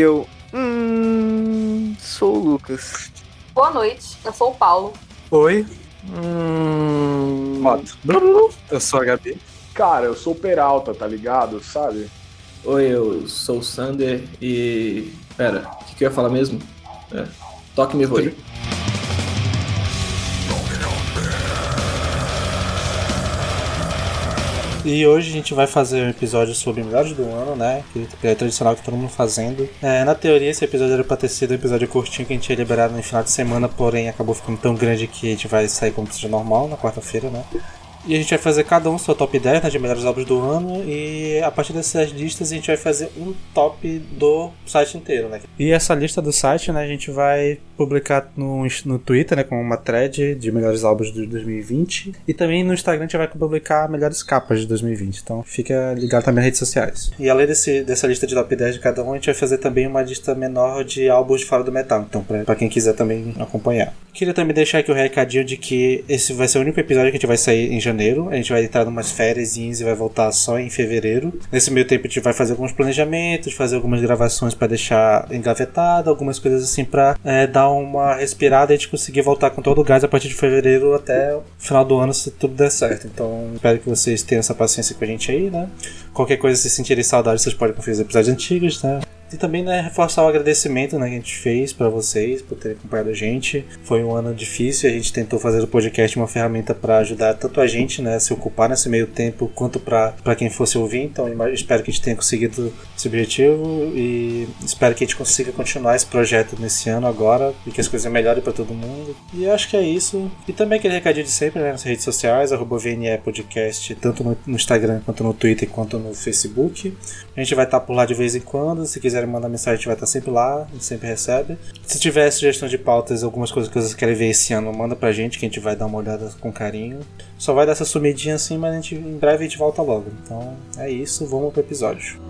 Eu. Hum. Sou o Lucas. Boa noite, eu sou o Paulo. Oi. Hum. Moto. Eu sou a Gabi. Cara, eu sou o Peralta, tá ligado? Sabe? Oi, eu sou o Sander e. Pera, o que, que eu ia falar mesmo? É. Toque me voe. E hoje a gente vai fazer um episódio sobre melhores do ano, né? Que é tradicional que todo mundo fazendo. É, na teoria, esse episódio era pra ter sido um episódio curtinho que a gente ia liberar no final de semana, porém acabou ficando tão grande que a gente vai sair como seja normal na quarta-feira, né? E a gente vai fazer cada um seu top 10 né, de melhores álbuns do ano. E a partir dessas listas a gente vai fazer um top do site inteiro, né? E essa lista do site, né, a gente vai publicar no, no Twitter, né, com uma thread de melhores álbuns de 2020. E também no Instagram a gente vai publicar melhores capas de 2020. Então fica ligado também nas redes sociais. E além desse, dessa lista de top 10 de cada um, a gente vai fazer também uma lista menor de álbuns de fora do metal. Então, pra, pra quem quiser também acompanhar. Queria também deixar aqui o recadinho de que esse vai ser o único episódio que a gente vai sair em janeiro. A gente vai entrar numas férias e vai voltar só em fevereiro. Nesse meio tempo a gente vai fazer alguns planejamentos, fazer algumas gravações para deixar engavetado, algumas coisas assim para é, dar uma respirada e a gente conseguir voltar com todo o gás a partir de fevereiro até o final do ano, se tudo der certo. Então espero que vocês tenham essa paciência com a gente aí, né? Qualquer coisa, se sentirem saudade, vocês podem conferir os episódios antigos, né? E também né, reforçar o agradecimento né, que a gente fez para vocês por terem acompanhado a gente. Foi um ano difícil, a gente tentou fazer o podcast uma ferramenta para ajudar tanto a gente né, a se ocupar nesse meio tempo, quanto para quem fosse ouvir. Então espero que a gente tenha conseguido esse objetivo e espero que a gente consiga continuar esse projeto nesse ano agora e que as coisas melhorem para todo mundo. E acho que é isso. E também aquele recadinho de sempre né, nas redes sociais, arroba VNE Podcast, tanto no, Instagram quanto no Twitter quanto no Facebook. A gente vai estar por lá de vez em quando. Se quiserem mandar mensagem, a gente vai estar sempre lá, a gente sempre recebe. Se tiver sugestão de pautas, algumas coisas que vocês querem ver esse ano, manda pra gente que a gente vai dar uma olhada com carinho. Só vai dar essa sumidinha assim, mas a gente, em breve a gente volta logo. Então é isso, vamos pro episódio.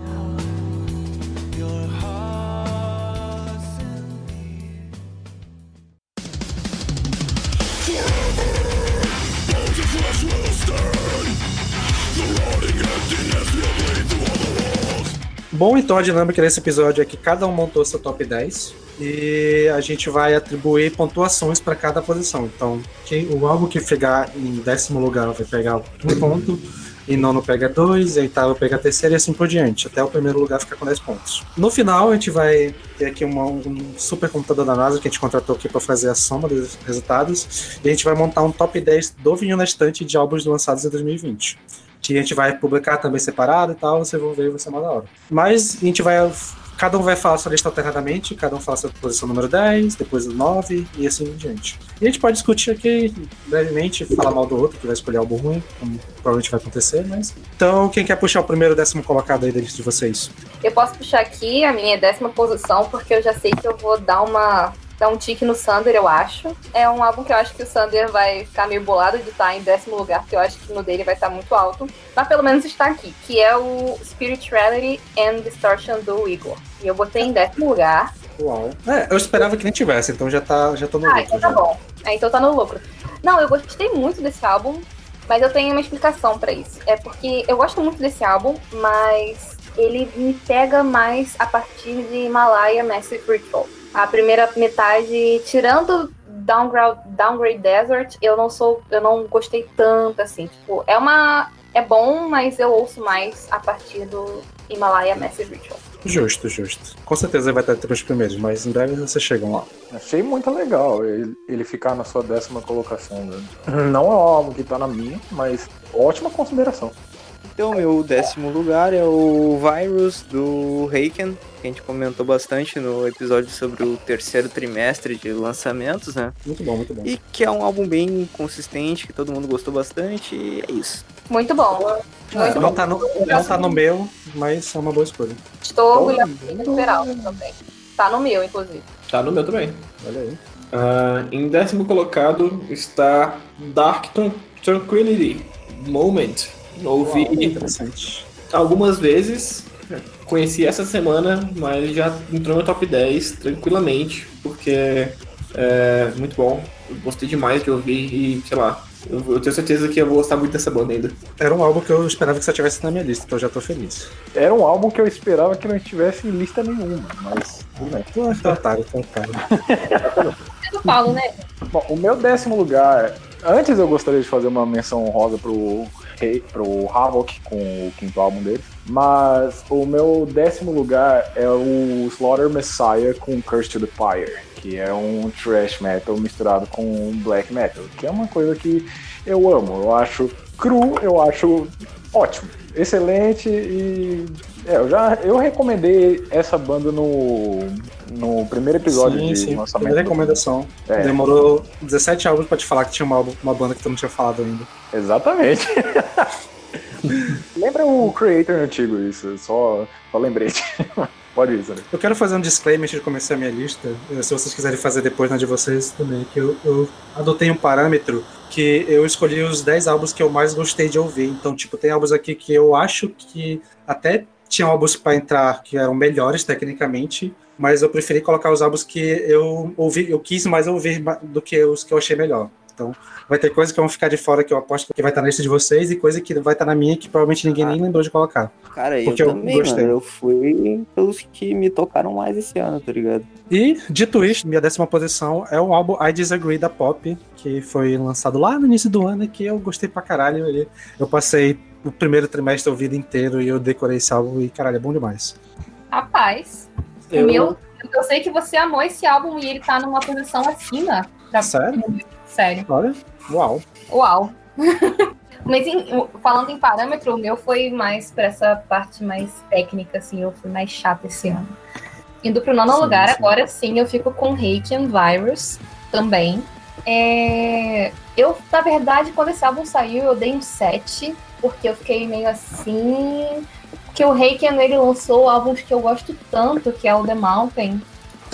Bom, então a dinâmica desse episódio é que cada um montou seu top 10 e a gente vai atribuir pontuações para cada posição. Então, quem, o álbum que pegar em décimo lugar vai pegar um ponto, e nono pega dois, e oitavo pega terceiro e assim por diante, até o primeiro lugar ficar com 10 pontos. No final, a gente vai ter aqui uma, um super computador da NASA que a gente contratou aqui para fazer a soma dos resultados, e a gente vai montar um top 10 do vinho na estante de álbuns lançados em 2020 que a gente vai publicar também separado e tal, vocês vão ver vai ser mais da hora. Mas a gente vai. Cada um vai falar sua lista alternadamente, cada um fala sua posição número 10, depois o 9 e assim em diante. E a gente pode discutir aqui brevemente, falar mal do outro, que vai escolher algo ruim, como provavelmente vai acontecer, mas. Então, quem quer puxar o primeiro décimo colocado aí dentro de vocês? Eu posso puxar aqui a minha décima posição, porque eu já sei que eu vou dar uma dar um tique no Sander, eu acho. É um álbum que eu acho que o Sander vai ficar meio bolado de estar em décimo lugar, porque eu acho que no dele vai estar muito alto. Mas pelo menos está aqui, que é o Spirituality and Distortion do Igor. E eu botei em décimo lugar. Uau. É, eu esperava que nem tivesse, então já tá, já tô no ah, lucro. então tá já. bom. É, então tá no lucro. Não, eu gostei muito desse álbum, mas eu tenho uma explicação para isso. É porque eu gosto muito desse álbum, mas ele me pega mais a partir de Himalaya Massive Ritual. A primeira metade, tirando Downgrade, Downgrade Desert, eu não sou, eu não gostei tanto assim. Tipo, é uma é bom, mas eu ouço mais a partir do Himalaya Massive Ritual. Justo, justo. Com certeza vai estar entre os primeiros, mas em breve vocês chegam lá. Achei muito legal ele, ele ficar na sua décima colocação. Né? Não é um álbum que tá na minha, mas ótima consideração. Então, meu décimo lugar é o Virus do Reiken, que a gente comentou bastante no episódio sobre o terceiro trimestre de lançamentos, né? Muito bom, muito bom. E que é um álbum bem consistente, que todo mundo gostou bastante, e é isso. Muito bom. Muito Não bom. tá, no, não tá no meu, mas é uma boa escolha. Estou orgulhosa de recuperar também. Tá no meu, inclusive. Tá no meu também. Olha aí. Ah, em décimo colocado está Dark Tran- Tranquility Moment. Ouvi Interessante. algumas vezes, conheci essa semana, mas já entrou no top 10 tranquilamente, porque é muito bom. Eu gostei demais de ouvir e, sei lá, eu, eu tenho certeza que eu vou gostar muito dessa banda ainda. Era um álbum que eu esperava que você tivesse na minha lista, então eu já tô feliz. Era um álbum que eu esperava que não estivesse em lista nenhuma, mas tudo bem. Tu é um otário, um otário. É do Paulo, né? Bom, o meu décimo lugar. Antes eu gostaria de fazer uma menção honrosa pro, Rei- pro Havoc com o quinto álbum dele. Mas o meu décimo lugar é o Slaughter Messiah com Curse to the Fire, que é um thrash metal misturado com black metal, que é uma coisa que eu amo. Eu acho cru, eu acho ótimo, excelente e é, eu já eu recomendei essa banda no, no primeiro episódio sim, de sim. lançamento. Primeira recomendação. É. Demorou 17 álbuns pra te falar que tinha uma, uma banda que tu não tinha falado ainda. Exatamente. Lembra o Creator antigo, isso, só, só lembrete. Pode ir, Sandro. Eu quero fazer um disclaimer antes de começar a minha lista. eh, Se vocês quiserem fazer depois na de vocês também, que eu, eu adotei um parâmetro que eu escolhi os 10 álbuns que eu mais gostei de ouvir. Então, tipo, tem álbuns aqui que eu acho que até tinham álbuns pra entrar que eram melhores tecnicamente, mas eu preferi colocar os álbuns que eu ouvi, eu quis mais ouvir do que os que eu achei melhor. Então, vai ter coisa que vão ficar de fora que eu aposto que vai estar na lista de vocês e coisa que vai estar na minha que provavelmente ninguém nem lembrou de colocar. Cara, eu Porque eu também, gostei. mano. Eu fui pelos que me tocaram mais esse ano, tá ligado? E, dito isso, minha décima posição é o álbum I Disagree da Pop, que foi lançado lá no início do ano e que eu gostei pra caralho. Ele- Eu passei o primeiro trimestre o vida inteiro e eu decorei esse álbum e, caralho, é bom demais. Rapaz, Eu- o meu. Eu sei que você amou esse álbum e ele tá numa posição acima. Pra... Sério? Sério. Olha, uau. Uau. Mas em- falando em parâmetro, o meu foi mais pra essa parte mais técnica, assim, eu fui mais chata esse ano. Indo pro nono Sim, lugar, sim. agora sim eu fico com Reiki and Virus também. É, Eu, na verdade, quando esse álbum saiu, eu dei um 7, porque eu fiquei meio assim. Que o Reiken ele lançou álbuns que eu gosto tanto, que é o The Mountain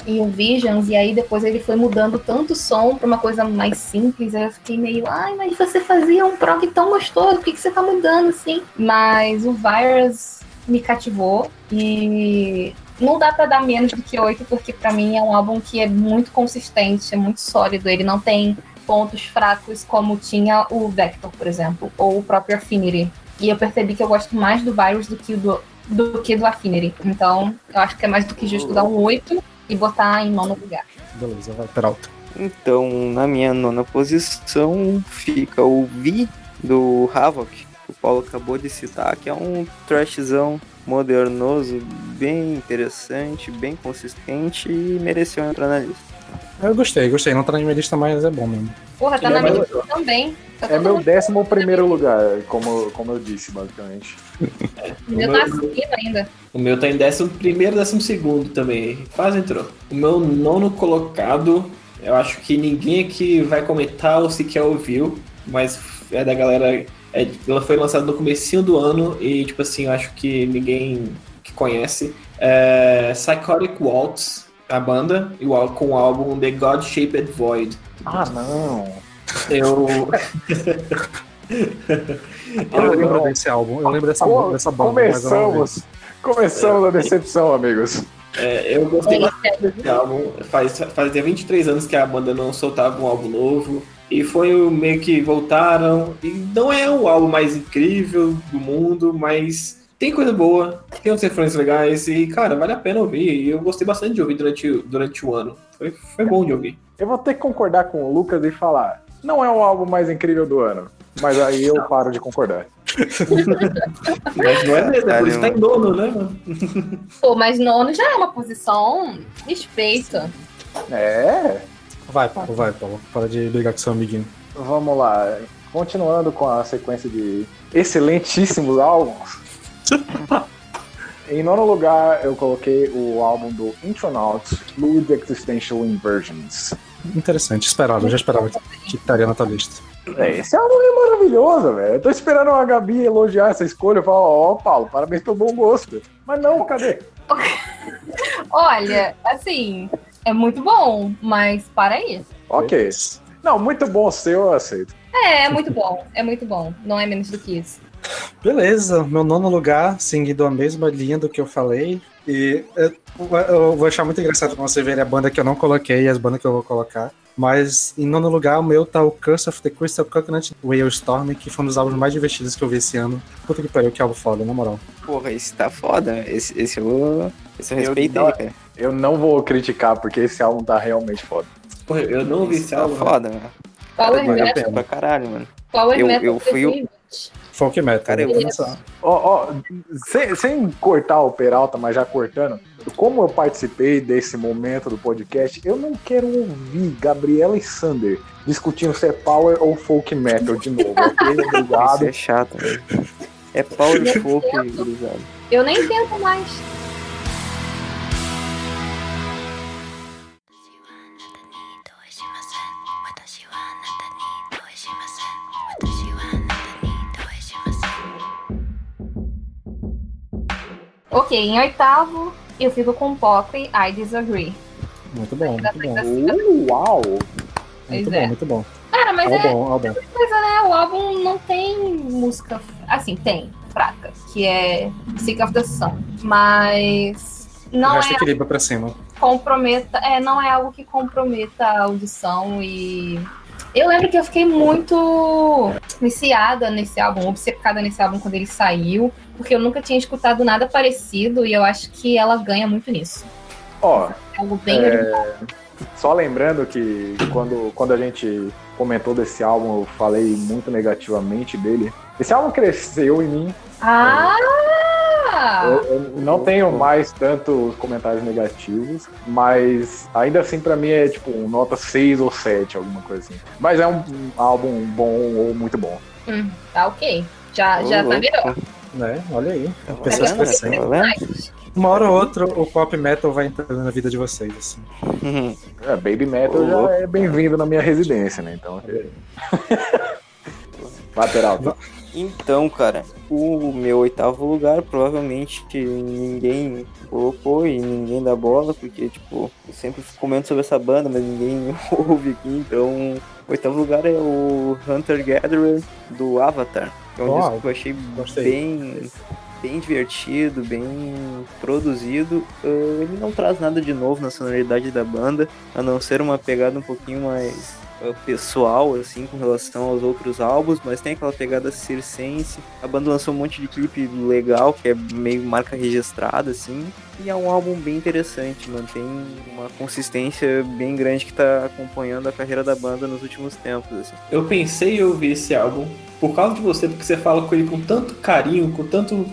e o Visions, e aí depois ele foi mudando tanto o som pra uma coisa mais simples, aí eu fiquei meio, ai, mas você fazia um prog tão gostoso, por que, que você tá mudando assim? Mas o Virus me cativou e não dá pra dar menos do que 8, porque pra mim é um álbum que é muito consistente, é muito sólido, ele não tem pontos fracos como tinha o Vector, por exemplo, ou o próprio Affinity. E eu percebi que eu gosto mais do Virus do que do, do que do Affinity. Então, eu acho que é mais do que justo dar um 8 e botar em nono lugar. Beleza, vai, Peralta. Então, na minha nona posição fica o Vi do Havoc, que o Paulo acabou de citar, que é um trashzão modernoso, bem interessante, bem consistente e mereceu entrar na lista. Eu gostei, gostei. Não tá na minha lista, mas é bom mesmo. Porra, tá na é minha lista também. Tá É meu mundo- décimo primeiro lugar, como, como eu disse, basicamente. O meu tá acima ainda. O meu tá em décimo primeiro, décimo segundo também. Quase entrou. O meu nono colocado, eu acho que ninguém aqui vai comentar ou sequer ouviu, mas é da galera. é- ela foi lançada no comecinho do ano e, tipo assim, eu acho que ninguém que conhece. É Psychotic Waltz, a banda, e o com o álbum The God Shaped Void. Ah, não. Eu. Eu lembro desse álbum, eu lembro dessa, Co- dessa banda. começamos. Começamos a decepção, amigos. É, eu gostei bastante desse álbum. Faz, fazia 23 anos que a banda não soltava um álbum novo. E foi o meio que voltaram. E não é o álbum mais incrível do mundo, mas tem coisa boa, tem uns refrões legais. E, cara, vale a pena ouvir. E eu gostei bastante de ouvir durante, durante o ano. Foi, foi bom de ouvir. Eu vou ter que concordar com o Lucas e falar. Não é o álbum mais incrível do ano. Mas aí eu paro de concordar. Mas não é mesmo, é por isso que tá em dono, né, mano? Pô, mas nono já é uma posição respeito. É. Vai, Paulo, vai, Paulo. Para de brigar com seu amiguinho. Vamos lá. Continuando com a sequência de excelentíssimos álbuns. em nono lugar, eu coloquei o álbum do Intronauts, Fluid Existential Inversions. Interessante, esperava, eu já esperava que, estaria na tua lista. É, esse álbum é maravilhoso, velho. Eu tô esperando a Gabi elogiar essa escolha. Eu falo, ó, Paulo, parabéns pelo bom gosto. Mas não, cadê? Olha, assim, é muito bom, mas para aí. Ok. Não, muito bom seu, eu aceito. É, é muito bom, é muito bom. Não é menos do que isso. Beleza, meu nono lugar, seguindo a mesma linha do que eu falei. E eu, eu vou achar muito engraçado quando você ver a banda que eu não coloquei e as bandas que eu vou colocar. Mas em nono lugar, o meu tá o Curse of the Crystal Coconut Whale Storm, que foi um dos álbuns mais divertidos que eu vi esse ano. Puta que pariu, que álbum foda, na moral. Porra, esse tá foda. Esse, esse eu, esse eu Eu respeitei, não- cara. Eu não vou criticar, porque esse álbum tá realmente foda. Porra, eu não ouvi esse Tá álbum. foda, mano. Power Metal. Pra caralho, mano. Power Eu- Metal eu fui o- 2020. Folk Metal. Cara, eu- né? Nossa. Ó, ó, sem, sem cortar o Peralta, mas já cortando, como eu participei desse momento do podcast, eu não quero ouvir Gabriela e Sander discutindo se é power ou folk metal de novo, ok? Isso Obrigado. é chato, velho. É power folk, gurizada. Eu nem tento mais. Ok, em oitavo, eu fico com Poppy, I Disagree. Muito bom, muito bom. Uh, uau! Pois Muito é. bom, muito bom. Cara, mas é Álbum, álbum. coisa, né? O álbum não tem música. Assim, tem, fraca, que é Sick of the Sun. Mas o não resto é equilibra pra cima. comprometa, é, não é algo que comprometa a audição e eu lembro que eu fiquei muito viciada nesse álbum, obcecada nesse álbum quando ele saiu, porque eu nunca tinha escutado nada parecido e eu acho que ela ganha muito nisso. Ó, É algo bem É, original. Só lembrando que quando, quando a gente comentou desse álbum, eu falei muito negativamente dele. Esse álbum cresceu em mim. Ah! Eu, eu não tenho mais tantos comentários negativos, mas ainda assim pra mim é tipo um nota 6 ou 7, alguma coisa assim. Mas é um, um álbum bom ou muito bom. Hum, tá ok. Já, já tá melhor. Né? Olha aí. Tá Pessoas vendo? crescendo. Tá vendo? Uma hora ou outra, o pop metal vai entrando na vida de vocês, assim. É, Baby Metal já é bem-vindo na minha residência, né? Então. Lateral. Então, cara, o meu oitavo lugar provavelmente ninguém colocou e ninguém dá bola, porque, tipo, eu sempre comento sobre essa banda, mas ninguém ouve aqui, então oitavo lugar é o Hunter Gatherer do Avatar. É um Uau, disco que eu achei gostei. bem, bem divertido, bem produzido. Ah, ele não traz nada de novo na sonoridade da banda, a não ser uma pegada um pouquinho mais pessoal, assim, com relação aos outros álbuns, mas tem aquela pegada circense. A banda lançou um monte de clipe legal, que é meio marca registrada, assim, e é um álbum bem interessante, mantém uma consistência bem grande que tá acompanhando a carreira da banda nos últimos tempos, assim. Eu pensei em ouvir esse álbum por causa de você, porque você fala com ele com tanto carinho, com tanto.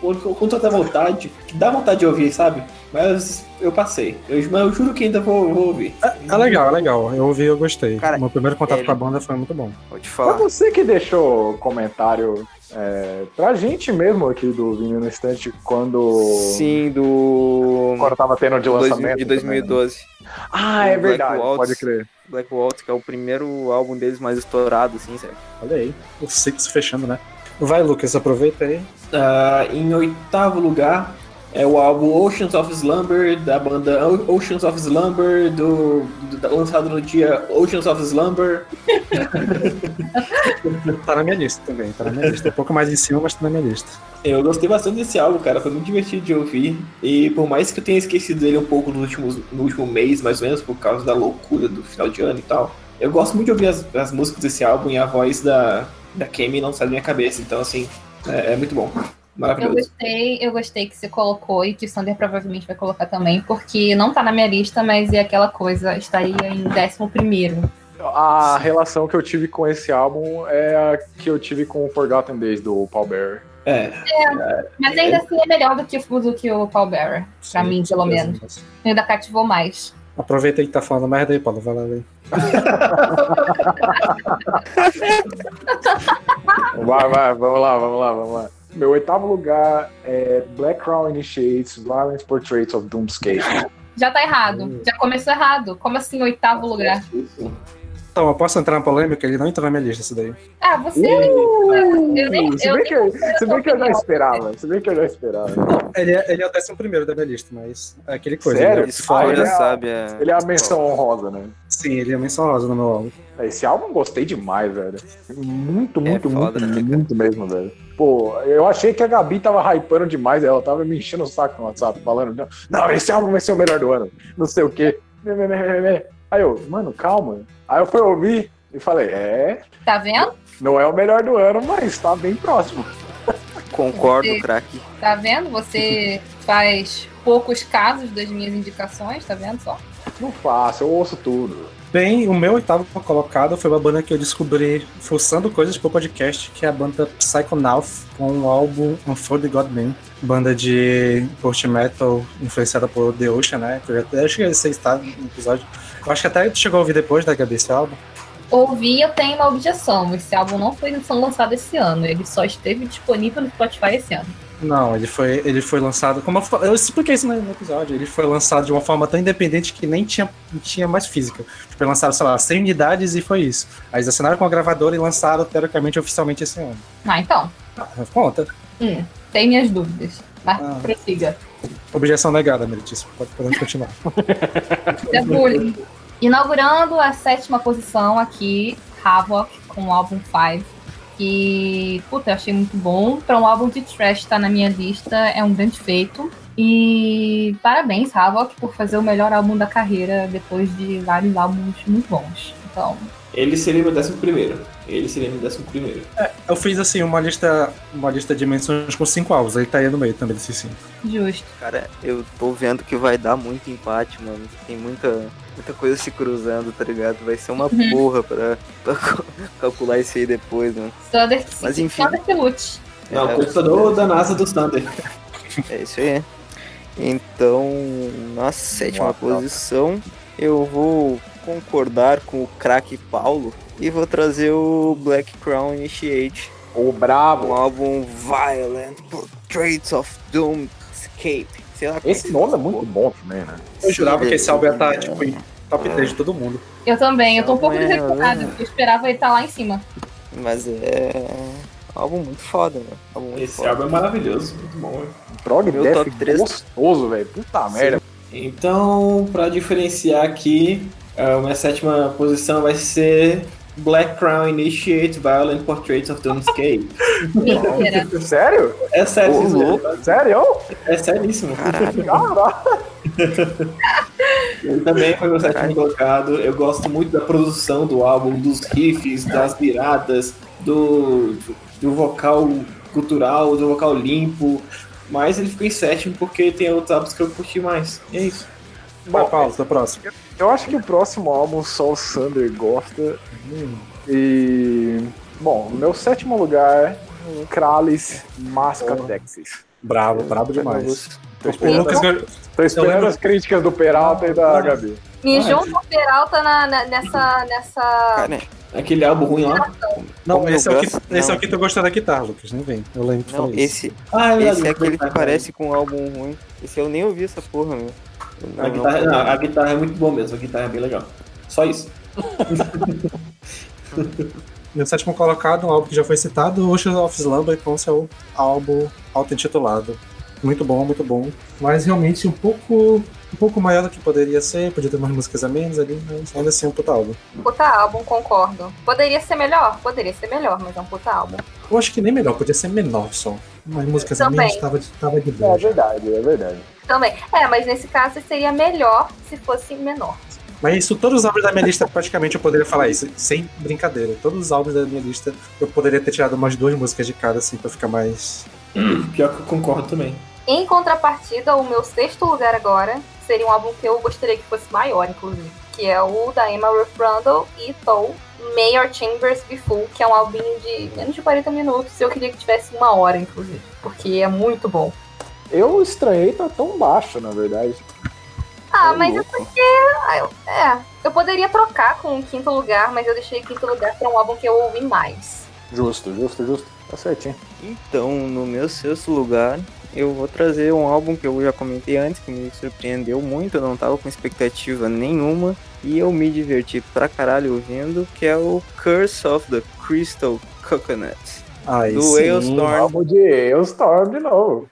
Com, com tanta vontade, que dá vontade de ouvir, sabe? Mas eu passei. Eu, mas eu juro que ainda vou, vou ouvir. É legal, é legal. Eu ouvi e eu gostei. Cara, Meu primeiro contato ele- com a banda foi muito bom. Vou te Foi falar. você que deixou comentário é, pra gente mesmo aqui do Vinho no Instante quando. Sim, do. Quando tava tendo de lançamento. de também, né? 2012. Ah, é verdade, Waltz. pode crer. Black Waltz, que é o primeiro álbum deles mais estourado, assim, sabe? Olha aí. O Six fechando, né? Vai, Lucas, aproveita aí. Ah, em oitavo lugar é o álbum Oceans of Slumber, da banda Oceans of Slumber, do, do- lançado no dia Oceans of Slumber. Tá na minha lista também, tá na minha lista. Um pouco mais em cima, mas tá na minha lista. Eu gostei bastante desse álbum, cara. Foi muito divertido de ouvir. E por mais que eu tenha esquecido dele um pouco nos últimos, no último mês, mais ou menos, por causa da loucura do final de ano e tal, eu gosto muito de ouvir as, as músicas desse álbum e a voz da, da Kemi não sai da minha cabeça. Então, assim, é, é muito bom. Eu Maravilhoso. gostei, eu gostei que você colocou e que o Sander provavelmente vai colocar também, porque não tá na minha lista, mas é aquela coisa, estaria em décimo primeiro. A relação que eu tive com esse álbum é a que eu tive com o Forgotten Days do Paul Bearer. É, Mas ainda assim é melhor do que, o- do que o Paul Bearer, pra Sim, mim, pelo menos. Ainda cativou mais. Aproveita aí que tá falando merda aí, Paulo. Vai lá, aí. Vai, vai, vamos lá, vamos lá, vamos lá. Meu oitavo lugar é Black Crown Initiates Violent Portraits of Doomscape. Já tá errado. Já começou errado. Como assim, oitavo lugar? Isso. Então, eu posso entrar na polêmica? Ele não entrou na minha lista, isso daí. Ah, você. eu nem, se eu bem nem que, se bem que eu já esperava, se bem que eu já esperava. Ele é, ele é o décimo primeiro da minha lista, mas é aquele coisa. Sério? Ele é, Spoiler, ele é a- sabe? É... Ele é a menção honrosa, né? sim, ele é menção rosa no meu álbum. Esse álbum eu gostei demais, velho. Muito, muito, É foda, muito, né, muito mesmo, velho. Pô, eu achei que a Gabi tava hypando demais, ela tava me enchendo o saco no WhatsApp, falando, não, não, esse álbum vai ser o melhor do ano, não sei o quê. Me, me, me, me, me. Aí eu, mano, calma. Aí eu fui ouvir e falei, é, Tá vendo? não é o melhor do ano, mas tá bem próximo. Concordo, Você- craque. Tá vendo? Você faz poucos casos das minhas indicações, tá vendo só? Não faço, eu ouço tudo. Bem, o meu oitavo colocado foi uma banda que eu descobri forçando coisas pro podcast, que é a banda Psychonauts, com o álbum Unfold God Man. Banda de post metal influenciada por The Ocean, né? Que eu já até cheguei a citar no episódio. Eu acho que até tu chegou a ouvir depois da Gabi esse álbum. Ouvi, eu tenho uma objeção. Esse álbum não foi lançado esse ano. Ele só esteve disponível no Spotify esse ano. Não, ele foi, ele foi lançado. Como eu, eu expliquei isso no episódio. Ele foi lançado de uma forma tão independente que nem tinha, não tinha mais física. Tipo, lançaram, sei lá, 100 unidades e foi isso. Aí eles assinaram com a gravadora e lançaram, teoricamente, oficialmente esse ano. Ah, então. Ah, Conta. Hum, tem minhas dúvidas. Mas Ah. prossiga. Objeção negada, Meritíssimo. Pode, podemos continuar. É. Inaugurando a sétima posição aqui, Havoc com o álbum 5. Que, puta, eu achei muito bom. Pra um álbum de trash estar na minha lista é um grande feito. E parabéns, Havoc, por fazer o melhor álbum da carreira depois de vários álbuns muito bons. Então, Ele seria meu décimo primeiro. Ele seria meu décimo primeiro. Eu fiz assim uma lista, uma lista de menções com cinco álbuns. Ele tá aí no meio também desses cinco. justo. Cara, eu tô vendo que vai dar muito empate, mano. Tem muita, muita coisa se cruzando, tá ligado? Vai ser uma Uhum. porra pra, pra cal- calcular isso aí depois, mano. Thunder, Mas enfim. Thunder que lute. Não, É, culpa do, da NASA do Thunder. É isso aí. Então, na sétima Nossa. posição, eu vou concordar com o craque Paulo e vou trazer o Black Crown Initiate, O um brabo. álbum Violent Portraits of Doomed Escape. Sei lá como Esse nome é muito bom também, né? Eu jurava que esse álbum ia estar, É. tipo, em top 3 de todo mundo. Eu também, eu tô um pouco é, decepcionada, né? porque eu esperava ele estar lá em cima. Mas é um álbum muito foda, né? Álbum muito Esse foda. álbum é maravilhoso, muito bom. Prog Meu Death top três. gostoso, velho. Puta merda. Então, pra diferenciar aqui, a minha sétima posição vai ser Black Crown Initiate Violent Portraits of Doomscape. Mentira. Sério? É sério, Ô, louco. Sério? é seríssimo. Caralho. Ele também foi meu sétimo colocado. Eu gosto muito da produção do álbum, dos riffs, das viradas, do, do vocal cultural, do vocal limpo. Mas ele ficou em sétimo porque tem outros álbuns que eu curti mais. E é isso. Vai, Paulo, tá próximo. Eu acho que o próximo álbum só o Sander gosta. E. Bom, meu sétimo lugar, Kralis Masca Texas. Bravo, bravo demais. Tô esperando, Lucas, tô esperando lembro- as críticas do Peralta e da Gabi. Me Ah, junta o Peralta na, na- nessa. nessa... Cara, Aquele álbum ruim lá. não, esse é, o que, esse é não. o que tu gostou da guitarra, Lucas. Nem vem. Eu lembro que não, falei isso. esse, Ah, é esse é aquele que Verdade. parece com um álbum ruim. Esse eu nem ouvi essa porra, meu. Não, A guitarra, não, a guitarra é muito boa mesmo, a guitarra é bem legal. Só isso. Meu sétimo colocado, um álbum que já foi citado, Ocean of Slumber, com seu álbum auto-intitulado. Muito bom, muito bom. Mas realmente um pouco, um pouco maior do que poderia ser, podia ter umas músicas a menos ali, mas ainda assim é um puta álbum. Puta álbum, concordo. Poderia ser melhor? Poderia ser melhor, mas é um puta álbum. Eu acho que nem melhor, podia ser menor só. Umas músicas a Também. menos tava, de- tava de É boa. verdade, é verdade. Também. É, mas nesse caso seria melhor se fosse menor. Mas isso, todos os álbuns da minha lista, praticamente eu poderia falar isso, sem brincadeira. Todos os álbuns da minha lista, eu poderia ter tirado umas duas músicas de cada, assim, pra ficar mais. Pior que eu concordo também. Em contrapartida, o meu sexto lugar agora seria um álbum que eu gostaria que fosse maior, inclusive. Que é o da Emma Ruth Rundle e Toll, Mayor Chambers Be Full, que é um álbum de menos de 40 minutos. Eu queria que tivesse uma hora, inclusive. Porque é muito bom. Eu estranhei tá tão baixo, na verdade. Ah, Ô, mas é louco. porque. ah, eu- É, eu poderia trocar com o quinto lugar, mas eu deixei o quinto lugar pra um álbum que eu ouvi mais. Justo, justo, justo. Tá certinho. Então, no meu sexto lugar, eu vou trazer um álbum que eu já comentei antes, que me surpreendeu muito, eu não tava com expectativa nenhuma, e eu me diverti pra caralho ouvindo, que é o Curse of the Crystal Coconut. Aí Do sim. Hailstorm. Álbum de Eustorm de novo.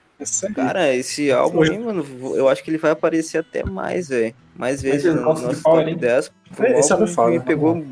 Cara, esse álbum aí, mano, eu acho que ele vai aparecer até mais, velho. Mais vezes no nosso top hein? 10. Foi um Esse álbum álbum é que me pegou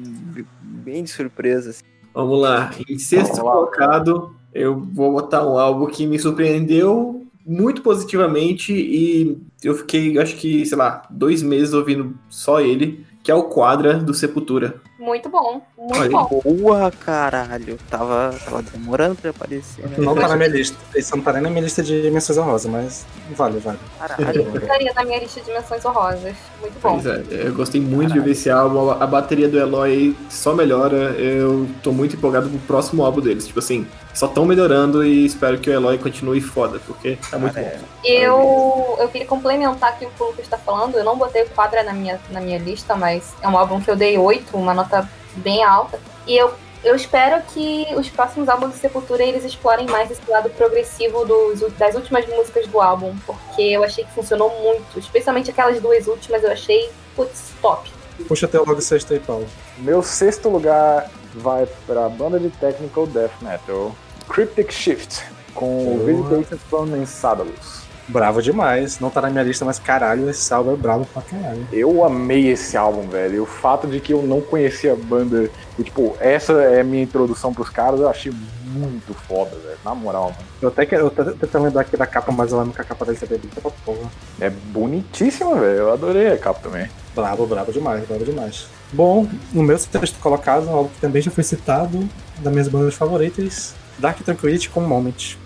bem de surpresa. assim. Vamos lá. Em sexto Vamos lá. colocado, eu vou botar um álbum que me surpreendeu muito positivamente e eu fiquei, acho que, sei lá, dois meses ouvindo só ele, que é o Quadra do Sepultura. Muito bom, muito Olha, bom. Boa, caralho. Tava, tava demorando pra aparecer, né? Não tá na minha lista. Esse não tá nem na minha lista de menções honrosas, mas vale, vale. Caralho. Estaria na minha lista de menções honrosas. Muito bom. Pois é, eu gostei muito de ver esse álbum. A bateria do Eloy só melhora. Eu tô muito empolgado pro próximo álbum deles. Tipo assim, só tão melhorando e espero que o Eloy continue foda, porque tá muito bom. Eu, eu queria complementar aqui o que o Lucas está falando. Eu não botei o quadra na minha, na minha lista, mas é um álbum que eu dei 8, uma nota bem alta. E eu, eu espero que os próximos álbuns de Sepultura eles explorem mais esse lado progressivo dos, das últimas músicas do álbum, porque eu achei que funcionou muito. Especialmente aquelas duas últimas, eu achei, putz, top. Puxa até logo o sexto aí, Paulo. Meu sexto lugar vai pra banda de technical death metal Cryptic Shift com o Boa. Visitation from Enceladus. Bravo demais. Não tá na minha lista, mas caralho, esse álbum é bravo pra caralho. Eu amei esse álbum, velho. O fato de que eu não conhecia a banda, e, tipo, essa é a minha introdução pros caras, eu achei muito foda, velho. Na moral, mano. Eu até quero, tentando lembrar aqui da capa, mas eu lembro que a capa dele é bonita pra porra. É bonitíssima, velho. Eu adorei a capa também. Bravo, bravo demais, bravo demais. Bom, no meu sexto colocado, álbum que também já foi citado, das minhas bandas favoritas, Dark Tranquility com Moment.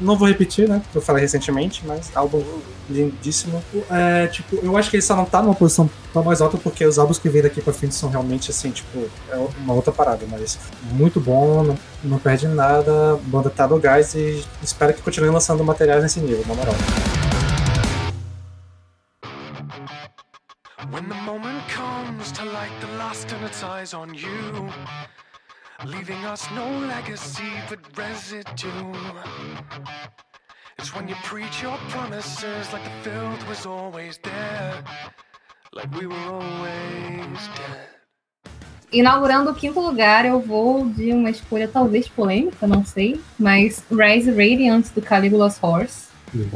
Não vou repetir, né? Eu falei recentemente, mas álbum lindíssimo. É, tipo, eu acho que ele só não tá numa posição tão mais alta porque os álbuns que vêm daqui pra frente são realmente assim, tipo, é uma outra parada, mas muito bom, não, não perde nada, banda tá no gás e espero que continue lançando materiais nesse nível, na moral. When the moment comes to light the last in its eyes on you, leaving us no legacy but residue. It's when you preach your promises like the filth was always there, like we were always dead. Inaugurando o quinto lugar, eu vou de uma escolha talvez polêmica, não sei, mas Rise Radiant do Caligula's Horse.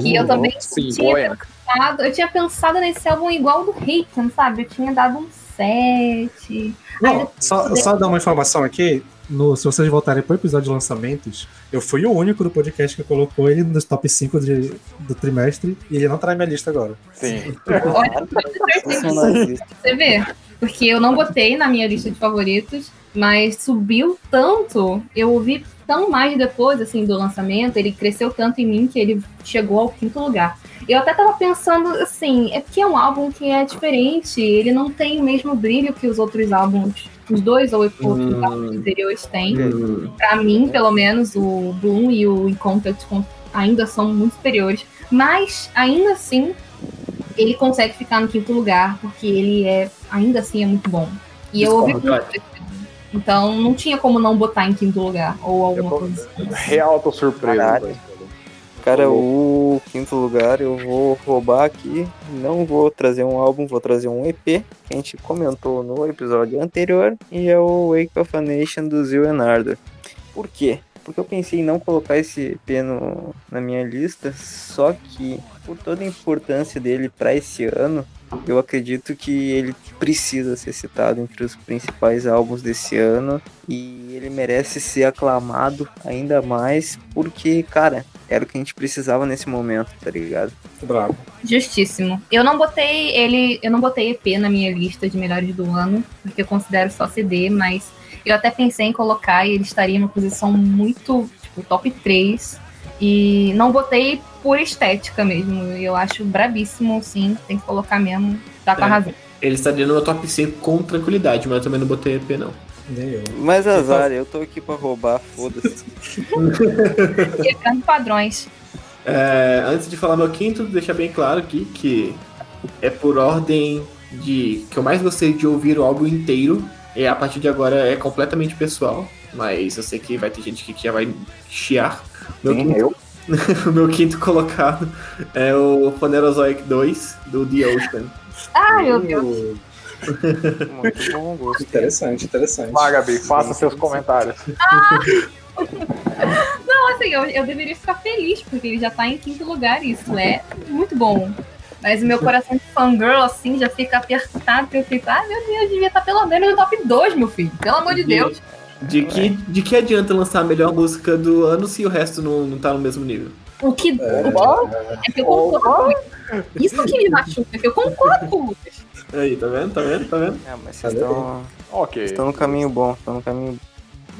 Que eu também Sim, tinha pensado, eu tinha pensado nesse álbum igual do Haken, sabe? Eu tinha dado um 7. Não, só, só dar uma informação aqui. No, se vocês voltarem pro episódio de lançamentos, eu fui o único do podcast que colocou ele nos top 5 de, do trimestre e ele não tá na minha lista agora. Sim. Olha, você vê. Porque eu não botei na minha lista de favoritos, mas subiu tanto, eu ouvi tão mais depois, assim, do lançamento, ele cresceu tanto em mim que ele chegou ao quinto lugar. Eu até tava pensando, assim, é porque é um álbum que é diferente, ele não tem o mesmo brilho que os outros álbuns, os dois ou outros Hum. álbuns anteriores têm. Hum, Pra mim, pelo menos, o Bloom e o In Contact ainda são muito superiores. Mas, ainda assim, ele consegue ficar no quinto lugar, porque ele é, ainda assim, é muito bom. E eu ouvi muito. Então, não tinha como não botar em quinto lugar, ou alguma Eu- coisa assim. Real, tô surpreso. Cara, o quinto lugar eu vou roubar aqui. Não vou trazer um álbum, vou trazer um EP que a gente comentou no episódio anterior. E é o Wake of a Nation do Zil Ardor. Por quê? Porque eu pensei em não colocar esse EP no, na minha lista, só que por toda a importância dele para esse ano, eu acredito que ele precisa ser citado entre os principais álbuns desse ano e ele merece ser aclamado ainda mais porque, cara, era o que a gente precisava nesse momento, tá ligado? Bravo. Justíssimo. Eu não botei ele, eu não botei EP na minha lista de melhores do ano, porque eu considero só CD, mas eu até pensei em colocar e ele estaria em uma posição muito, tipo, top 3. E não botei por estética mesmo. Eu acho brabíssimo, sim, tem que colocar mesmo. Tá com a É. razão. Ele estaria no meu top 5 com tranquilidade, mas eu também não botei EP, não. Nem eu. Mas azar, eu tô aqui pra roubar, foda-se. Quebrando padrões. É, antes de falar meu quinto, deixar bem claro aqui que é por ordem de que eu mais gostei de ouvir o álbum inteiro. E a partir de agora é completamente pessoal. Mas eu sei que vai ter gente que já vai chiar. Meu Sim, quinto eu. o meu quinto colocado é o Phanerozoic 2 do The Ocean. Ai, meu Deus. Muito bom gosto. Interessante, interessante. Vai, Gabi, faça seus comentários. Não, assim, eu, eu deveria ficar feliz, porque ele já tá em quinto lugar, e isso é muito bom. Mas o meu coração de fangirl, assim, já fica apertado, porque eu fico, ah, meu Deus, devia estar pelo menos no top 2, meu filho. Pelo amor de Deus. De que, de que adianta lançar a melhor música do ano se o resto não, não tá no mesmo nível? O que, que é que eu concordo com Isso que me machuca, que eu concordo com o Lucas. Aí, tá vendo? Tá vendo? Tá vendo? É, mas vocês estão Ok, estão no caminho bom, estão no caminho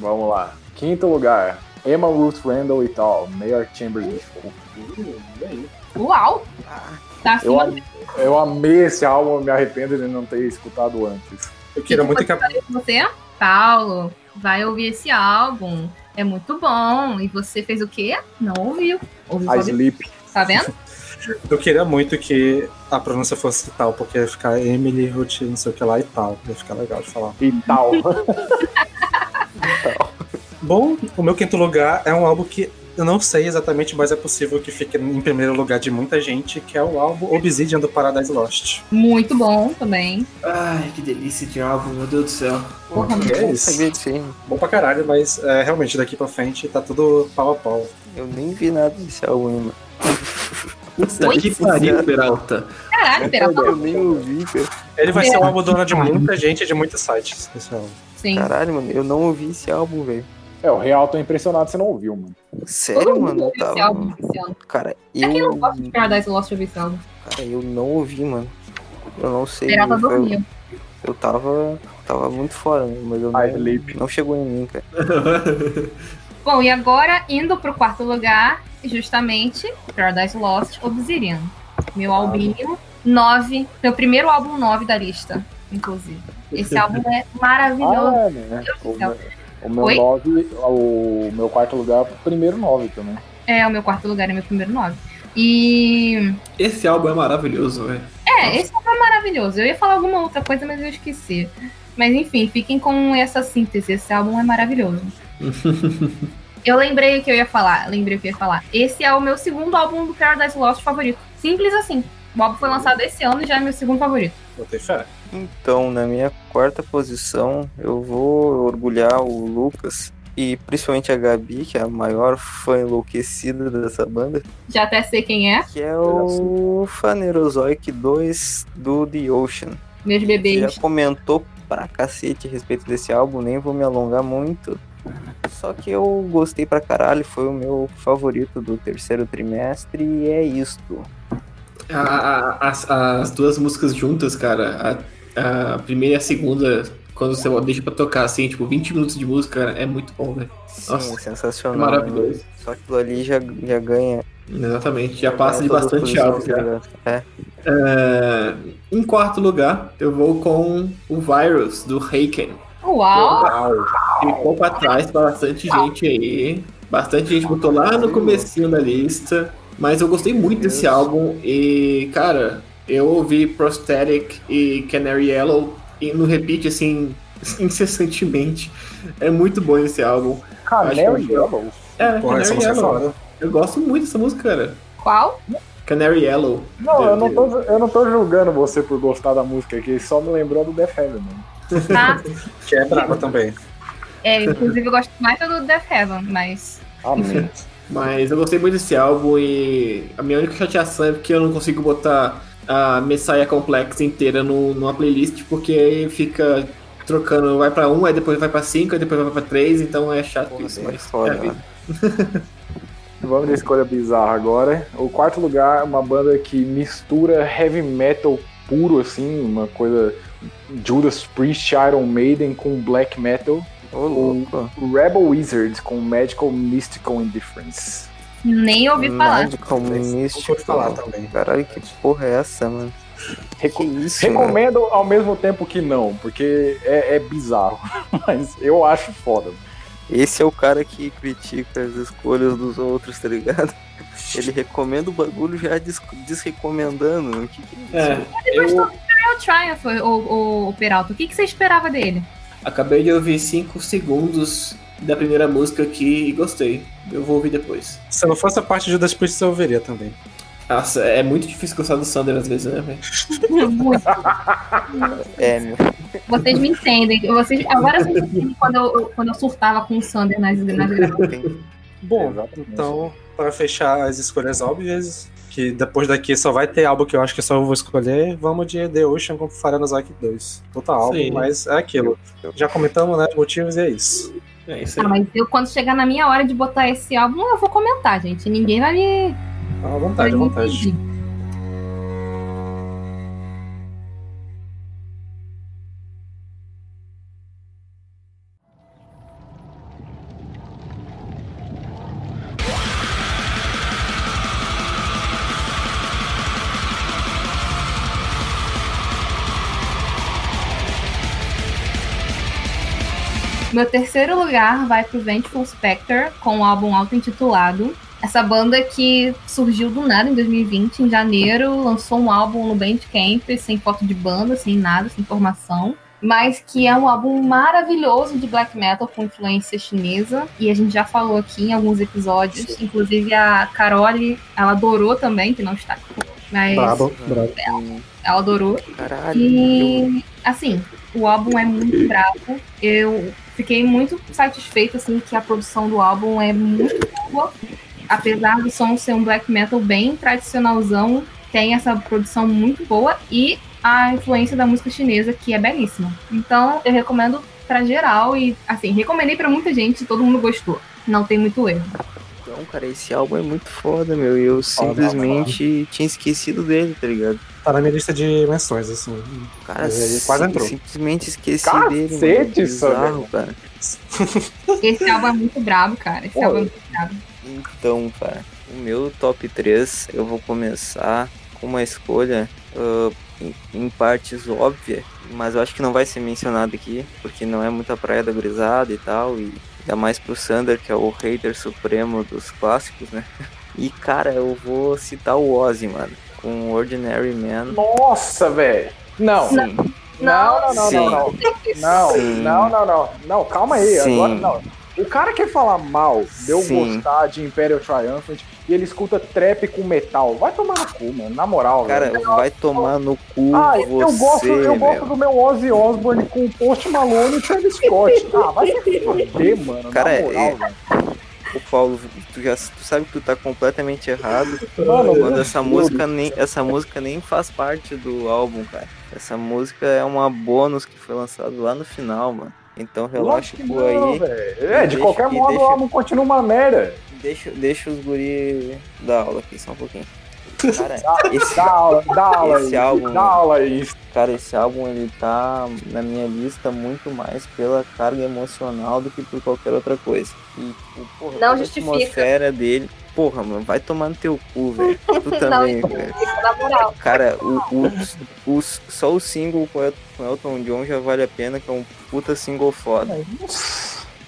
vamos lá. Quinto lugar, Emma Ruth Randall e tal, Mayor Chambers Disco. Uau! Tá Eu, am- eu amei esse álbum, eu me arrependo de não ter escutado antes. Eu queria muito que a Você, Paulo, vai ouvir esse álbum. É muito bom. E você fez o quê? Não ouviu. Ouviu A só Sleep Tá vendo? Eu queria muito que a pronúncia fosse tal, porque ia ficar Emily Ruth, não sei o que lá e tal. Ia ficar legal de falar. e tal. Bom, o meu quinto lugar é um álbum que eu não sei exatamente, mas é possível que fique em primeiro lugar de muita gente, que é o álbum Obsidian do Paradise Lost. Muito bom também. Ai, que delícia de álbum, meu Deus do céu. Porra, Que é Não isso? Bom pra caralho, mas é, realmente daqui pra frente tá tudo pau a pau. Eu nem vi nada desse álbum ainda. Puta que pariu, Peralta. Caralho, pera, Eu nem ouvi, cara. Ele vai ser um álbum dono de muita gente e de muitos sites. Esse álbum. Sim. Caralho, mano, eu não ouvi esse álbum, velho. É, o Real tô impressionado que você não ouviu, mano. Sério, Todo mundo mano? Eu tava... álbum esse ano. Cara, Pra quem não gosta de eu... Paradise Lost ouvir esse álbum? Cara, eu não ouvi, mano. Eu não sei. Peralta eu, eu tava... Tava muito fora, né? mas eu A não, não chegou em mim, cara. Bom, e agora, indo pro quarto lugar, justamente, Paradise Lost, Obsidian. Meu albinho, 9. Meu primeiro álbum 9 da lista, inclusive. Esse álbum é maravilhoso. Ah, é, né? O meu, Oi? nove, o meu quarto lugar, o primeiro nove também. É, o meu quarto lugar é meu primeiro 9. E. Esse álbum é maravilhoso, velho. É, esse álbum é maravilhoso. Eu ia falar alguma outra coisa, mas eu esqueci. Mas enfim, fiquem com essa síntese. Esse álbum é maravilhoso. Eu lembrei o que eu ia falar. Lembrei o que eu ia falar. Esse é o meu segundo álbum do Paradise Lost favorito. Simples assim. O álbum foi lançado esse ano e já é meu segundo favorito. Botei fé. Então, na minha quarta posição, eu vou orgulhar o Lucas e principalmente a Gabi, que é a maior fã enlouquecida dessa banda, Já até sei quem é. que é o Phanerozoic 2 do The Ocean. Meus Você bebês. já comentou pra cacete a respeito desse álbum, nem vou me alongar muito. Só que eu gostei pra caralho, foi o meu favorito do terceiro trimestre e é isto. A- a- as, as duas músicas juntas, cara, a, a primeira e a segunda, quando você deixa pra tocar assim, tipo, 20 minutos de música, cara, é muito bom, velho. Sim, Nossa, é sensacional. maravilhoso. né? Só aquilo ali já, já ganha. Exatamente, já passa de bastante álbum. tá já. É. É, em quarto lugar, eu vou com o Virus, do Heiken. Uau! Ficou pra trás pra bastante gente aí. Bastante gente botou lá no comecinho da lista. Mas eu gostei muito desse álbum. E, cara, eu ouvi Prosthetic e Canary Yellow e no repeat, assim, incessantemente. É muito bom esse álbum. Canary que Yellow. É, Porra, Canary é Yellow. foda. Eu gosto muito dessa música, cara. Qual? Canary Yellow. Não, eu não, tô, eu não tô julgando você por gostar da música aqui, só me lembrou do Death Heaven, mano. Ah, Que é brava também. é, inclusive eu gosto mais do Death Heaven, mas. Amém. Mas eu gostei muito desse álbum e a minha única chateação é porque eu não consigo botar a Messiah Complex inteira no, numa playlist, porque aí fica trocando, vai pra um, aí depois vai pra cinco, aí depois vai pra três, então é chato Porra, isso. é Mas foda, é a vida. mano. Vamos de escolha bizarra agora. O quarto lugar é uma banda que mistura heavy metal puro, assim, uma coisa Judas Priest, Iron Maiden com black metal. Ô, louco. O Rebel Wizards com Magical Mystical Indifference. Nem ouvi falar. Magical Mystical. ouvi falar também. Caralho, que porra é essa, mano? Reco- isso, mano? Recomendo ao mesmo tempo que não, porque é, é bizarro. Mas eu acho foda. Esse é o cara que critica as escolhas dos outros, tá ligado? Ele recomenda o bagulho já des desrecomendando. O que que é isso? É, eu Triumph, o, o, o Peralta. O que, que você esperava dele? Acabei de ouvir cinco segundos da primeira música aqui e gostei. Eu vou ouvir depois. Se não fosse a parte de Judas Priest, eu ouviria também. Nossa, é muito difícil gostar do Sander às vezes, né, velho? Muito. É, meu. Vocês me entendem. Vocês, agora vocês entendem quando eu, quando eu surtava com o Sander nas, nas gravações. Bom, Exatamente. então, para fechar as escolhas óbvias, que depois daqui só vai ter álbum que eu acho que só eu vou escolher, vamos de The Ocean com Faranazac 2. Puta álbum, Sim. mas é aquilo. Já comentamos, né, os motivos e é isso. É isso aí. Ah, mas eu, quando chegar na minha hora de botar esse álbum, eu vou comentar, gente. Ninguém vai me. À vai vontade, à vontade. impedir. Meu terceiro lugar vai pro Vengeful Spectre com o álbum auto-intitulado. Essa banda que surgiu do nada em 2020, em janeiro, lançou um álbum no Bandcamp, sem foto de banda, sem nada, sem informação. Mas que é um álbum maravilhoso de black metal com influência chinesa. E a gente já falou aqui em alguns episódios. Inclusive a Carole, ela adorou também, que não está aqui. Mas Brabo, brabo. ela adorou. Caralho. E assim, o álbum é muito bravo. Eu fiquei muito satisfeita assim que a produção do álbum é muito boa. Apesar do som ser um black metal bem tradicionalzão, tem essa produção muito boa e a influência da música chinesa que é belíssima. Então, eu recomendo pra geral e assim, recomendei pra muita gente, todo mundo gostou. Não tem muito erro. Então, cara, esse álbum é muito foda, meu. E eu simplesmente tinha esquecido dele, tá ligado? Tá na minha lista de menções, assim. Cara, Ele quase sim- entrou. simplesmente esqueci Cacete, dele, mano. Bizarro, cara. Esse álbum é muito brabo, cara. Esse Pô, álbum é muito brabo. Então, cara, o meu top 3, eu vou começar com uma escolha em, em partes óbvia, mas eu acho que não vai ser mencionado aqui, porque não é muita praia da gurizada e tal, e ainda mais pro Sander, que é o hater supremo dos clássicos, né? E, cara, eu vou citar o Ozzy, mano, com Ordinary Man. Nossa, velho. Não. Não, não, não, não, não. Não, Sim. não, não, não. Não, calma aí. Sim. Agora não. O cara quer falar mal de eu Sim. gostar de Imperial Triumphant e ele escuta trap com metal. Vai tomar no cu, mano. Na moral, cara, velho. vai tomar no cu Ah, você, eu gosto, eu gosto meu. do meu Ozzy Osbourne com o Post Malone e Travis Scott. Ah, vai se fuder, mano. Cara, na moral, é- velho. Ô Paulo, tu já tu sabe que tu tá completamente errado. Mano, Quando essa música nem essa música nem faz parte do álbum, cara. Essa música é uma bônus que foi lançado lá no final, mano. Então relaxa o aí. velho. É, de Deixa- qualquer modo deixa- o álbum continua uma merda. Deixa, deixa os guri dar aula aqui só um pouquinho. Cara, esse, Dá aula, dá aula Esse álbum- Dá aula aí. cara, esse álbum ele tá na minha lista muito mais pela carga emocional do que por qualquer outra coisa. E, porra, Não toda a justifica. atmosfera dele. Porra, mano, vai tomar no teu cu, velho. Tu também, velho. Cara, o, o, o- só o single com El- com Elton John já vale a pena, que é um puta single foda.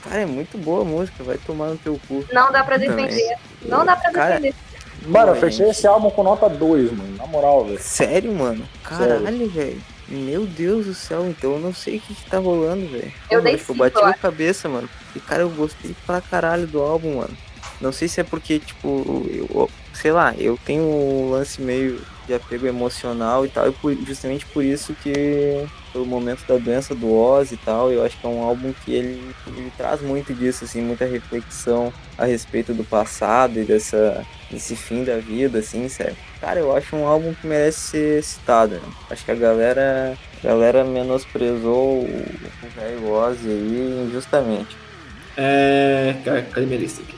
Cara, é muito boa a música, vai tomar no teu cu. Não dá pra Também. defender. Não dá pra Cara, defender. Mano, eu fechei esse álbum com nota 2, mano. Na moral, velho. Sério, mano? Caralho, velho. Meu Deus do céu, então eu não sei o que, que tá rolando, velho. Eu dei que Eu bati eu a acho. cabeça, mano. E cara, eu gostei pra caralho do álbum, mano. Não sei se é porque, tipo, eu, sei lá, eu tenho um lance meio de apego emocional e tal, e por- justamente por isso que, pelo momento da doença do Oz e tal, eu acho que é um álbum que ele, ele traz muito disso, assim, muita reflexão a respeito do passado e dessa, desse fim da vida, assim, sério. Cara, eu acho um álbum que merece ser citado, né? Acho que a galera, a galera menosprezou o velho Ozzy aí injustamente. É. ca- Cadê minha lista aqui?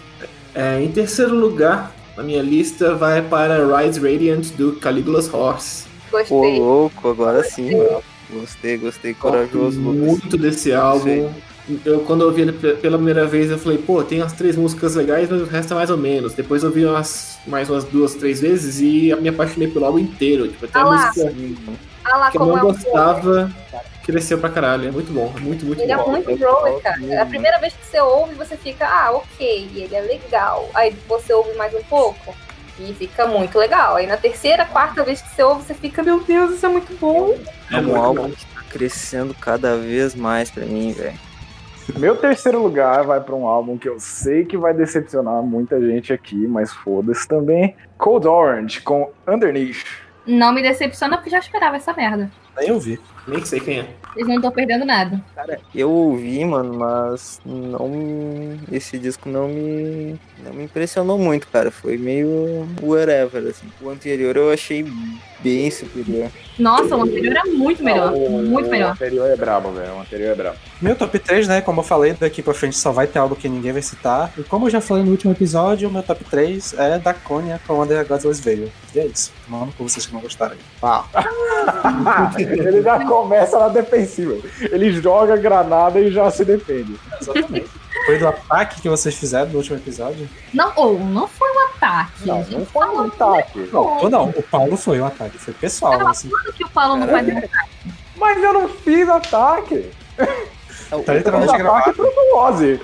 É, em terceiro lugar, na minha lista vai para Rise Radiant do Caligula's Horse. Pô, Gostei. louco, agora sim, mano. Gostei, gostei, corajoso, Gosto muito desse álbum. Eu, quando eu ouvi ele pe- pela primeira vez, eu falei, pô, tem as três músicas legais, mas o resto é mais ou menos. Depois eu ouvi umas, mais umas duas, três vezes e me apaixonei pelo álbum inteiro. Tipo, até Ah a lá. música Ah lá, que eu como não é gostava cresceu pra caralho. É muito bom, é muito, muito Ele é bom. muito grower, cara. É a primeira vez que você ouve, você fica, ah, ok, ele é legal. Aí você ouve mais um pouco e fica muito legal. Aí na terceira, quarta vez que você ouve, você fica, meu Deus, isso é muito bom. É um álbum que tá crescendo cada vez mais pra mim, velho. Meu terceiro lugar vai pra um álbum que eu sei que vai decepcionar muita gente aqui, mas foda-se também. Cold Orange com Underneath. Não me decepciona porque já esperava essa merda. Nem eu vi. Nem sei quem é. Eles não estão perdendo nada. Cara, eu ouvi, mano, mas não me- esse disco não me não me impressionou muito, cara. Foi meio whatever assim. O anterior eu achei bem superior. Nossa, o anterior era muito melhor. Não, o- Muito O melhor. anterior é brabo, velho. O anterior é brabo. Meu top 3, né? Como eu falei, daqui pra frente só vai ter algo que ninguém vai citar. E como eu já falei no último episódio, o meu top 3 é da Konya com Under Godless Veil. E é isso. Mano, por vocês que não gostaram. Pau. Ele já começa na defensiva. Ele joga granada e já se defende. Exatamente. Foi do ataque que vocês fizeram no último episódio? Não, ou não foi ataque. Não, não foi um ataque. Não, não. O Paulo foi o ataque. Foi pessoal, assim. Tudo que o Paulo não faz ataque. Mas eu não fiz ataque. Tá literalmente ataque gravado. pro Ozzy.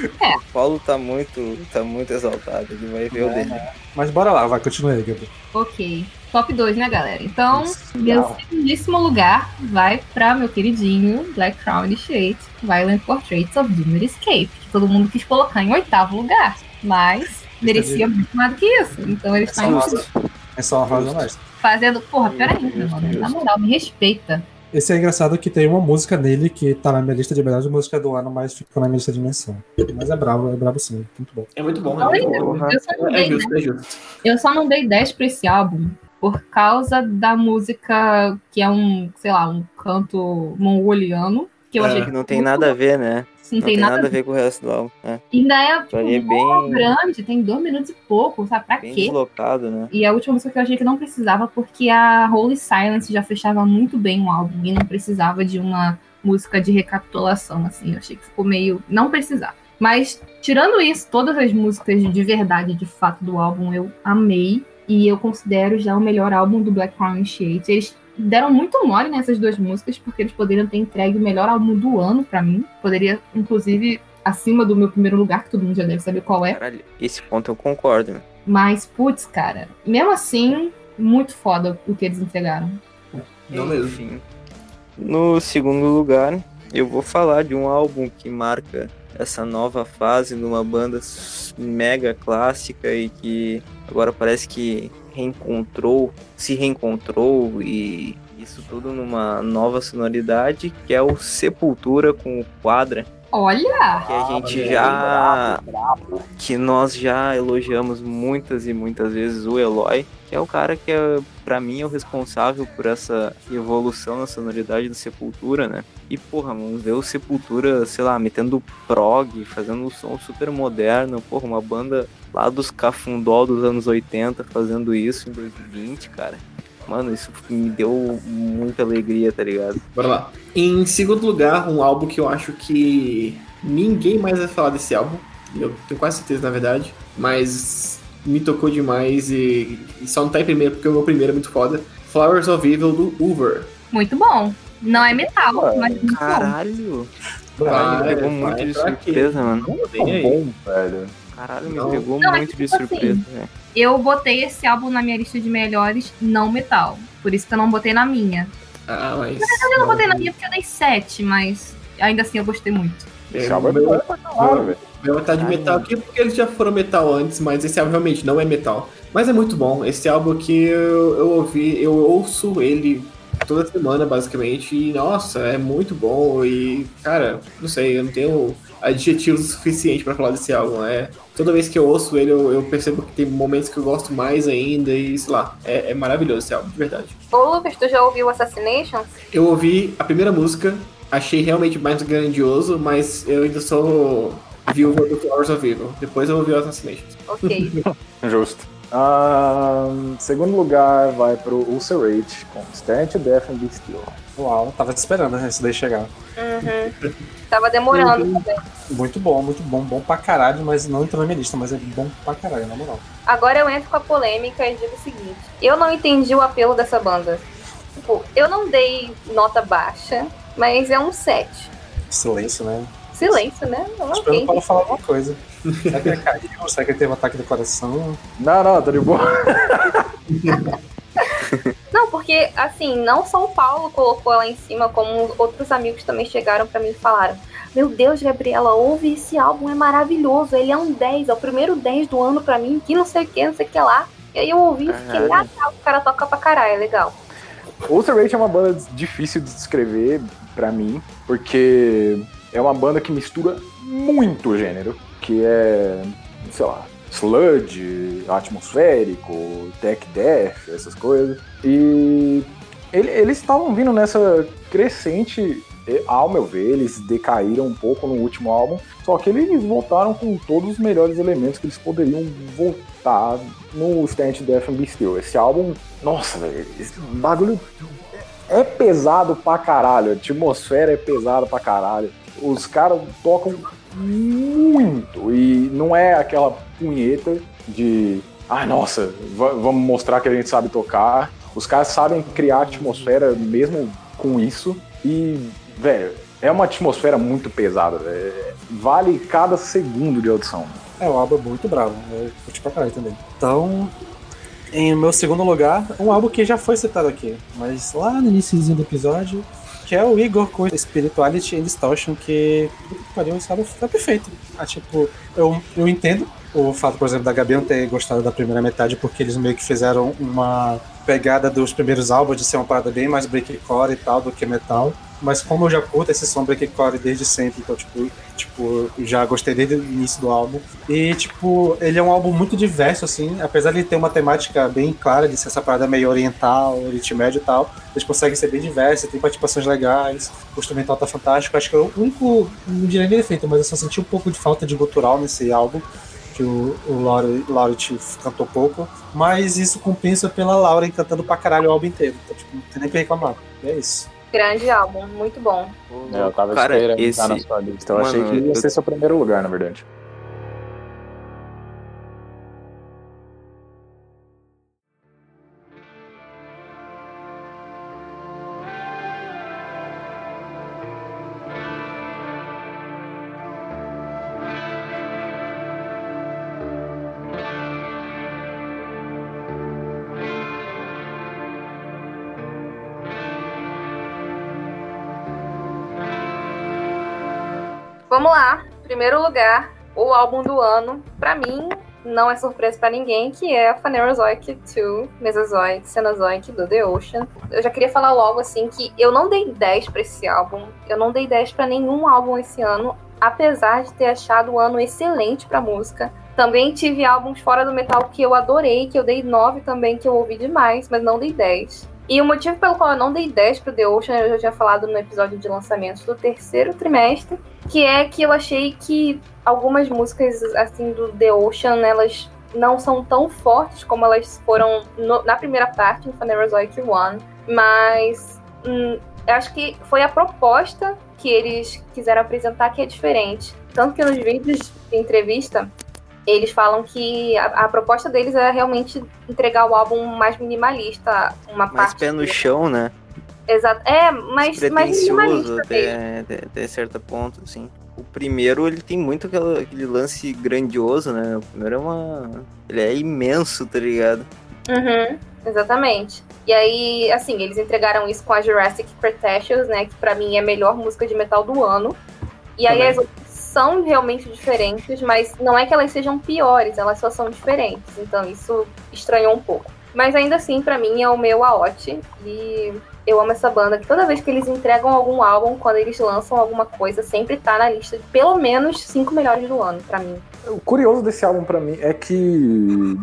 O Paulo tá muito tá muito exaltado, ele vai ver o dele. Mas bora lá, vai, continua aí, Gabriel. Ok. Top 2, né, galera? Então, meu segundíssimo lugar vai pra meu queridinho Black Crown Initiate, Violent Portraits of Doomed Escape, que todo mundo quis colocar em oitavo lugar, mas merecia muito mais do que isso. Então ele está em Só É só uma honesta. fazendo. Porra, mano. Na moral, me respeita. Esse é engraçado que tem uma música nele que tá na minha lista de melhores músicas do ano, mas ficou na minha lista de menção. Mas é bravo, é bravo sim. Muito bom. É muito bom, é É é justo. eu só não dei 10 pra esse álbum por causa da música que é um, sei lá, um canto mongoliano. Que eu É, achei Que não tem nada a ver, né? Não, Não tem nada, a ver. a ver com o resto do álbum. É, Ainda é tipo, é bem- grande, tem dois minutos e pouco, sabe? Pra bem quê? deslocado, né? E a última música que eu achei que não precisava, porque a Holy Silence já fechava muito bem o álbum e não precisava de uma música de recapitulação, assim. Eu achei que ficou meio. Não precisava. Mas, tirando isso, todas as músicas de verdade, de fato, do álbum eu amei. E eu considero já o melhor álbum do Black Crown Initiate. Eles deram muito mole nessas duas músicas, porque eles poderiam ter entregue o melhor álbum do ano pra mim. Poderia, inclusive, acima do meu primeiro lugar, que todo mundo já deve saber qual é. Caralho, esse ponto eu concordo. meu. Mas, putz, cara, mesmo assim, muito foda o que eles entregaram. Não mesmo. Enfim. No segundo lugar, eu vou falar de um álbum que marca essa nova fase numa banda s- mega clássica e que agora parece que reencontrou, se reencontrou e isso tudo numa nova sonoridade, que é o Sepultura com o Quadra, Olha! que a gente já que nós já elogiamos muitas e muitas vezes o Eloy, que é o cara que é, para mim é o responsável por essa evolução na sonoridade do Sepultura, né? E porra, vamos ver o Sepultura, sei lá, metendo prog, fazendo um som super moderno, porra, uma banda lá dos cafundó dos anos 80 fazendo isso em 2020, cara. Mano, isso me deu muita alegria, tá ligado? Bora lá. Em segundo lugar, um álbum que eu acho que ninguém mais vai falar desse álbum. Eu tenho quase certeza, na verdade. Mas me tocou demais e, e só não tá em primeiro porque o meu primeiro é muito foda. Flowers of Evil do Uber. Muito bom. Não é metal, Ué, mas muito bom. Caralho! Vai, Caralho, me pegou muito de surpresa, mano. Tá bom, velho. Caralho, me Não. pegou Não, é muito de tipo assim, surpresa, velho. Eu botei esse álbum na minha lista de melhores não metal. Por isso que eu não botei na minha. Ah, mas. Eu não botei na minha porque eu dei 7, mas ainda assim eu gostei muito. Esse álbum é bom pra caralho, velho. Meu vai estar de metal aqui porque eles já foram metal antes, mas esse álbum realmente não é metal. Mas é muito bom. Esse álbum aqui eu, eu ouvi, eu ouço ele toda semana, basicamente, e nossa, é muito bom. E, cara, não sei, eu não tenho adjetivos suficientes pra falar desse álbum. É, toda vez que eu ouço ele, eu, eu percebo que tem momentos que eu gosto mais ainda, e sei lá, é, é maravilhoso esse álbum, de verdade. Ô, Lucas, tu já ouviu Assassinations? Eu ouvi a primeira música, achei realmente mais grandioso, mas eu ainda sou viúva do Flowers of Evil. Depois eu ouvi o Assassinations. Ok. Justo. Ahn, segundo lugar vai pro Ulcerate com Stand to Death and Be Still. Uau, tava te esperando né, isso daí chegar. Uhum. Tava demorando também. Muito bom, muito bom, bom pra caralho, mas não entrou na minha lista, mas é bom pra caralho, na moral. Agora eu entro com a polêmica e digo o seguinte: eu não entendi o apelo dessa banda. Tipo, eu não dei nota baixa, mas é um 7. Silêncio, né? Silêncio, né? Espero Ok. o Paulo falar alguma coisa. Será que ele caiu? Será que ele teve um ataque do coração? Não, não, tá de boa. Não, porque assim, não só o Paulo colocou ela em cima, como outros amigos também chegaram pra mim e falaram: Meu Deus, Gabriela, ouve esse álbum, é maravilhoso. Ele é um 10, é o primeiro 10 do ano pra mim, que não sei o que, não sei o que lá. E aí eu ouvi e fiquei, ah, tá, o cara toca pra caralho, é legal. Ulcer Rate é uma banda difícil de descrever pra mim, porque é uma banda que mistura muito gênero, que é, sei lá, sludge, atmosférico, tech death, essas coisas. E ele- eles estavam vindo nessa crescente, ao meu ver, eles decaíram um pouco no último álbum, só que eles voltaram com todos os melhores elementos que eles poderiam voltar no Stand Death and Be Still. Esse álbum, nossa, velho, esse bagulho é pesado pra caralho, a atmosfera é pesada pra caralho. Os caras tocam muito e não é aquela punheta de, ah, nossa, va- vamos mostrar que a gente sabe tocar. Os caras sabem criar atmosfera mesmo com isso e, velho, é uma atmosfera muito pesada, velho. Vale cada segundo de audição. É, o álbum é muito bravo. Eu curti pra caralho também. Então, em meu segundo lugar, um álbum que já foi citado aqui, mas lá no iníciozinho do episódio, que é o Igor com Spirituality and Distortion, que, que pariu, álbum tá perfeito. Ah, tipo, eu, eu entendo o fato, por exemplo, da Gabi não ter gostado da primeira metade, porque eles meio que fizeram uma pegada dos primeiros álbuns de ser uma parada bem mais breakcore e tal do que metal. Mas como eu já curto esse som breakcore desde sempre, então, tipo, tipo, já gostei desde o início do álbum. E, tipo, ele é um álbum muito diverso, assim, apesar de ter uma temática bem clara, de ser essa parada meio oriental, Oriente Médio e tal, eles conseguem ser bem diversos, tem participações legais, o instrumental tá fantástico. Acho que é o único, não diria nem defeito, mas eu só senti um pouco de falta de gutural nesse álbum, que o, o Laure- cantou pouco, mas isso compensa pela Lauren cantando pra caralho o álbum inteiro, então, tipo, não tem nem pra reclamar. E é isso. Grande álbum, muito bom. É, eu tava Cara, esperando esse- estar na sua lista. Eu Mano, achei que ia eu- ser seu primeiro lugar, na verdade. Primeiro lugar, o álbum do ano, pra mim, não é surpresa pra ninguém, que é Phanerozoic 2, Mesozoic, Cenozoic do The Ocean. Eu já queria falar logo assim que eu não dei 10 pra esse álbum, eu não dei 10 pra nenhum álbum esse ano, apesar de ter achado o ano excelente pra música. Também tive álbuns fora do metal que eu adorei, que eu dei 9 também, que eu ouvi demais, mas não dei 10. E o motivo pelo qual eu não dei 10 pro The Ocean, eu já tinha falado no episódio de lançamentos do terceiro trimestre, que é que eu achei que algumas músicas assim do The Ocean, elas não são tão fortes como elas foram no- na primeira parte, no Phanerozoic One, mas hum, eu acho que foi a proposta que eles quiseram apresentar que é diferente. Tanto que nos vídeos de entrevista, eles falam que a, a proposta deles é realmente entregar o álbum mais minimalista, uma Mais parte pé no chão, né? Exato. É, mais Pretencioso minimalista até, até, até certo ponto, assim. O primeiro, ele tem muito aquela- aquele lance grandioso, né? O primeiro é uma... Ele é imenso, tá ligado? Uhum, exatamente. E aí, assim, eles entregaram isso com a Jurassic Cretaceous, né? Que pra mim é a melhor música de metal do ano. E aí Também. as outras são realmente diferentes, mas não é que elas sejam piores, elas só são diferentes. Então isso estranhou um pouco. Mas ainda assim, pra mim, é o meu Aote. E eu amo essa banda, que toda vez que eles entregam algum álbum, quando eles lançam alguma coisa, sempre tá na lista de pelo menos cinco melhores do ano, pra mim. O curioso desse álbum pra mim é que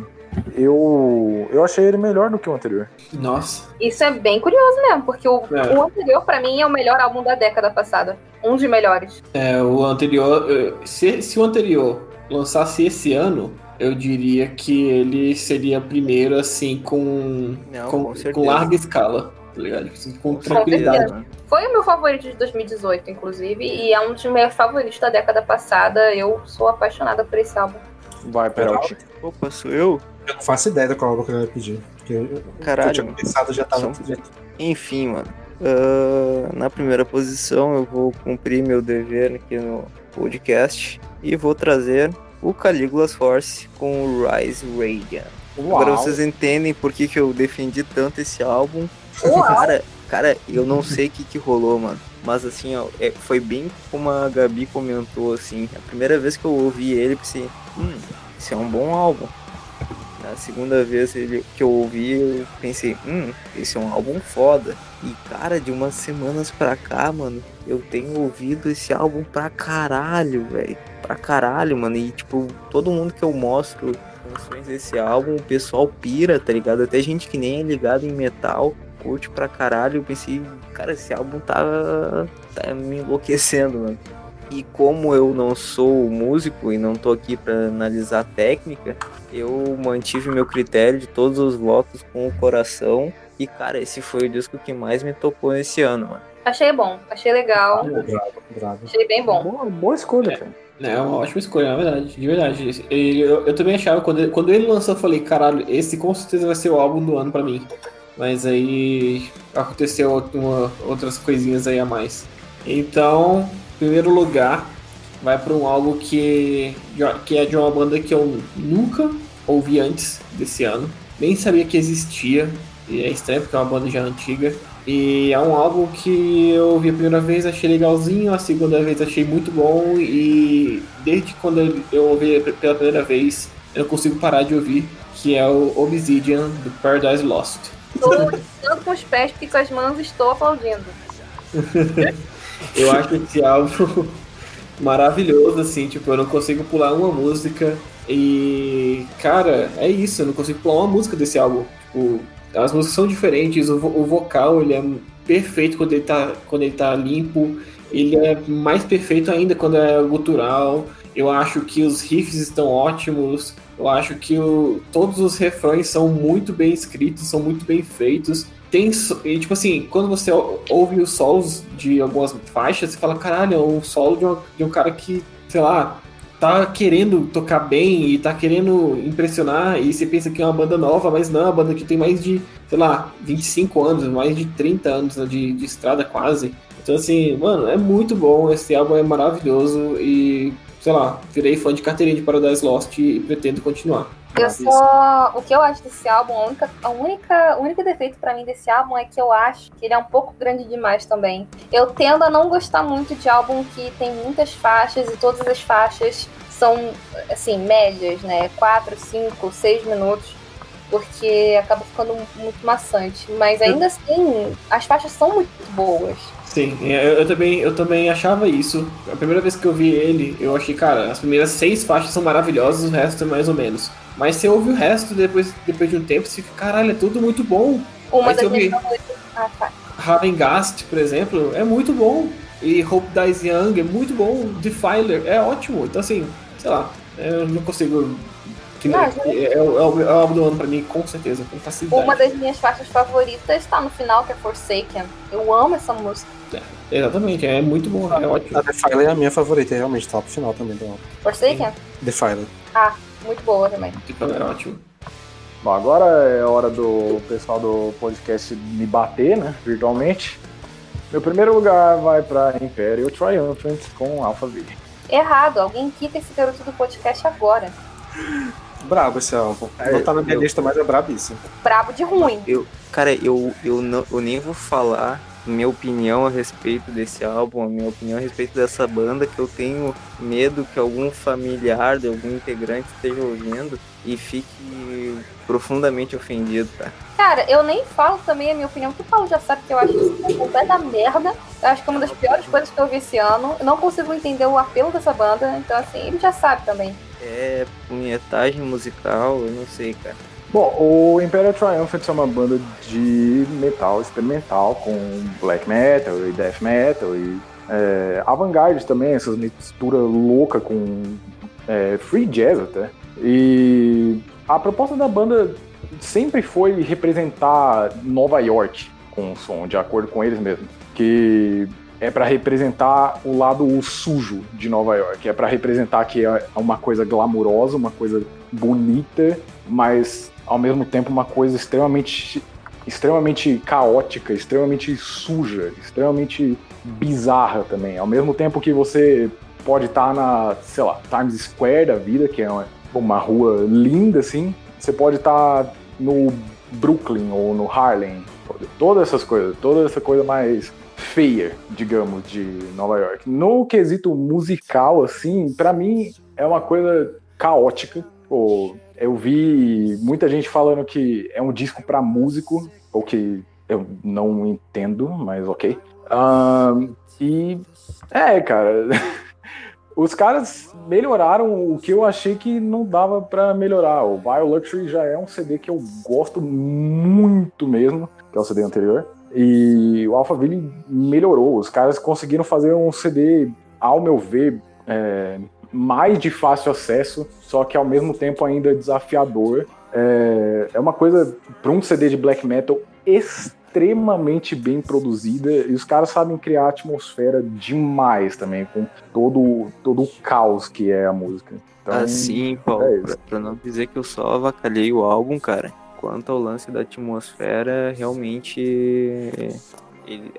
eu eu achei ele melhor do que o anterior. Nossa. Isso é bem curioso mesmo, porque o, É. o anterior, pra mim, é o melhor álbum da década passada. Um dos melhores. É, o anterior. eh, Se, se o anterior lançasse esse ano, eu diria que ele seria primeiro, assim, com. Não, com, com com, larga escala, tá ligado? Assim, com Com tranquilidade. certeza. Foi o meu favorito de 2018, inclusive, e é um dos meus favoritos da década passada. Eu sou apaixonada por esse álbum. Vai, Peralti. Opa, sou eu? Eu não faço ideia do qual álbum que eu ia pedir. Eu, Caralho. eu tinha pensado já tava. São- Enfim, mano. Ah, na primeira posição, eu vou cumprir meu dever aqui no podcast e vou trazer o Caligula's Force com o Rise Radiant. Agora Uau. vocês entendem por que, que eu defendi tanto esse álbum. Uau. Cara, cara, eu não sei o que, que rolou, mano. Mas assim, ó, é- foi bem como a Gabi comentou, assim. A primeira vez que eu ouvi ele, pensei, hum, esse é um bom álbum. Na segunda vez que eu ouvi, eu pensei, hum, esse é um álbum foda. E cara, de umas semanas pra cá, mano, eu tenho ouvido esse álbum pra caralho, velho. Pra caralho, mano. E tipo, todo mundo que eu mostro canções desse álbum, o pessoal pira, tá ligado? Até gente que nem é ligado em metal, curte pra caralho. Eu pensei, cara, esse álbum tá, tá me enlouquecendo, mano. E como eu não sou músico e não tô aqui pra analisar a técnica, eu mantive meu critério de todos os votos com o coração. E cara, esse foi o disco que mais me tocou nesse ano, mano. Achei bom, achei legal, Bravo, bravo. achei bem bom. Boa, boa escolha, cara. É uma ótima escolha, na verdade, de verdade. E Eu, eu também achava, quando ele, quando ele lançou, eu falei, caralho, esse com certeza vai ser o álbum do ano pra mim. Mas aí aconteceu uma- outras coisinhas aí a mais. Então, primeiro lugar, vai pra um álbum que, que é de uma banda que eu nunca ouvi antes desse ano. Nem sabia que existia. E é estranho porque é uma banda já antiga. E é um álbum que eu ouvi a primeira vez, achei legalzinho, a segunda vez achei muito bom e desde quando eu ouvi pela primeira vez, eu não consigo parar de ouvir, que é o Obsidian do Paradise Lost. Estou tanto com os pés porque com as mãos estou aplaudindo. Eu acho esse álbum maravilhoso, assim, tipo, eu não consigo pular uma música e, cara, é isso, eu não consigo pular uma música desse álbum. Tipo, as músicas são diferentes, o, o vocal, ele é perfeito quando ele tá, quando ele tá limpo, ele é mais perfeito ainda quando é gutural. Eu acho que os riffs estão ótimos, eu acho que o- todos os refrões são muito bem escritos, são muito bem feitos. Tem, e, tipo assim, quando você ou- ouve os solos de algumas faixas, você fala, caralho, é um solo de, uma- de um cara que, sei lá, tá querendo tocar bem e tá querendo impressionar, e você pensa que é uma banda nova, mas não, é uma banda que tem mais de, sei lá, 25 anos, mais de 30 anos né, de, de estrada quase. Então, assim, mano, é muito bom, esse álbum é maravilhoso e, sei lá, virei fã de carteirinha de Paradise Lost e pretendo continuar. Eu só. O que eu acho desse álbum, a única, a única, o único defeito pra mim desse álbum é que eu acho que ele é um pouco grande demais também. Eu tendo a não gostar muito de álbum que tem muitas faixas e todas as faixas são, assim, médias, né? 4, 5, 6 minutos. Porque acaba ficando muito maçante. Mas ainda assim, as faixas são muito boas. Sim, eu, eu também, eu também achava isso. A primeira vez que eu vi ele, eu achei, cara, as primeiras seis faixas são maravilhosas, o resto é mais ou menos. Mas você ouve o resto depois, depois de um tempo, você fica, caralho, é tudo muito bom. Uma Mas das favoritas. Ah, tá. Ravengast, por exemplo, é muito bom. E Hope Dies Young é muito bom. Defiler é ótimo. Então, assim, sei lá, eu não consigo. Que, Não, é, é, o- é o é o álbum do ano pra mim, com certeza, com facilidade. Uma das minhas faixas favoritas tá no final, que é Forsaken. Eu amo essa música. Exatamente, é muito bom, é ótimo. A Defiler é a minha favorita, é realmente tá pro final também do álbum. Forsaken? Defiler. Ah, muito boa também. Defiler é ótimo. Bom, agora é hora do pessoal do podcast me bater, né? Virtualmente. Meu primeiro lugar vai pra Imperial Triumphant com Alpha V. Errado, alguém quita esse garoto do podcast agora. Brabo esse álbum. É, Não tá na minha eu- lista, mas é brabíssimo. Brabo de ruim. Eu, cara, eu, eu, não, eu nem vou falar minha opinião a respeito desse álbum, a minha opinião a respeito dessa banda, que eu tenho medo que algum familiar de algum integrante esteja ouvindo e fique profundamente ofendido, tá? Cara, eu nem falo também a minha opinião, que o Paulo já sabe que eu acho isso uma completa merda. Eu acho que é uma das piores coisas que eu vi esse ano. Eu não consigo entender o apelo dessa banda, então assim, ele já sabe também. É punhetagem musical, eu não sei, cara. Bom, o Imperial Triumphant é uma banda de metal experimental com black metal e death metal e é, avant-garde também, essas misturas loucas com é, free jazz até. E a proposta da banda sempre foi representar Nova York com o som, de acordo com eles mesmos. Que é para representar o lado sujo de Nova York, é para representar que é uma coisa glamurosa, uma coisa bonita, mas ao mesmo tempo uma coisa extremamente extremamente caótica, extremamente suja, extremamente bizarra também. Ao mesmo tempo que você pode estar na, sei lá, Times Square da vida, que é uma, rua linda assim, você pode estar no Brooklyn ou no Harlem, todas essas coisas, toda essa coisa mais feia, digamos, de Nova York. No quesito musical, assim, pra mim é uma coisa caótica. Pô, eu vi muita gente falando que é um disco pra músico, o que eu não entendo, mas ok. Ahn, e é, cara. Os caras melhoraram o que eu achei que não dava pra melhorar. O Bio Luxury já é um CD que eu gosto muito mesmo, que é o CD anterior. E o Alphaville melhorou. Os caras conseguiram fazer um CD, ao meu ver, é, mais de fácil acesso, só que ao mesmo tempo ainda desafiador. É, é uma coisa para um CD de black metal extremamente bem produzida e os caras sabem criar atmosfera demais também com todo todo o caos que é a música. Então, Assim, Paulo, é pra, isso. pra não dizer que eu só avacalhei o álbum, cara. Quanto ao lance da atmosfera, realmente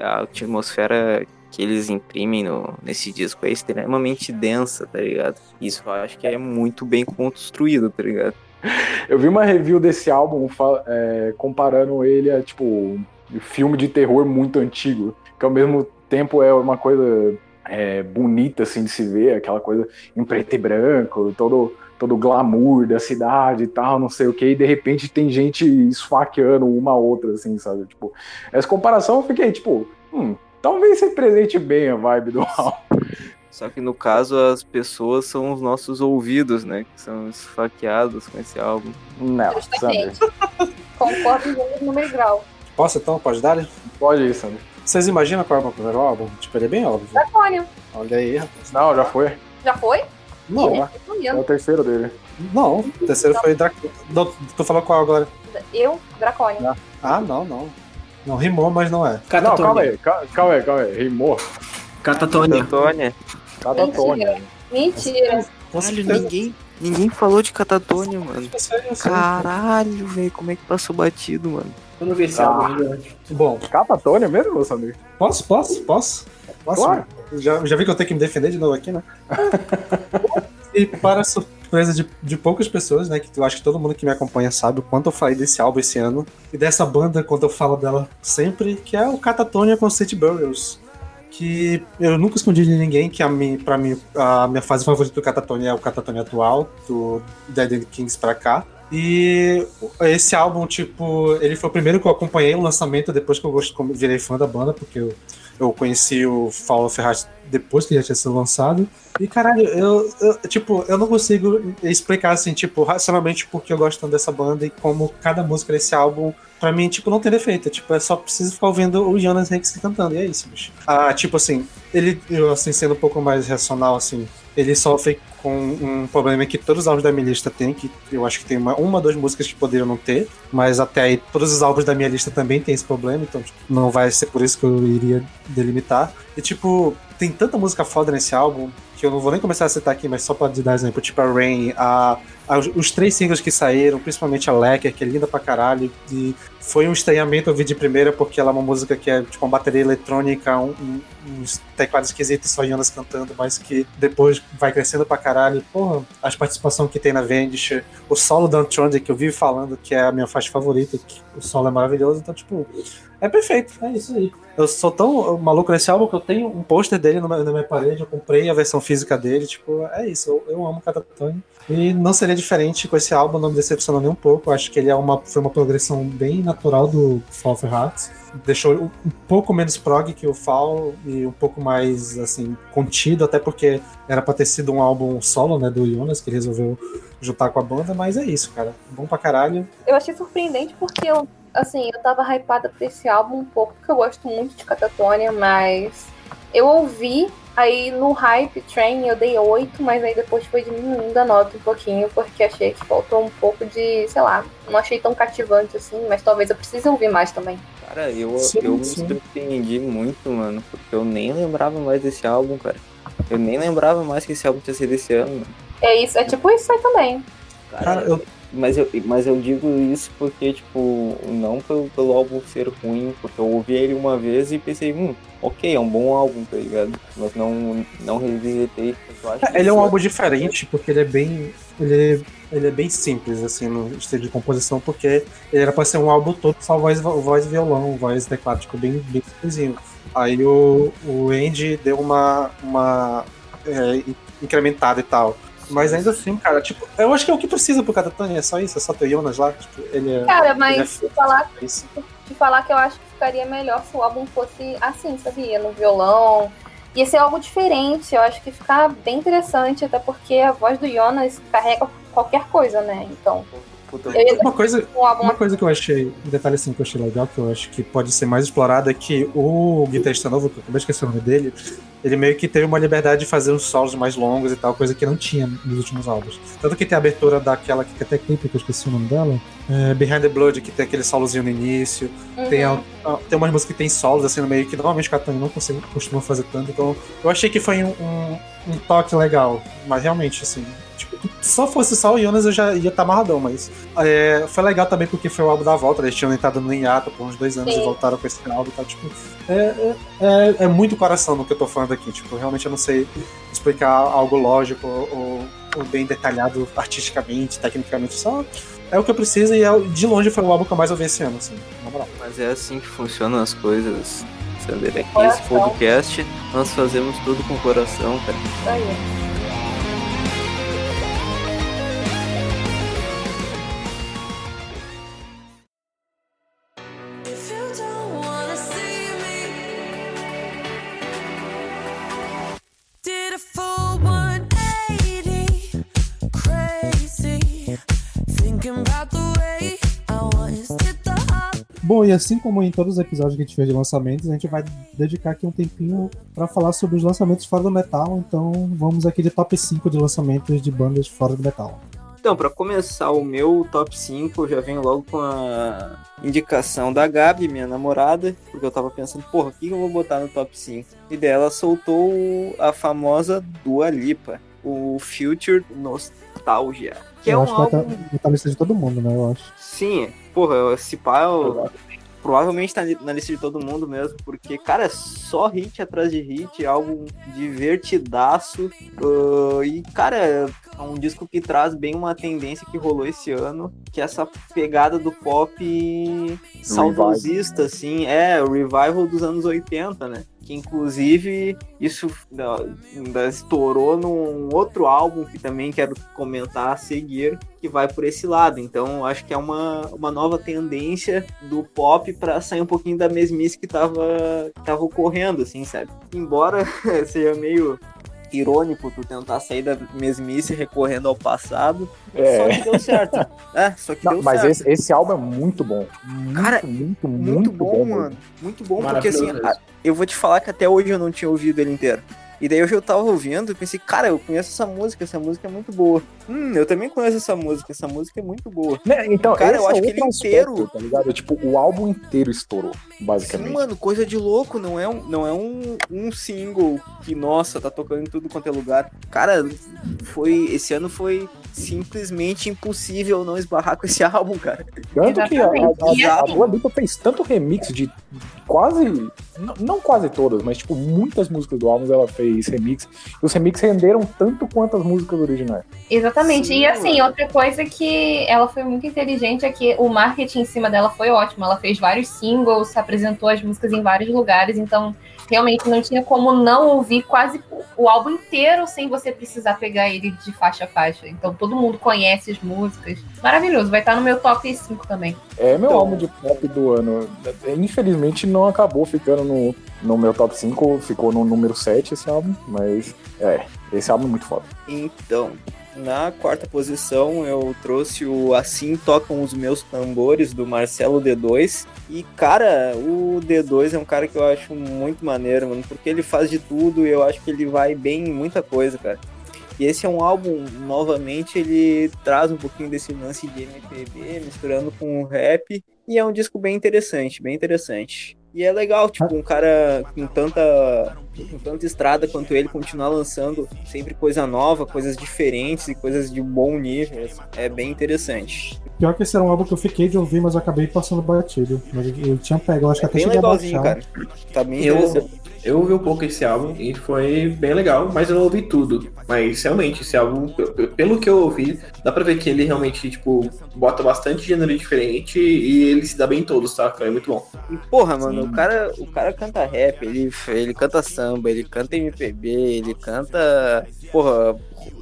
a atmosfera que eles imprimem no, nesse disco é extremamente densa, tá ligado? Isso eu acho que é muito bem construído, tá ligado? Eu vi uma review desse álbum é, comparando ele a, tipo, um filme de terror muito antigo, que ao mesmo tempo é uma coisa é, bonita, assim, de se ver, aquela coisa em preto e branco, todo, todo glamour da cidade e tal, não sei o que, e de repente tem gente esfaqueando uma outra, assim, sabe? Tipo, essa comparação eu fiquei, tipo, hum, talvez represente bem a vibe do álbum. Só que no caso as pessoas são os nossos ouvidos, né? Que são esfaqueados com esse álbum. Não, Sander, Justamente. Concordo em número e grau. Posso então? Pode dar? pode ir, Sander. Vocês imaginam qual é o meu primeiro álbum? Tipo, ele é bem óbvio. Dracônio. Olha aí, rapaz. Não, já foi. Já foi? Não, Eu É tô o terceiro dele. não. O terceiro foi Drac... Não, Tu falou qual agora? Eu, Dracônio. Ah, não, não. Não rimou, mas não é. Não, Catatônia. calma aí, ca- calma aí, calma aí. Rimou. Catatônia. Catatonia. Catatônia. Mentira. Caralho, ninguém, ninguém falou de Catatonia, mano. Eu sei. Caralho, velho, como é que passou batido, mano? Eu não vi esse Ah. álbum. Bom, Catatônia mesmo, Samir? posso, posso, posso? Posso? Claro. Já, já vi que eu tenho que me defender de novo aqui, né? e para surpresa de, de poucas pessoas, né? Que eu acho que todo mundo que me acompanha sabe o quanto eu falei desse álbum esse ano. E dessa banda, quando eu falo dela sempre, que é o Catatonia City Burials. Que eu nunca escondi de ninguém que a mim, pra mim, a minha fase favorita do Catatonia é o Catatonia atual, do Dead End Kings pra cá. E esse álbum, tipo, ele foi o primeiro que eu acompanhei o lançamento depois que eu virei fã da banda, porque eu, eu conheci o of Heart depois que já tinha sido lançado. E caralho, eu, eu- tipo, eu não consigo explicar assim, tipo, racionalmente porque eu gosto tanto dessa banda e como cada música desse álbum, pra mim, tipo, não tem defeito. Tipo, é só preciso ficar ouvindo o Jonas Rex cantando, e é isso, bicho. Ah, tipo assim, ele, eu, assim, sendo um pouco mais racional, assim, ele sofre com um problema que todos os álbuns da minha lista têm, que eu acho que tem uma, uma duas músicas que poderiam não ter, mas até aí todos os álbuns da minha lista também tem esse problema, então tipo, não vai ser por isso que eu iria delimitar. E tipo, tem tanta música foda nesse álbum que eu não vou nem começar a citar aqui, mas só pra dar exemplo, tipo a Rain, a, a- os três singles que saíram, principalmente a Lecker, que é linda pra caralho, e foi um estranhamento ouvir de primeira, porque ela é uma música que é tipo uma bateria eletrônica, um, um- uns teclados esquisitos, só Jonas cantando, mas que depois vai crescendo pra caralho. Porra, as participações que tem na Vendish, o solo da Untronic, que eu vivo falando que é a minha faixa favorita, que o solo é maravilhoso, então, tipo, é perfeito, é isso aí. Eu sou tão maluco nesse álbum que eu tenho um pôster dele na minha, na minha parede, eu comprei a versão física dele, tipo, é isso, eu, eu amo Catatone. E não seria diferente com esse álbum, não me decepcionou nem um pouco. Eu acho que ele é uma, foi uma progressão bem natural do Fall of Hearts. Deixou um um pouco menos prog que o Fall e um pouco mais, assim, contido, até porque era pra ter sido um álbum solo, né, do Jonas, que ele resolveu juntar com a banda, mas é isso, cara. Bom pra caralho. Eu achei surpreendente porque eu, assim, eu tava hypada pra esse álbum um pouco, porque eu gosto muito de Catatonia, mas eu ouvi, aí no Hype Train eu dei 8, mas aí depois foi diminuindo a nota um pouquinho, porque achei que faltou um pouco de, sei lá, não achei tão cativante assim, mas talvez eu precise ouvir mais também. Cara, eu, Sim, eu me sim. surpreendi muito, mano, porque eu nem lembrava mais desse álbum, cara. Eu nem lembrava mais que esse álbum tinha sido esse ano, mano. É isso, é tipo isso aí também. Cara, Cara, eu, Mas eu, mas eu digo isso porque, tipo, não pelo, pelo álbum ser ruim, porque eu ouvi ele uma vez e pensei, hum, ok, é um bom álbum, tá ligado? Mas não, não revisitei, que Ele é um esse- álbum diferente porque ele é bem. Ele, ele é bem simples, assim, no estilo de composição, porque ele era pra ser um álbum todo só voz, voz violão, voz teclado, tipo, bem, bem simplesinho. Aí o, o Andy deu uma, uma é, incrementada e tal. Mas ainda assim, cara, tipo, eu acho que é o que precisa pro Katatani, é só isso, é só ter Jonas lá, tipo, ele é. Cara, ele mas é se falar, isso. te falar que eu acho que ficaria melhor se o álbum fosse assim, sabia? No violão. Ia ser algo diferente, eu acho que ficar bem interessante, até porque a voz do Jonas carrega qualquer coisa, né? Então, Puta, Uma coisa, um Uma coisa que eu achei, um detalhe assim que eu achei legal, que eu acho que pode ser mais explorado, é que o guitarrista novo, que eu acabei de esquecer o nome dele, ele meio que teve uma liberdade de fazer uns solos mais longos e tal, coisa que não tinha nos últimos álbuns. Tanto que tem a abertura daquela que até clipe, que eu esqueci o nome dela, é, Behind the Blood, que tem aquele solozinho no início, Uhum. tem, a- a- tem umas músicas que tem solos assim no meio, que normalmente o Katani não consegue, costuma fazer tanto, então eu achei que foi um, um, um toque legal, mas realmente, assim, só fosse só o Jonas eu já ia estar amarradão, mas é, foi legal também porque foi o álbum da volta, eles tinham entrado no hiato por uns dois anos Sim. e voltaram com esse álbum e tal, tipo, é, é, é, é muito coração no que eu tô falando aqui, tipo, realmente eu não sei explicar algo lógico ou, ou bem detalhado artisticamente, tecnicamente, só é o que eu preciso e é, de longe foi o álbum que eu mais ouvi esse ano, assim, na moral. Mas é assim que funcionam as coisas. Sander, aqui esse podcast, nós fazemos tudo com o coração, cara. Isso aí. Bom, e assim como em todos os episódios que a gente fez de lançamentos, a gente vai dedicar aqui um tempinho pra falar sobre os lançamentos fora do metal. Então vamos aqui de top 5 de lançamentos de bandas fora do metal. Então, pra começar o meu top 5, eu já venho logo com a indicação da Gabi, minha namorada, porque eu tava pensando, porra, o que eu vou botar no top 5? E dela soltou a famosa Dua Lipa, o Future Nostalgia, que é eu um acho que vai álbum... estar vai tá na lista de todo mundo, né? Eu acho. Sim, porra, esse pá eu- provavelmente tá na lista de todo mundo mesmo, porque, cara, é só hit atrás de hit, álbum divertidaço. ah, e, cara, é um disco que traz bem uma tendência que rolou esse ano, que é essa pegada do pop saudosista, assim, é, o revival dos anos 80, né? Que inclusive isso ainda estourou num outro álbum que também quero comentar a seguir, que vai por esse lado. Então, acho que é uma, uma nova tendência do pop para sair um pouquinho da mesmice que tava, que tava ocorrendo, assim, sabe? Embora seja meio irônico tu tentar sair da mesmice recorrendo ao passado, É. só que deu certo. É, só que Não, deu mas certo. esse, esse álbum é muito bom. Muito, Cara, muito, muito, Muito bom, mesmo. mano. Muito bom, porque assim, eu vou te falar que até hoje eu não tinha ouvido ele inteiro. E daí hoje eu tava ouvindo e pensei, cara, eu conheço essa música, essa música é muito boa. Hum, eu também conheço essa música, essa música é muito boa. Né, Então, Cara, eu é acho que outro ele aspecto, inteiro- Tá ligado? Tipo, o álbum inteiro estourou, Sim, basicamente. mano, coisa de louco, não é, um, não é um, um single que, nossa, tá tocando em tudo quanto é lugar. Cara, foi. Esse ano foi simplesmente impossível não esbarrar com esse álbum, cara. Tanto que a, a, a, a assim- Dua Lipa fez tanto remix de quase. Não quase todas, mas tipo, muitas músicas do álbum ela fez remix. E os remixes renderam tanto quanto as músicas originais. Exatamente. Sim, e assim, mano. outra coisa que ela foi muito inteligente é que o marketing em cima dela foi ótimo. Ela fez vários singles, apresentou as músicas em vários lugares, então realmente não tinha como não ouvir quase o álbum inteiro sem você precisar pegar ele de faixa a faixa. Então todo mundo conhece as músicas. Maravilhoso, vai estar no meu top 5 também. É meu Então- álbum de pop do ano. Infelizmente não acabou ficando no, no meu top 5, ficou no número 7 esse álbum, mas é, esse álbum é muito foda. Então, na quarta posição eu trouxe o Assim Tocam os Meus Tambores do Marcelo D2. E, cara, o D2 é um cara que eu acho muito maneiro, mano, porque ele faz de tudo e eu acho que ele vai bem em muita coisa, cara. E esse é um álbum, novamente, ele traz um pouquinho desse lance de MPB, misturando com rap. E é um disco bem interessante, bem interessante. E é legal, tipo, um cara com tanta com tanta estrada quanto ele, continuar lançando sempre coisa nova, coisas diferentes e coisas de bom nível. É bem interessante. Pior que esse era um álbum que eu fiquei de ouvir, mas eu acabei passando batido. Mas eu, tinha pego, eu acho que É até bem cheguei a legalzinho, baixar. cara. Tá bem Eu, interessante. Eu ouvi um pouco esse álbum e foi bem legal, mas eu não ouvi tudo. Mas realmente, esse álbum, pelo que eu ouvi, dá pra ver que ele realmente, tipo, bota bastante gênero diferente e ele se dá bem em todos, tá? É muito bom. E porra, mano, o cara, o cara canta rap, ele, ele canta samba, ele canta MPB, ele canta, porra,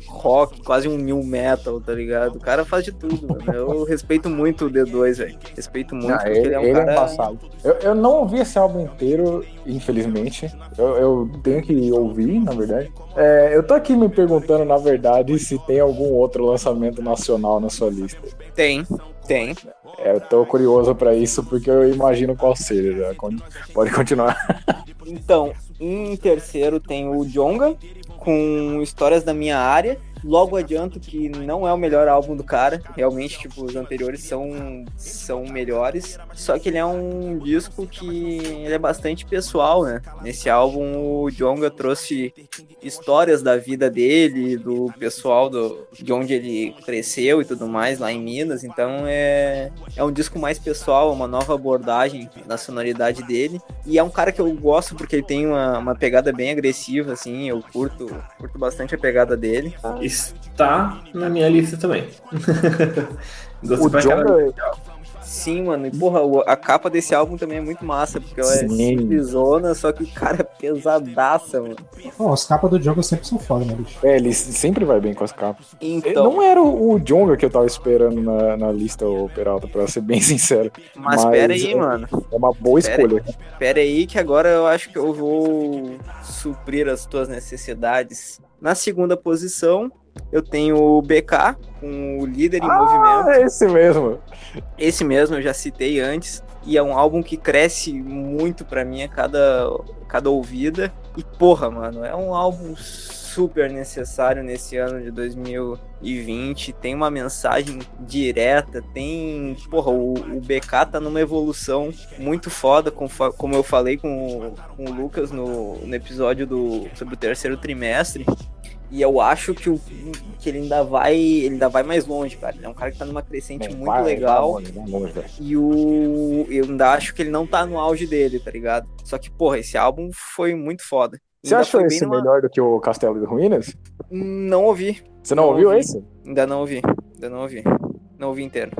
rock, quase um new metal, tá ligado? O cara faz de tudo, mano. Eu respeito muito o D2, velho. Respeito muito, Ah, porque ele, ele é um ele cara. é embaçado. Eu, eu não ouvi esse álbum inteiro, infelizmente. Eu, eu tenho que ouvir, na verdade. É, eu tô aqui me perguntando, na verdade, se tem algum outro lançamento nacional na sua lista. Tem, tem. É, eu tô curioso pra isso, porque eu imagino qual seja. Pode continuar. Então, em terceiro tem o Jonga, com Histórias da Minha Área. Logo adianto que não é o melhor álbum do cara. Realmente, tipo, os anteriores são, são melhores. Só que ele é um disco que ele é bastante pessoal, né? Nesse álbum, o Jonga trouxe histórias da vida dele, do pessoal do, de onde ele cresceu e tudo mais, lá em Minas. Então é, é um disco mais pessoal, uma nova abordagem na sonoridade dele. E é um cara que eu gosto porque ele tem uma, uma pegada bem agressiva, assim. Eu curto, curto bastante a pegada dele. Está na minha lista também. Gostei O pra caralho. Jonga, Sim, mano. E porra, o- a capa desse álbum também é muito massa, porque ela é Sim. simplesona, só que, cara, é pesadaça, mano. Ó, as capas do jogo sempre são foda, né, bicho? é, ele sempre vai bem com as capas. Então, Não era o, o Jonga que eu tava esperando na, na lista, o Peralta, pra ser bem sincero. mas mas pera aí, é- mano. É uma boa Pera escolha. Pera aí que agora eu acho que eu vou suprir as tuas necessidades. Na segunda posição, eu tenho o BK, com o líder em movimento. Ah, é esse mesmo. Esse mesmo eu já citei antes. E é um álbum que cresce muito pra mim a cada, cada ouvida. E porra, mano, é um álbum super necessário nesse ano de 2020. Tem uma mensagem direta, tem. Porra, o, o BK tá numa evolução muito foda, confa- como eu falei com, o- com o Lucas no, no episódio do, sobre o terceiro trimestre. E eu acho que, o, que ele ainda vai. Ele ainda vai mais longe, cara. Ele é um cara que tá numa crescente muito Vai, legal. vai longe, vai longe. E o. Eu ainda acho que ele não tá no auge dele, tá ligado? Só que, porra, esse álbum foi muito foda. Você achou esse numa- melhor do que o Castelo de Ruínas? Não ouvi. Você não, Não ouviu ouvi. esse? Ainda não ouvi. Ainda não ouvi. Não ouvi inteiro.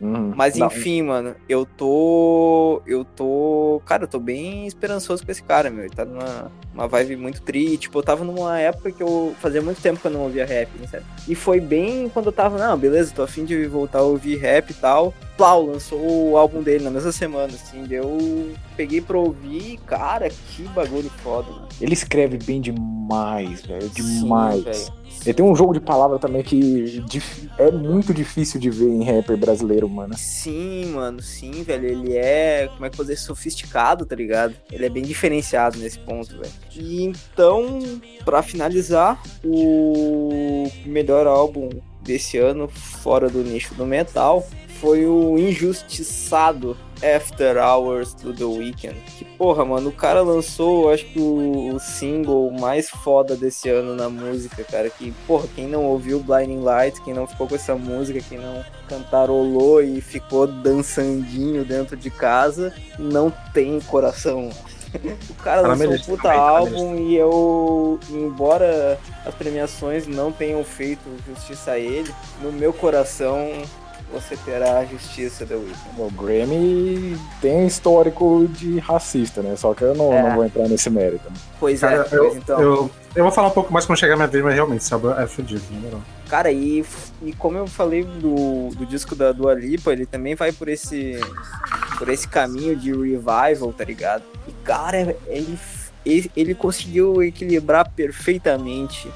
Uhum. Mas Não, enfim, mano, eu tô. Eu tô. Cara, eu tô bem esperançoso com esse cara, meu. Ele tá numa uma vibe muito tri. Tipo, eu tava numa época que eu fazia muito tempo que eu não ouvia rap, né, sério? E foi bem quando eu tava, não, beleza, tô afim de voltar a ouvir rap e tal. Plau, lançou o álbum dele na mesma semana, assim. Eu peguei pra ouvir e, cara, que bagulho foda, mano. Ele escreve bem demais, velho. Sim, Demais. velho. Ele tem um jogo de palavra também que é muito difícil de ver em rapper brasileiro, mano. Sim, mano, sim, velho. Ele é, como é que dizer, sofisticado, tá ligado? Ele é bem diferenciado nesse ponto, velho. E então, pra finalizar, o melhor álbum desse ano, fora do nicho do metal, foi o Injustiçado After Hours do The Weeknd. Que porra, mano, o cara lançou, acho que o, o single mais foda desse ano na música, cara. Que, porra, quem não ouviu Blinding Lights, quem não ficou com essa música, quem não cantarolou e ficou dançandinho dentro de casa, não tem coração. O cara Tá lançou um puta álbum e eu, embora as premiações não tenham feito justiça a ele, no meu coração você terá a justiça da Weeknd. O Grammy tem histórico de racista, né? Só que eu não, É. não vou entrar nesse mérito. né? Pois é, Cara, pois eu, então. eu, eu vou falar um pouco mais quando chegar a minha vez, mas realmente, álbum é fudido, na moral. Cara, e, e como eu falei do, do disco da Dua Lipa, ele também vai por esse por esse caminho de revival, tá ligado? E cara, ele, ele, ele conseguiu equilibrar perfeitamente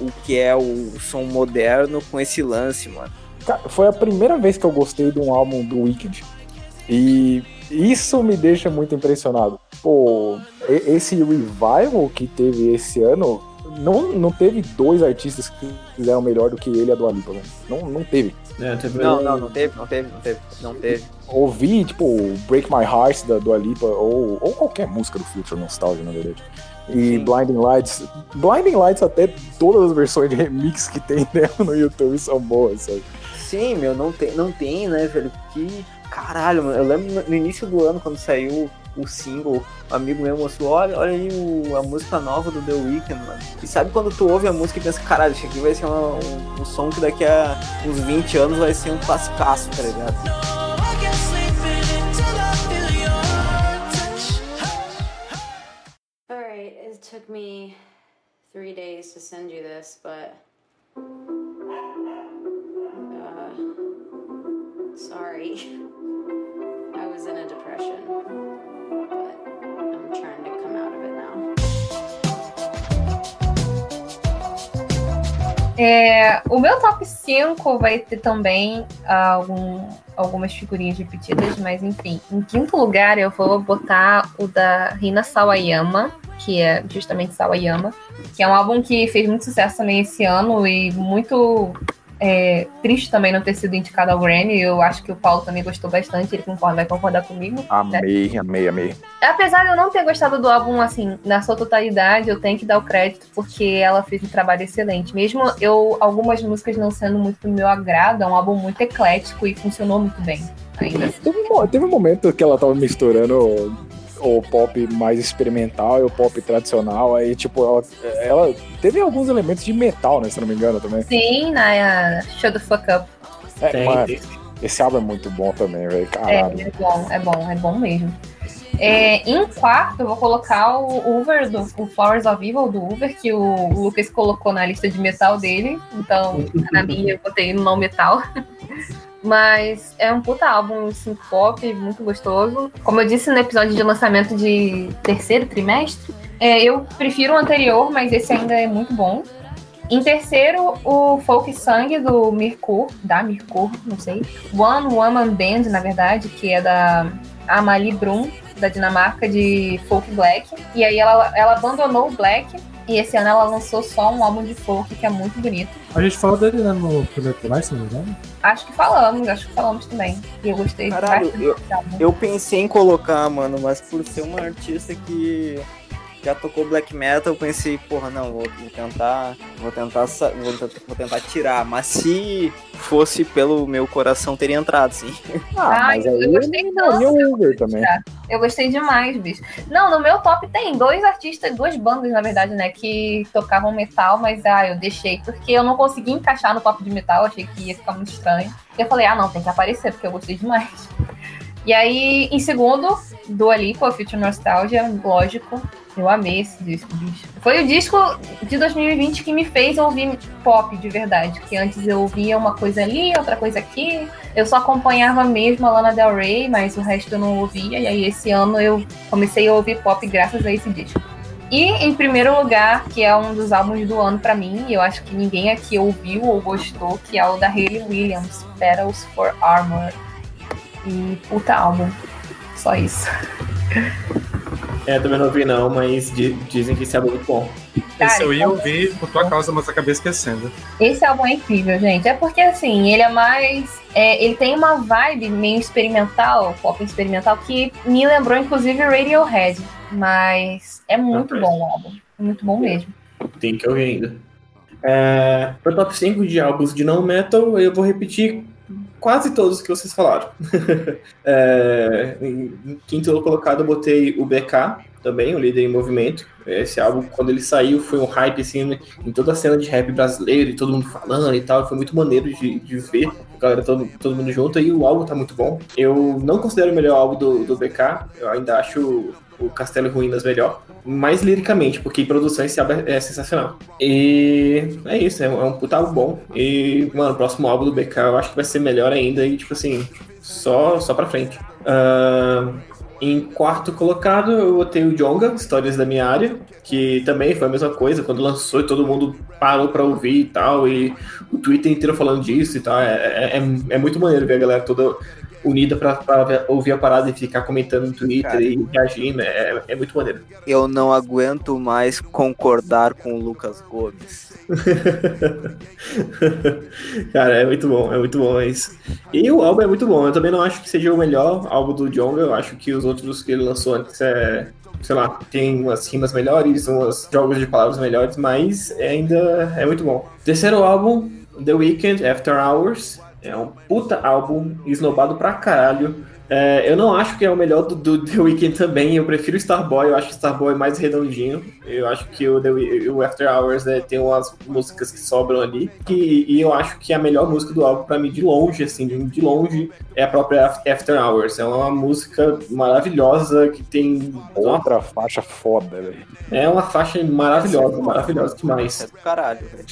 o, o que é o som moderno com esse lance, mano. Cara, foi a primeira vez que eu gostei de um álbum do Wicked. E isso me deixa muito impressionado. Pô, esse revival que teve esse ano, não, não teve dois artistas que fizeram melhor do que ele e a Dua Lipa, velho. Não, não teve. É, teve Não, não, não teve, não teve, não teve, não teve. Ouvi, tipo, Break My Heart da Dua Lipa, ou, ou qualquer música do Future Nostalgia, na verdade. E Blinding Lights. Blinding Lights, até todas as versões de remix que tem dela no YouTube são boas, sabe? Sim, meu, não tem, não tem, né, velho? Que caralho, mano. Eu lembro no- início do ano, quando saiu o single, um amigo meu mostrou, olha, olha aí o- a música nova do The Weeknd, mano. E sabe quando tu ouve a música e pensa, caralho, isso aqui vai ser uma- um, um som que daqui a uns 20 anos vai ser um classicaço, tá ligado? Took me three days to send you this, but. Sorry. I was in a depression, but I'm trying to come out of it now. É, o meu top 5 vai ter também algum- algumas figurinhas repetidas, mas enfim. Em quinto lugar, eu vou botar o da Rina Sawayama, que é justamente Sawayama, que é um álbum que fez muito sucesso também esse ano e muito é, triste também não ter sido indicado ao Grammy. Eu acho que o Paulo também gostou bastante, ele concorda, vai concordar comigo. né? Amei, amei, amei. Apesar de eu não ter gostado do álbum, assim, na sua totalidade, eu tenho que dar o crédito porque ela fez um trabalho excelente. Mesmo eu, algumas músicas não sendo muito do meu agrado, é um álbum muito eclético e funcionou muito bem. Ainda assim. Teve um, teve um momento que ela tava misturando o, pop mais experimental e o pop tradicional. Aí, tipo, ela, ela teve alguns elementos de metal, né? Se não me engano também. Sim, na Show the Fuck Up. É, Tem, mano, tem. esse álbum é muito bom também, velho. É, Caralho. é bom, é bom, é bom mesmo. É, em quarto, eu vou colocar o Uber, do, o Flowers of Evil do Uber, que o Lucas colocou na lista de metal dele. Então, na minha, eu botei no não metal. Mas é um puta álbum synth pop, muito gostoso. Como eu disse no episódio de lançamento de terceiro trimestre, é, eu prefiro o anterior, mas esse ainda é muito bom. Em terceiro, o Folk Sangue do Mirkur, da Mirkur, não sei. One Woman Band, na verdade, que é da Amalie Brum, da Dinamarca, de folk black. E aí ela, ela abandonou o black e esse ano ela lançou só um álbum de folk que é muito bonito. A gente falou dele né, no primeiro se não me engano. Acho que falamos, acho que falamos também. E eu gostei Caralho, bastante eu-. Eu pensei em colocar, mano, mas por ser uma artista que já tocou black metal, eu pensei, porra, não, vou, vou tentar, vou tentar, vou tentar, vou tentar tirar. Mas se fosse pelo meu coração, teria entrado, sim. Ah, Ai, mas eu aí eu gostei eliminaria o Uber também. Eu gostei demais, bicho. Não, no meu top tem dois artistas, duas bandas, na verdade, né, que tocavam metal, mas ah, eu deixei, porque eu não consegui encaixar no top de metal, achei que ia ficar muito estranho. E eu falei, ah, não, tem que aparecer, porque eu gostei demais. E aí, em segundo, Dua Lipa, Future Nostalgia, lógico. Eu amei esse disco, bicho. Foi o disco de 2020 que me fez ouvir pop de verdade. Porque antes eu ouvia uma coisa ali, outra coisa aqui. Eu só acompanhava mesmo a Lana Del Rey, mas o resto eu não ouvia. E aí esse ano eu comecei a ouvir pop graças a esse disco. E em primeiro lugar, que é um dos álbuns do ano pra mim, e eu acho que ninguém aqui ouviu ou gostou, que é o da Hayley Williams, Petals for Armor. E puta álbum. Só isso. É, também não vi não, mas di- dizem que esse álbum é muito bom. Esse eu ia então- ouvir por tua causa, mas acabei esquecendo. Esse álbum é incrível, gente. É porque, assim, ele é mais. é, ele tem uma vibe meio experimental, pop experimental, que me lembrou, inclusive, Radiohead. Mas é muito bom o álbum. Muito bom mesmo. Tem que ouvir ainda. É, pro top 5 de álbuns de não metal, eu vou repetir quase todos que vocês falaram. É, em quinto colocado eu botei o BK, também, o Líder em Movimento. Esse álbum, quando ele saiu, foi um hype assim, em toda a cena de rap brasileiro, e todo mundo falando e tal. Foi muito maneiro de, de ver, a galera todo, todo mundo junto, e o álbum tá muito bom. Eu não considero o melhor álbum do, do BK, eu ainda acho o Castelo e Ruínas melhor, mais liricamente, porque produção esse álbum é, é sensacional. E é isso, é um, é um puta álbum bom. E, mano, o próximo álbum do BK eu acho que vai ser melhor ainda, e tipo assim, só, só pra frente. Ahn, em quarto colocado, eu botei o Jonga, Histórias da Minha Área, que também foi a mesma coisa, quando lançou todo mundo parou pra ouvir e tal, e o Twitter inteiro falando disso e tal. É, é, é- é muito maneiro ver a galera toda unida ver- ouvir a parada e ficar comentando no Twitter Cara. e reagindo. É, é muito maneiro. Eu não aguento mais concordar com o Lucas Gomes. Cara, é muito bom, é muito bom isso. E o álbum é muito bom. Eu também não acho que seja o melhor álbum do Jonga. Eu acho que os outros que ele lançou antes é- sei lá, tem umas rimas melhores, uns jogos de palavras melhores, mas ainda é muito bom. Terceiro álbum, The Weeknd, After Hours. É um puta álbum, esnobado pra caralho. É, eu não acho que é o melhor do, do The Weeknd também, eu prefiro Starboy, eu acho que Starboy é mais redondinho. Eu acho que o, The, o After Hours né, tem umas músicas que sobram ali. E, e eu acho que a melhor música do álbum, pra mim, de longe, assim, de, longe, é a própria Af- After Hours. É uma música maravilhosa que tem. Outra faixa foda, velho. É uma faixa maravilhosa, maravilhosa demais. É do caralho, velho.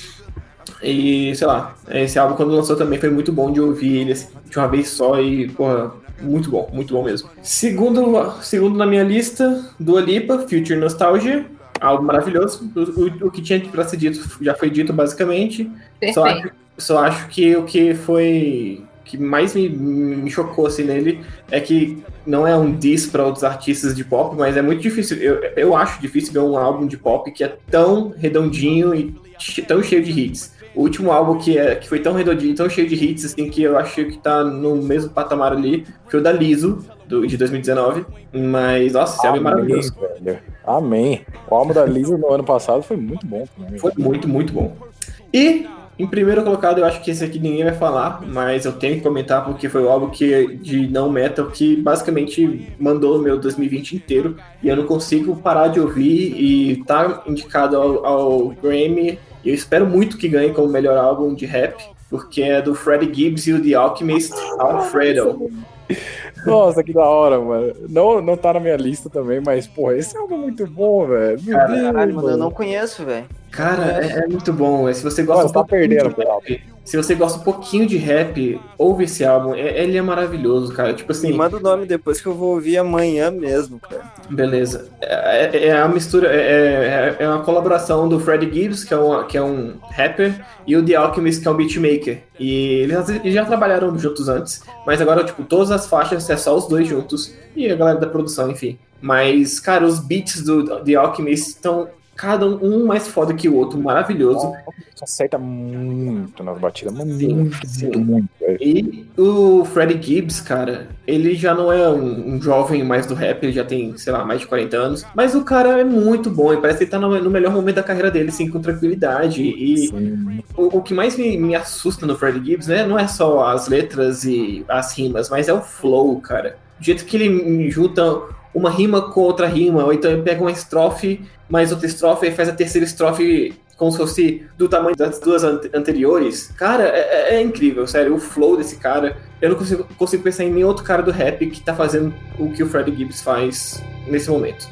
E, sei lá, esse álbum quando lançou também foi muito bom de ouvir ele assim, de uma vez só e, porra, muito bom, muito bom mesmo. Segundo, segundo na minha lista, Dua Lipa, Future Nostalgia, álbum maravilhoso. O, o- o que tinha pra ser dito já foi dito basicamente. Só Perfeito. acho, só acho que o que foi que mais me, me chocou assim nele é que não é um diss para outros artistas de pop, mas é muito difícil. Eu, eu acho difícil ver um álbum de pop que é tão redondinho e tão cheio de hits. O último álbum que, é, que foi tão redondinho, tão cheio de hits, assim, que eu acho que tá no mesmo patamar ali, foi o da Liso, do, de 2019. Mas, nossa, esse álbum é maravilhoso. velho. Amém. O álbum da Lisa no ano passado foi muito bom também. Foi muito, muito bom. E, em primeiro colocado, eu acho que esse aqui ninguém vai falar, mas eu tenho que comentar porque foi o álbum que, de não metal que basicamente mandou o meu 2020 inteiro. E eu não consigo parar de ouvir e tá indicado ao, ao Grammy. E eu espero muito que ganhe como melhor álbum de rap, porque é do Freddie Gibbs e o The Alchemist Alfredo. Nossa, que da hora, mano. Não, não tá na minha lista também, mas, porra, esse álbum é muito bom, velho. Meu Cara, Deus, Caralho, mano, eu não conheço, velho. Cara, é, é muito bom. Se você gosta um tá pouquinho perdendo, de rap, se você gosta um pouquinho de rap, ouve esse álbum. É- ele é maravilhoso, cara. Tipo assim, Me manda o nome depois que eu vou ouvir amanhã mesmo, cara. Beleza. É, é- é a mistura, é, é- é uma colaboração do Freddie Gibbs, que é, um, que é um rapper, e o The Alchemist, que é um beatmaker. E eles já trabalharam juntos antes, mas agora, tipo, todas as faixas é só os dois juntos, e a galera da produção, enfim. Mas, cara, os beats do The Alchemist estão cada um mais foda que o outro, maravilhoso. Acerta muito nas batidas, mas Sim, muito, sim. muito, muito, velho. E o Freddie Gibbs, cara, ele já não é um, um jovem mais do rap, ele já tem, sei lá, mais de 40 anos. Mas o cara é muito bom, e parece que ele tá no, no melhor momento da carreira dele, assim, com tranquilidade. E o, o que mais me, me assusta no Freddie Gibbs, né, não é só as letras e as rimas, mas é o flow, cara. Do jeito que ele junta uma rima com outra rima, ou então ele pega uma estrofe, mais outra estrofe, e faz a terceira estrofe como se fosse do tamanho das duas ante- anteriores. Cara, é, é- é incrível, sério. O flow desse cara. Eu não consigo, consigo pensar em nenhum outro cara do rap que tá fazendo o que o Freddie Gibbs faz nesse momento.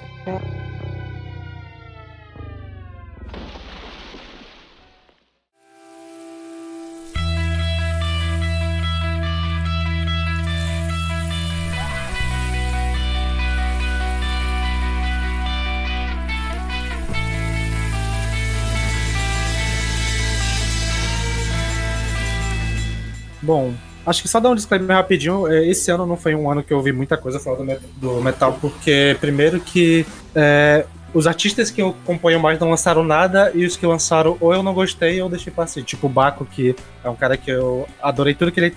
Bom, acho que só dar um disclaimer rapidinho. é, Esse ano não foi um ano que eu ouvi muita coisa falar do, met- do metal, porque primeiro que é, os artistas que eu acompanho mais não lançaram nada, e os que lançaram ou eu não gostei ou deixei passar. Tipo o Baco, que é um cara que eu adorei tudo que ele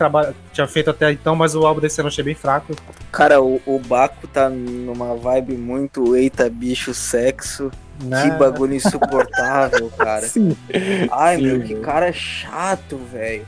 tinha feito até então, mas o álbum desse ano eu achei bem fraco. Cara, o, o Baco tá numa vibe muito eita bicho sexo. Né? Que bagulho insuportável, cara. Sim. Ai, Sim, meu, que cara chato, velho.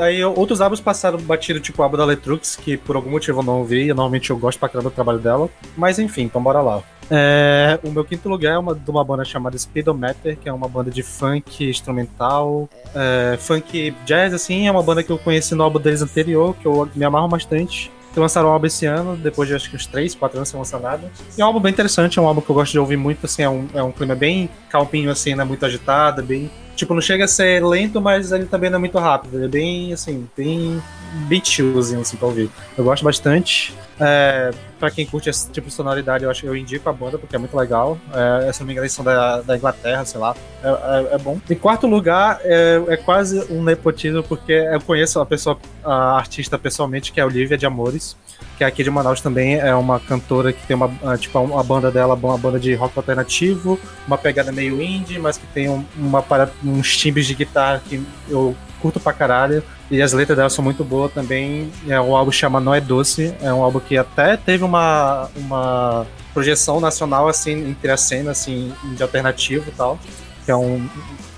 Aí outros álbuns passaram batido, tipo o álbum da Letrux, que por algum motivo eu não ouvi, e normalmente eu gosto pra caramba do trabalho dela. Mas enfim, então bora lá. É, o meu quinto lugar é uma, de uma banda chamada Speedometer, que é uma banda de funk instrumental, é, funk jazz, assim, é uma banda que eu conheci no álbum deles anterior, que eu me amarro bastante. Que lançaram um álbum esse ano, depois de acho que uns 3, 4 anos sem lançar nada. E é um álbum bem interessante, é um álbum que eu gosto de ouvir muito, assim, é um, é um clima bem calminho, assim, não é muito agitado, bem Tipo, não chega a ser lento, mas ele também não é muito rápido. Ele é bem, assim, bem, bem chillzinho, assim, pra ouvir. Eu gosto bastante. É, pra quem curte esse tipo de sonoridade, eu acho eu indico a banda, porque é muito legal. É, se não me engano, eles são da, da Inglaterra, sei lá. É, é- é bom. Em quarto lugar, é, é quase um nepotismo, porque eu conheço a pessoa, a artista pessoalmente, que é a Olivia de Amores que é aqui de Manaus também é uma cantora que tem uma, ah, tipo, uma banda dela, uma banda de rock alternativo, uma pegada meio indie, mas que tem um, uma uns timbres de guitarra que eu curto pra caralho. E as letras dela são muito boas também. É um álbum que chama Não é Doce. É um álbum que até teve uma, uma projeção nacional, assim, entre a cena, assim, de alternativo e tal. Que é um.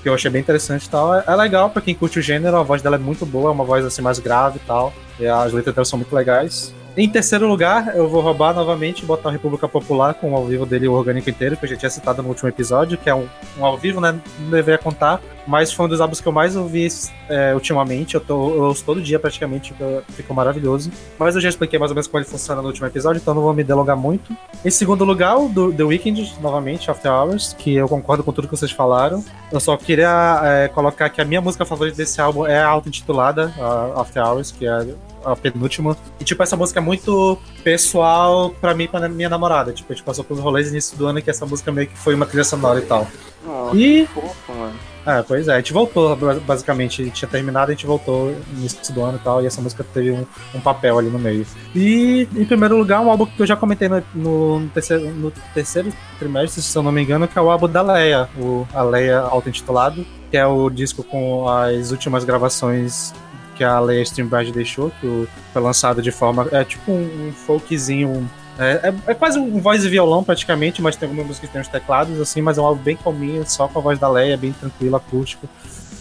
Que eu achei bem interessante e tal. É, é legal pra quem curte o gênero, a voz dela é muito boa, é uma voz assim mais grave e tal. E as letras dela são muito legais. Em terceiro lugar, eu vou roubar novamente botar o República Popular com o ao vivo dele, o orgânico inteiro, que eu já tinha citado no último episódio, que é um, um ao vivo, né? Não deveria contar, mas foi um dos álbuns que eu mais ouvi é, ultimamente. Eu, tô, eu ouço todo dia praticamente, ficou maravilhoso. Mas eu já expliquei mais ou menos como ele funciona no último episódio, então não vou me delongar muito. Em segundo lugar, do The Weeknd, novamente, After Hours, que eu concordo com tudo que vocês falaram. Eu só queria é, colocar que a minha música favorita desse álbum é a auto-intitulada, After Hours, que é a penúltima. E, tipo, essa música é muito pessoal pra mim e pra minha namorada. Tipo, a gente passou pelos rolês no início do ano que essa música meio que foi uma trilha sonora e tal. Nossa, E- fofo, mano. É, pois é, a gente voltou, ba- basicamente. A gente tinha terminado, a gente voltou no início do ano e tal, e essa música teve um, um papel ali no meio. E, em primeiro lugar, um álbum que eu já comentei no, no- no terceiro, no terceiro trimestre, se eu não me engano, que é o álbum da Leia, o, a Leia auto-intitulado, que é o disco com as últimas gravações que a Leia Streambridge deixou, que foi lançado de forma. É tipo um, um folkzinho. É, é- é quase um voz e violão praticamente, mas tem algumas músicas que tem uns teclados, assim, mas é um álbum bem calminho, só com a voz da Leia, bem tranquilo, acústico.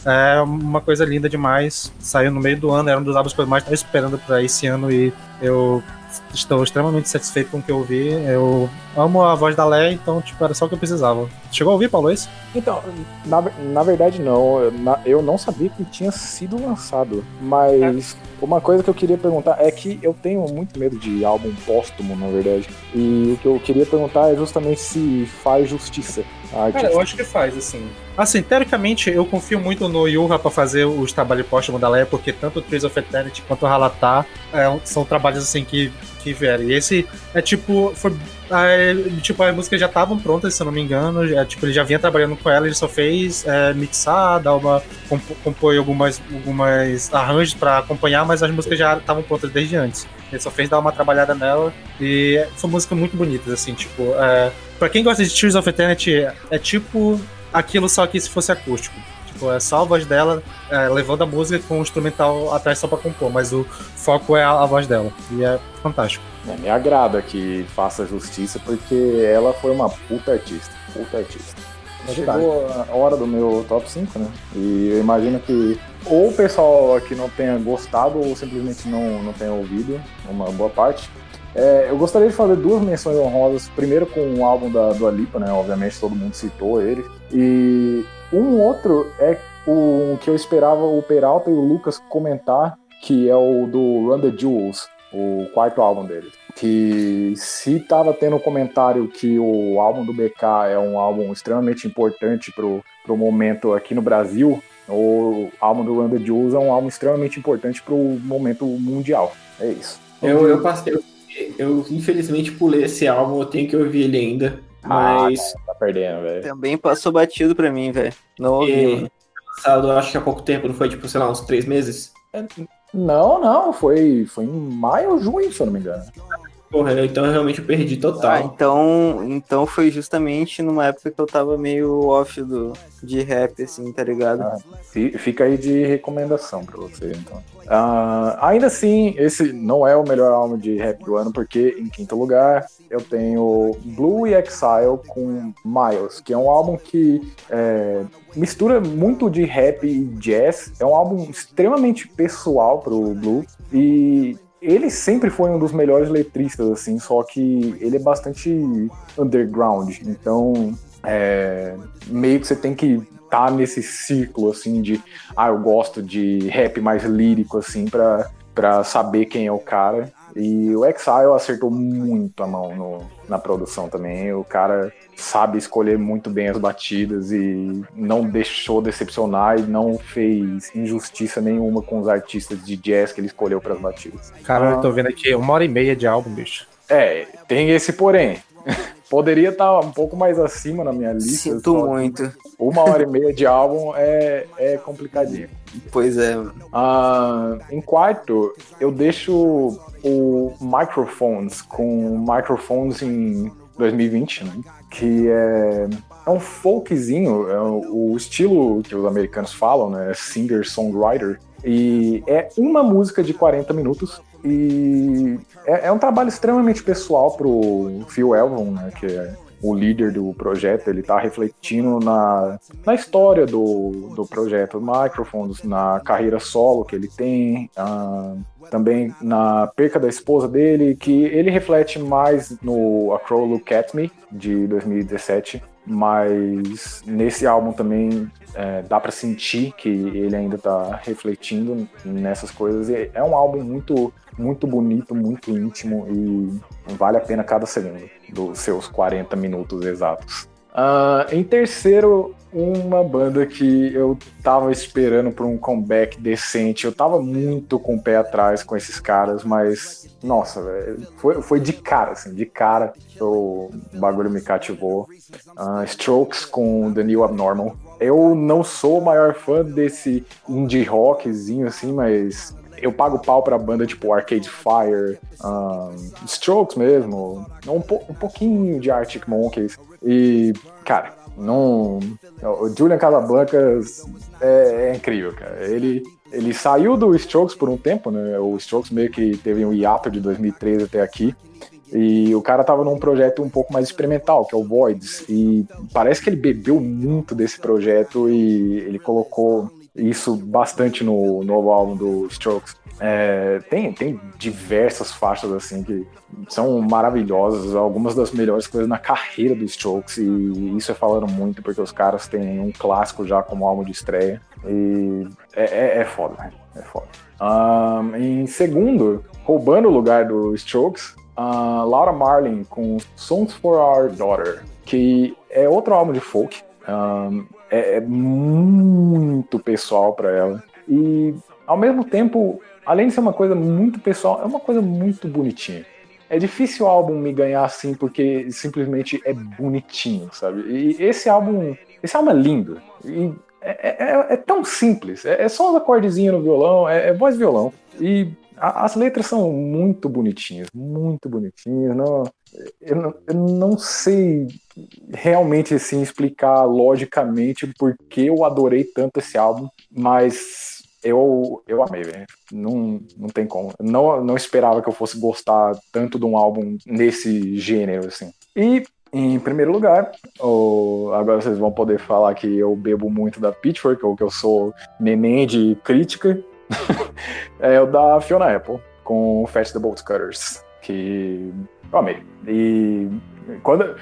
É uma coisa linda demais. Saiu no meio do ano, era um dos álbuns que eu mais estava esperando para esse ano e eu estou extremamente satisfeito com o que eu ouvi. Eu amo a voz da Leia, então, tipo, era só o que eu precisava. Chegou a ouvir, Paulo, esse? Então, na, na verdade não, eu, na- eu não sabia que tinha sido lançado, mas uma coisa que eu queria perguntar é que eu tenho muito medo de álbum póstumo, na verdade, e o que eu queria perguntar é justamente se faz justiça à Cara, eu acho que faz, assim. Assim, teoricamente, eu confio muito no Yuha pra fazer os trabalhos póstumos da Leia, porque tanto o Trees of Eternity quanto o Halatar é, são trabalhos, assim, que, que vieram. E esse é tipo. Foi, é, tipo, as músicas já estavam prontas, se eu não me engano. Já, tipo, ele já vinha trabalhando com ela, ele só fez é, mixar, dar uma. comp- compor algumas, algumas arranjos pra acompanhar, mas as músicas já estavam prontas desde antes. Ele só fez dar uma trabalhada nela. E são músicas muito bonitas, assim, tipo. É, pra quem gosta de Tears of Eternity, é tipo aquilo só que se fosse acústico. Tipo, é só a voz dela é, levando a música com o instrumental atrás só pra compor, mas o foco é a, a voz dela. E é fantástico. É, me agrada que faça justiça, porque ela foi uma puta artista. Puta artista. Chegou a hora do meu top 5, né? E eu imagino que ou o pessoal aqui não tenha gostado ou simplesmente não, não tenha ouvido, uma boa parte. É, eu gostaria de fazer duas menções honrosas. Primeiro com o álbum da Dua Lipa, né? Obviamente todo mundo citou ele. E um outro é o que eu esperava o Peralta e o Lucas comentar, que é o do Run the Jewels, o quarto álbum dele. Que se tava tendo comentário que o álbum do BK é um álbum extremamente importante pro, pro momento aqui no Brasil, o álbum do the Jewels é um álbum extremamente importante pro momento mundial. É isso. Eu, eu passei. Eu, eu, infelizmente pulei esse álbum, eu tenho que ouvir ele ainda. Mas Ah, tá perdendo, velho. Também passou batido pra mim, velho. Não ouvi, é, lançado acho que há pouco tempo, não foi tipo, sei lá, uns três meses? Não, não, foi, foi em maio ou junho, se eu não me engano. Porra, eu- então realmente eu perdi Ah, total. então, então foi justamente numa época que eu tava meio off do, de rap, assim, tá ligado? Ah. Fi- Fica aí de recomendação pra você, então. Ah, ainda assim, esse não é o melhor álbum de rap do ano, porque em quinto lugar eu tenho Blue e Exile com Miles, que é um álbum que é, mistura muito de rap e jazz. É um álbum extremamente pessoal pro Blue e ele sempre foi um dos melhores letristas, assim, só que ele é bastante underground. Então, é, meio que você tem que estar nesse ciclo, assim, de ah, eu gosto de rap mais lírico, assim, pra saber quem é o cara. E o Exile acertou muito a mão no- na produção também. O cara sabe escolher muito bem as batidas e não deixou decepcionar e não fez injustiça nenhuma com os artistas de jazz que ele escolheu para as batidas. Cara, Ah. eu tô vendo aqui uma hora e meia de álbum, bicho. É, tem esse porém. Poderia estar um pouco mais acima na minha lista. Sinto muito. Uma hora e meia de álbum é, é complicadinho. Pois é. Ah, em quarto, eu deixo o Microphones com Microphones em 2020, né? que é, é um folkzinho, é o, o estilo que os americanos falam, né? Singer-songwriter. E é uma música de 40 minutos e é, é um trabalho extremamente pessoal pro Phil Elvon, né, que é o líder do projeto, ele tá refletindo na, na história do, do projeto Microphones, na carreira solo que ele tem, ah, também na perca da esposa dele, que ele reflete mais no A Crow Look At Me, de 2017, mas nesse álbum também é, dá para sentir que ele ainda tá refletindo nessas coisas. E é um álbum muito, muito bonito, muito íntimo e vale a pena cada segundo dos seus 40 minutos exatos. Ah, em terceiro, uma banda que eu tava esperando por um comeback decente. Eu tava muito com o pé atrás com esses caras, mas nossa, foi, foi de cara, assim, de cara o bagulho me cativou. Ah, Strokes com The New Abnormal. Eu não sou o maior fã desse indie rockzinho, assim, mas eu pago pau pra banda tipo Arcade Fire, um, Strokes mesmo, um, po- um pouquinho de Arctic Monkeys. E, cara, não. O Julian Casablancas é, é incrível, cara. Ele, ele saiu do Strokes por um tempo, né? O Strokes meio que teve um hiato de 2013 até aqui. E o cara tava num projeto um pouco mais experimental, que é o Voids. E parece que ele bebeu muito desse projeto e ele colocou isso bastante no novo álbum do Strokes. É, tem, tem diversas faixas assim que são maravilhosas, algumas das melhores coisas na carreira do Strokes, e isso é falando muito, porque os caras têm um clássico já como álbum de estreia. E é, é, é foda, né? É foda. Ahn, em segundo, roubando o lugar do Strokes, a Laura Marlin com Songs for Our Daughter, que é outro álbum de folk. Ahn, é, é muito pessoal para ela. E ao mesmo tempo, além de ser uma coisa muito pessoal, é uma coisa muito bonitinha. É difícil o álbum me ganhar assim porque simplesmente é bonitinho, sabe? E esse álbum, esse álbum é lindo. E é, é- é tão simples. É, é só uns acordezinhos no violão, é, é voz violão. E a- as letras são muito bonitinhas, muito bonitinhas. Não, eu, não, eu não sei realmente assim explicar logicamente por que eu adorei tanto esse álbum, mas eu, eu amei, velho. Não, não tem como. Não, não esperava que eu fosse gostar tanto de um álbum nesse gênero, assim. E, em primeiro lugar, o- agora vocês vão poder falar que eu bebo muito da Pitchfork, ou que eu sou neném de crítica. é o da Fiona Apple, com Fast the Bolt Cutters, que eu amei. E quando,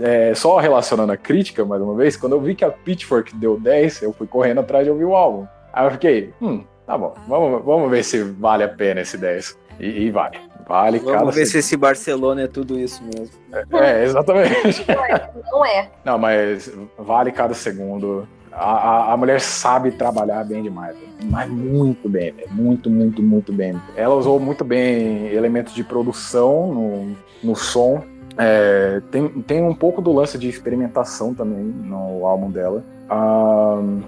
é, só relacionando a crítica, mais uma vez, quando eu vi que a Pitchfork deu 10, eu fui correndo atrás de ouvir o álbum. Aí eu fiquei, hum, tá bom, vamos, vamos ver se vale a pena esse 10. E, e vale. Vale cada Vamos ver se esse Barcelona é tudo isso mesmo. É, exatamente. Não é. Não é. Não, mas vale cada segundo. A, a, a mulher sabe trabalhar bem demais. Mas muito bem, muito, muito, muito bem. Ela usou muito bem elementos de produção no, no som. É, tem, tem um pouco do lance de experimentação também no álbum dela. Ahn,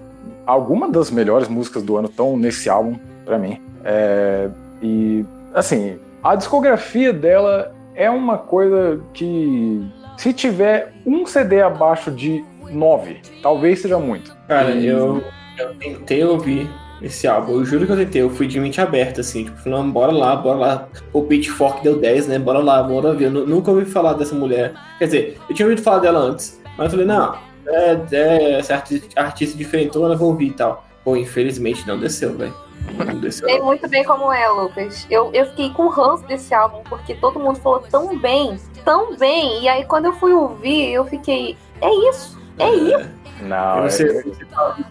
algumas das melhores músicas do ano estão nesse álbum, pra mim. É, e, assim, a discografia dela é uma coisa que, se tiver um CD abaixo de 9, talvez seja muito. Cara, E- eu, eu tentei ouvir esse álbum, eu juro que eu tentei, eu fui de mente aberta, assim, tipo, falei, não, bora lá, bora lá. O Pitchfork deu 10, né? Bora lá, bora ver. Eu nu- nunca ouvi falar dessa mulher. Quer dizer, eu tinha ouvido falar dela antes, mas eu falei, não, é, é essa artista, artista diferentona, vou ouvir e tal. Pô, infelizmente não desceu, velho. Não desceu. Sei muito bem como é, Lucas. Eu, eu fiquei com ranço desse álbum, porque todo mundo falou tão bem, tão bem. E aí, quando eu fui ouvir, eu fiquei. É isso, é isso. Não, você, é- você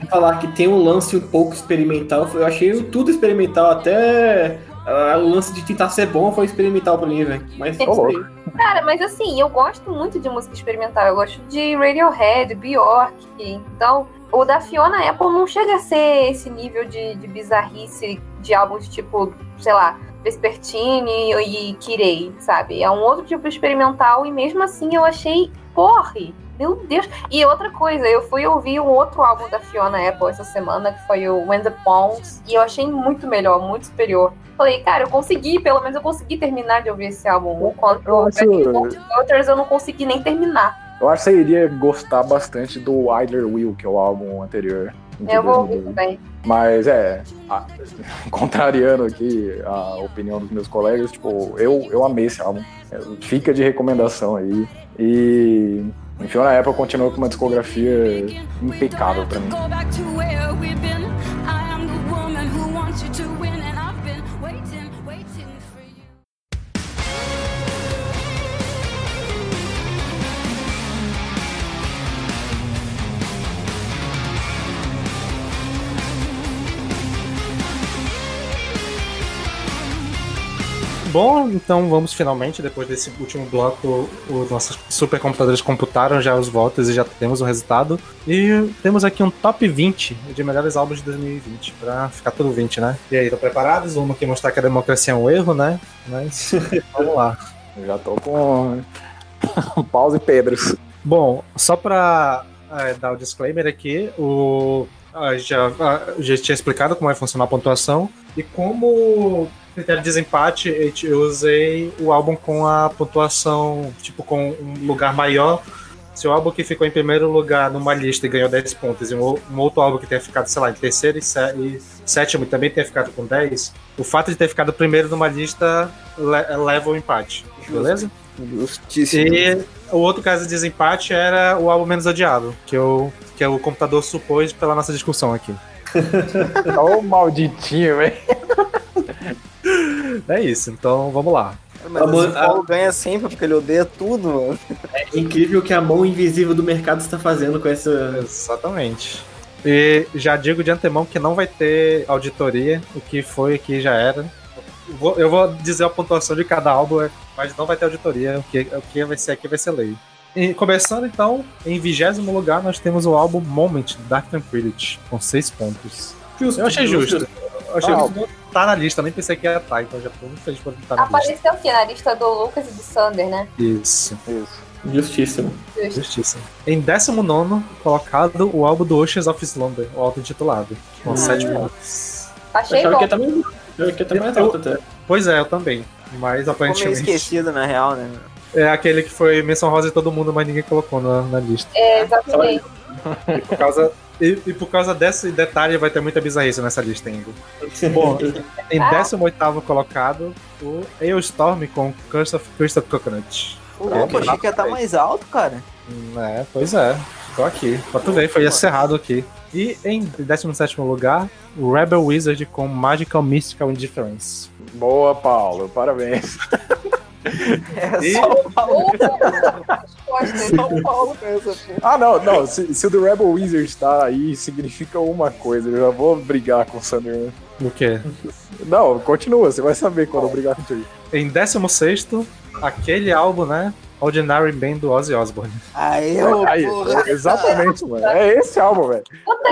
falar que tem um lance um pouco experimental, eu achei tudo experimental, até ah, o lance de tentar ser bom foi experimental pra mim, velho. Mas Ô, louco. Cara, mas assim, eu gosto muito de música experimental. Eu gosto de Radiohead, Bjork. Então, o da Fiona Apple não chega a ser esse nível de, de bizarrice de álbuns tipo, sei lá, Vespertine e Kirei, sabe? É um outro tipo experimental e mesmo assim eu achei, porre, meu Deus. E outra coisa, eu fui ouvir um outro álbum da Fiona Apple essa semana, que foi o When the Pawns, e eu achei muito melhor, muito superior. Falei, cara, eu consegui, pelo menos eu consegui terminar de ouvir esse álbum. O Gutters eu não consegui nem terminar. Eu acho que você iria gostar bastante do Idler Will, que é o álbum anterior. Eu vou ouvir também. Mas é, a- contrariando aqui a opinião dos meus colegas, tipo, eu, eu amei esse álbum. É, Fica de recomendação aí. E enfim, na Apple continua com uma discografia impecável pra mim. Bom, então vamos finalmente, depois desse último bloco, os nossos supercomputadores computaram já os votos e já temos o resultado. E temos aqui um top 20 de melhores álbuns de 2020, pra ficar tudo 20, né? E aí, estão preparados? Vamos aqui mostrar que a democracia é um erro, né? Mas vamos lá. Eu já tô com paus e pedras. Bom, só pra é, dar o disclaimer aqui, o, a, já, já tinha explicado como vai funcionar a pontuação e como critério de desempate eu usei o álbum com a pontuação, tipo, com um lugar maior. Se o álbum que ficou em primeiro lugar numa lista e ganhou 10 pontos, e um, o- um outro álbum que tenha ficado, sei lá, em terceiro e, sé- e sétimo e também tenha ficado com 10, o fato de ter ficado primeiro numa lista le- leva o empate. Beleza? Justíssimo. E o outro caso de desempate era o álbum menos odiado, que, eu, que o computador supôs pela nossa discussão aqui. Ô malditinho, velho. É isso, então vamos lá. Mas Amor- esse Paulo ganha sempre porque ele odeia tudo, mano. É incrível o que a mão invisível do mercado está fazendo com essa. Exatamente. E já digo de antemão que não vai ter auditoria, o que foi aqui já era. Eu vou, dizer a pontuação de cada álbum, mas não vai ter auditoria, o que, o que vai ser aqui vai ser lei. E começando então, em vigésimo lugar nós temos o álbum Moment, Dark Tranquility, com seis pontos. Justo, Eu achei justo. Eu achei Ah, justo. Tá na lista, nem pensei que ia estar, então já tô muito feliz por estar na lista. Apareceu aqui na lista do Lucas e do Sander, né? Isso, Justíssimo. Justo. justiça. Em 19 colocado o álbum do Oceans of Slumber, o auto-intitulado, com Hum. 7 pontos. Eu Achei achava bom. que tá mais, eu que tá mais alto até. Pois é, eu também. Mas Ficou meio aparentemente esquecido, na real, né? é aquele que foi menção rosa de todo mundo, mas ninguém colocou na, na lista. É, exatamente. E por causa, e, e por causa desse detalhe vai ter muita bizarrice nessa lista ainda. Bom, em 18 colocado, o Aeostorm com Curse of Crystal Coconut. Louco, achei que ia estar mais alto, cara. Hum, É, pois é. Tô aqui. Pra tu ver, foi encerrado aqui. E em 17 lugar, o Rebel Wizard com Magical Mystical Indifference. Boa, Paulo. Parabéns. É E- só o Paulo. Costas. Só o Paulo com essa porra. Ah, não, não. Se, se o The Rebel Wizard tá aí, significa uma coisa. Eu já vou brigar com o Sander. O quê? Não, continua. Você vai saber quando eu brigar contigo. Em 16, aquele álbum, né? Ordinary Man do Ozzy Osbourne. Aí, ô, Aí, exatamente, mano. É esse álbum, velho.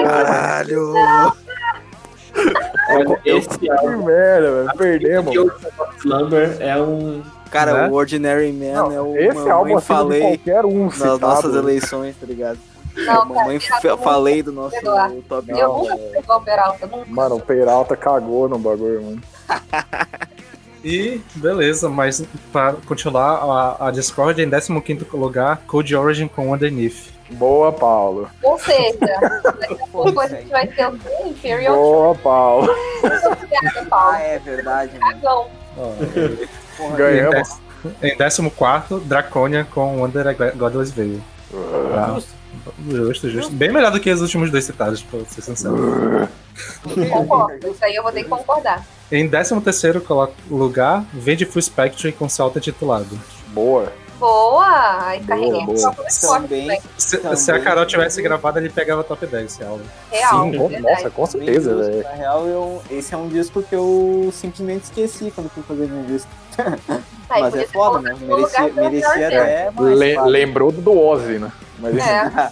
Caralho. Olha, esse Que álbum merda, velho. Perdemos. Slumber é um. Cara, Né? o Ordinary Man Não, é o esse álbum mamãe acima de falei qualquer um nas citado. nossas eleições, tá ligado? Não, mamãe cara, fa- eu falei do nosso Eduardo. top Eu Não, nunca é. fui igual o Peralta, nunca. Mano, o Peralta cagou no bagulho, mano. E beleza, mas para continuar a, a Discord, em 15 lugar, Code Origin com Underneath. Boa, Paulo. Ou seja, daqui a pouco a gente vai ter o? Imperial Boa, Paulo. Ah, é verdade. né? Cagão. Porra, Ganhamos. Em 14, Draconia com Wonder Godless Veil. Justo, justo. Bem melhor do que os últimos dois citados, pra ser sincero. Concordo. Isso aí eu vou ter que concordar. Em 13 colo- lugar, Vengeful Spectre com seu auto-intitulado. Boa. Boa! Aí carreguei boa. costas, Também. né? Se, Também. se a Carol tivesse gravado, ele pegava top 10 esse álbum. Real, Sim, com- verdade. nossa, com certeza, velho. Na real, eu, esse é um disco que eu simplesmente esqueci quando fui fazer minha lista. Aí, Mas é foda, né? Merecia, do merecia até mais. Le- lembrou do Ozzy, né? Mas É,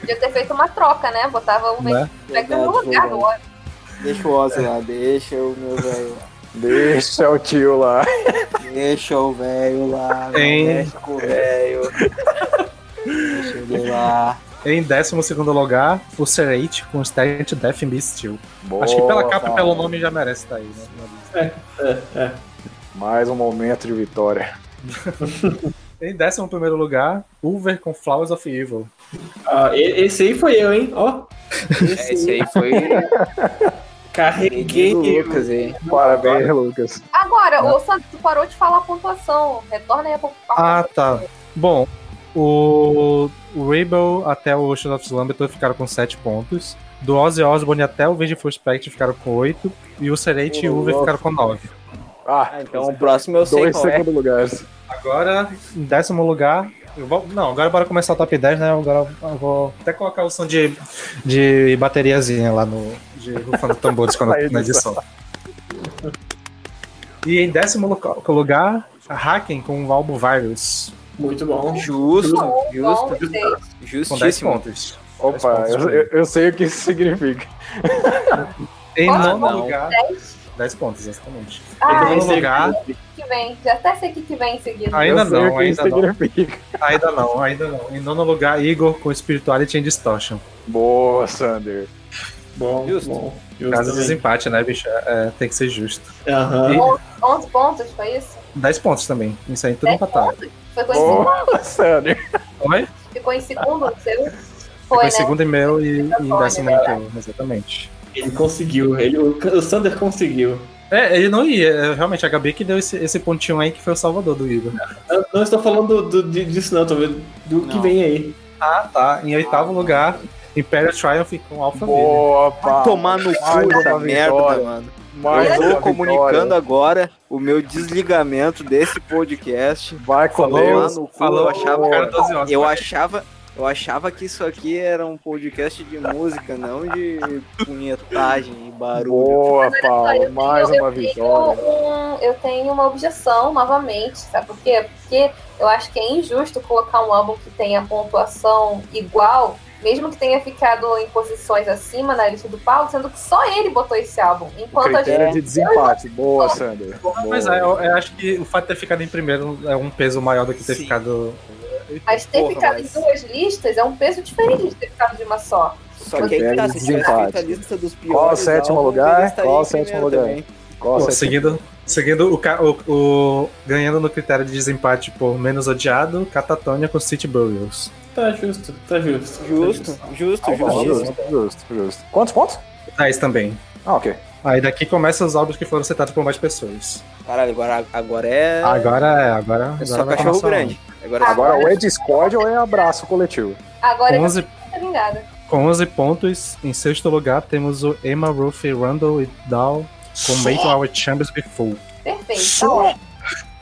podia ter feito uma troca, né? Botava um Né? Spectre no lugar do outro. Deixa o Ozzy lá, deixa o meu velho lá. deixa o tio lá. Deixa o velho lá, com o velho. Deixa ele lá. Em 12 lugar, o Serate com Stat Death Be Still. Boa, Acho que pela capa e pelo nome já merece estar aí, né? lista. É, é. Mais um momento de vitória. Em décimo primeiro lugar, Ulver com Flowers of Evil. Ah, esse aí foi eu, hein? Ó, É, esse aí foi carreguei. do Lucas aí. Parabéns, Lucas. Agora, ô Sandro, tu parou de falar a pontuação. Retorna aí a pontuação. Ah, tá. Bom, o, o Rainbow até o Ocean of Slumber ficaram com 7 pontos. Do Ozzy Osbourne até o Vengeful Spectre ficaram com 8. E o Serete e o Uber ficaram com 9. Ah, Ah, então o próximo eu sei dois qual é. segundo lugares. Agora, em décimo lugar. eu vou- não, agora bora começar o top 10, né? Agora eu vou até colocar o som de, de bateriazinha lá no. de rufando tambores quando, Na edição. E em décimo lugar, a Hacken com o álbum Virus, Muito bom. Justo, Bom, bom, justo, com 10 justíssimo. pontos. Opa, eu, eu- eu sei o que isso significa. Em nono pontos? lugar. 10? 10 pontos, exatamente. Ah, Em sei lugar. que vem. Já até sei o que que vem em seguida. Ainda não, ainda não. Ainda não, ainda não. Em nono lugar, Igor com Spirituality and Distortion. Boa, Sander. Bom, Justo. bom. Justo Caso de desempate, né, bicho? É, tem que ser justo. Aham. E 11 pontos, foi isso? 10 pontos também. Isso aí tudo 10 empatado. Ficou em, segundo, Boa, Sander. Oi? ficou em segundo seu? Foi Foi, em né? segundo e meu e, e em Microfone, décimo né? então, exatamente. Ele conseguiu. Ele, o, Sander conseguiu. É, ele não ia. é, Realmente, a Gabi que deu esse, esse pontinho aí que foi o salvador do Igor. Eu não estou falando do, do- disso, não. Tô vendo do que Não. vem aí. Ah, tá. Em oitavo lugar, Imperial Triumph com Alpha. Boa, Vai pá. tomar no cu essa merda, vitória. mano. Mais eu estou comunicando agora o meu desligamento desse podcast. Vai com Falou, falou eu achava, o cara 12 horas. eu achava, eu achava que isso aqui era um podcast de música, não de punhetagem e barulho. Boa, Paulo. Mais tenho- uma eu vitória. um- eu tenho uma objeção novamente, sabe por quê? Porque eu acho que é injusto colocar um álbum que tenha pontuação igual, mesmo que tenha ficado em posições acima na lista do Paulo, sendo que só ele botou esse álbum. Enquanto a Critério gente. de desempate. Boa, Sander. Mas é, eu, eu acho que o fato de ter ficado em primeiro é um peso maior do que ter Sim. ficado. Mas ter Porra, ficado mas- em duas listas é um peso diferente de ter ficado de uma só. Só que aí que tá, se tivesse Desempate. feito a lista dos piores. Qual o sétimo lugar? Qual o sétimo lugar? também. Qual Pô, seguindo seguindo o, o, o- Ganhando no critério de desempate por menos odiado, Catatonia com City Burials. Tá justo, tá justo. Justo, Tá justo, Ah, justíssimo. justo, justo, justo. Quantos pontos? 10 também. Ah, ok. Aí daqui começam os álbuns que foram citados por mais pessoas. Caralho, agora, agora é. Agora é, agora. é só agora cachorro grande. Agora, Agora ou é Discord ou é abraço coletivo. Agora eu 11, já tô vingada. com 11 pontos, em sexto lugar temos o Emma Ruff Randall e Dow com Make Our Chambers Be Full. Perfeito. Tá ótimo.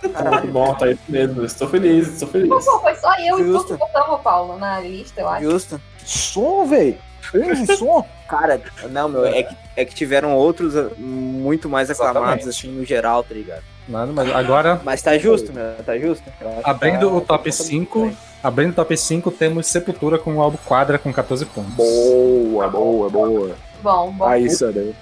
Muito bom, tá isso mesmo. Estou feliz, estou feliz. Pô, pô, foi só eu e tu que botamos o Paulo na lista, eu acho. Justo. Som, velho. Fez um som. Cara, não, meu, é que, é que tiveram outros uh, muito mais aclamados, Exatamente. assim, no geral, tá ligado? Nada, mas agora, Mas tá justo, meu, tá justo. Abrindo tá- o top tá 5, bem. abrindo o top 5, temos Sepultura com o álbum Quadra com 14 pontos. Boa, boa, boa. Bom, bom. Aí, Sander.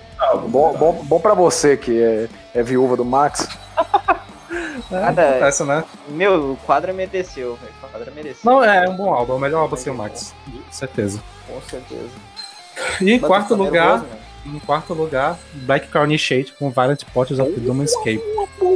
Bom, bom, bom pra você que é, é viúva do Max. Cada- Essa, né? Meu, o quadra mereceu. O quadra mereceu. Não, é um bom álbum, é o melhor álbum sem o Max, com certeza. Com certeza. E em quarto lugar, nervoso, mano. em quarto lugar, Black Carney Shade com Violent Potters of the Doom Escape.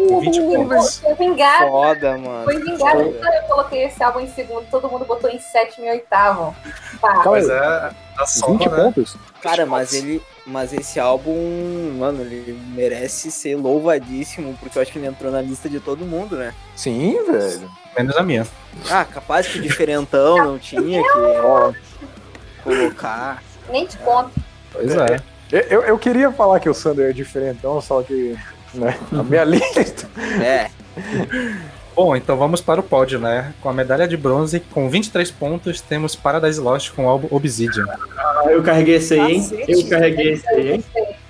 Com 20 pontos. Foi vingada. Foda, mano. Foi vingada. Quando eu coloquei esse álbum em segundo, todo mundo botou em sétimo e oitavo. Tá. Calma Mas é a soma, 20 né? pontos? Cara, mas ele. Mas esse álbum, mano, ele merece ser louvadíssimo, porque eu acho que ele entrou na lista de todo mundo, né? Sim, velho. Menos a minha. Ah, capaz que diferentão não tinha que Ó, colocar. Nem te conto. Pois é. eu, eu, eu queria falar que o Sander é diferentão, só que né, a minha lista. É, Bom, então vamos para o pódio, né? Com a medalha de bronze, com 23 pontos, temos Paradise Lost com o álbum Obsidian. Ah, eu carreguei esse aí, hein? Eu carreguei esse aí, hein?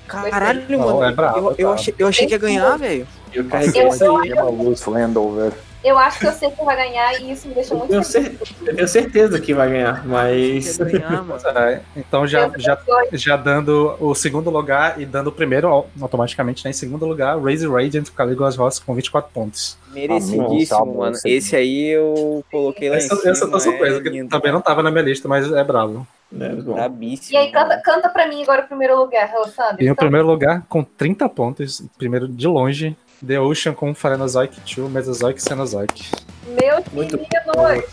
caralho, mano. é brabo, eu, eu brabo. achei, eu achei que ia ganhar, velho. Eu carreguei esse aí. Luz Landau, velho. Eu acho que eu sei quem vai ganhar e isso me deixa Eu muito tenho, feliz. eu tenho certeza que vai ganhar, mas. Ganhar. É, então já, Eu já, já dando o segundo lugar e dando o primeiro au- automaticamente, né? Em segundo lugar, Raise Radiant com Caligula's Ross com 24 pontos. Merecidíssimo, Nossa, mano. esse- Esse aí eu coloquei lá em Essa, cima. essa eu tô surpresa, é que lindo. também não tava na minha lista, mas é bravo. É, bom. Brabíssimo. E aí, canta, canta pra mim agora o primeiro lugar, Alessandro. E em Então, primeiro lugar, com 30 pontos, primeiro de longe, The Ocean com Phanerozoic 2, Mesozoic e Cenozoic. Meus Muito meninos!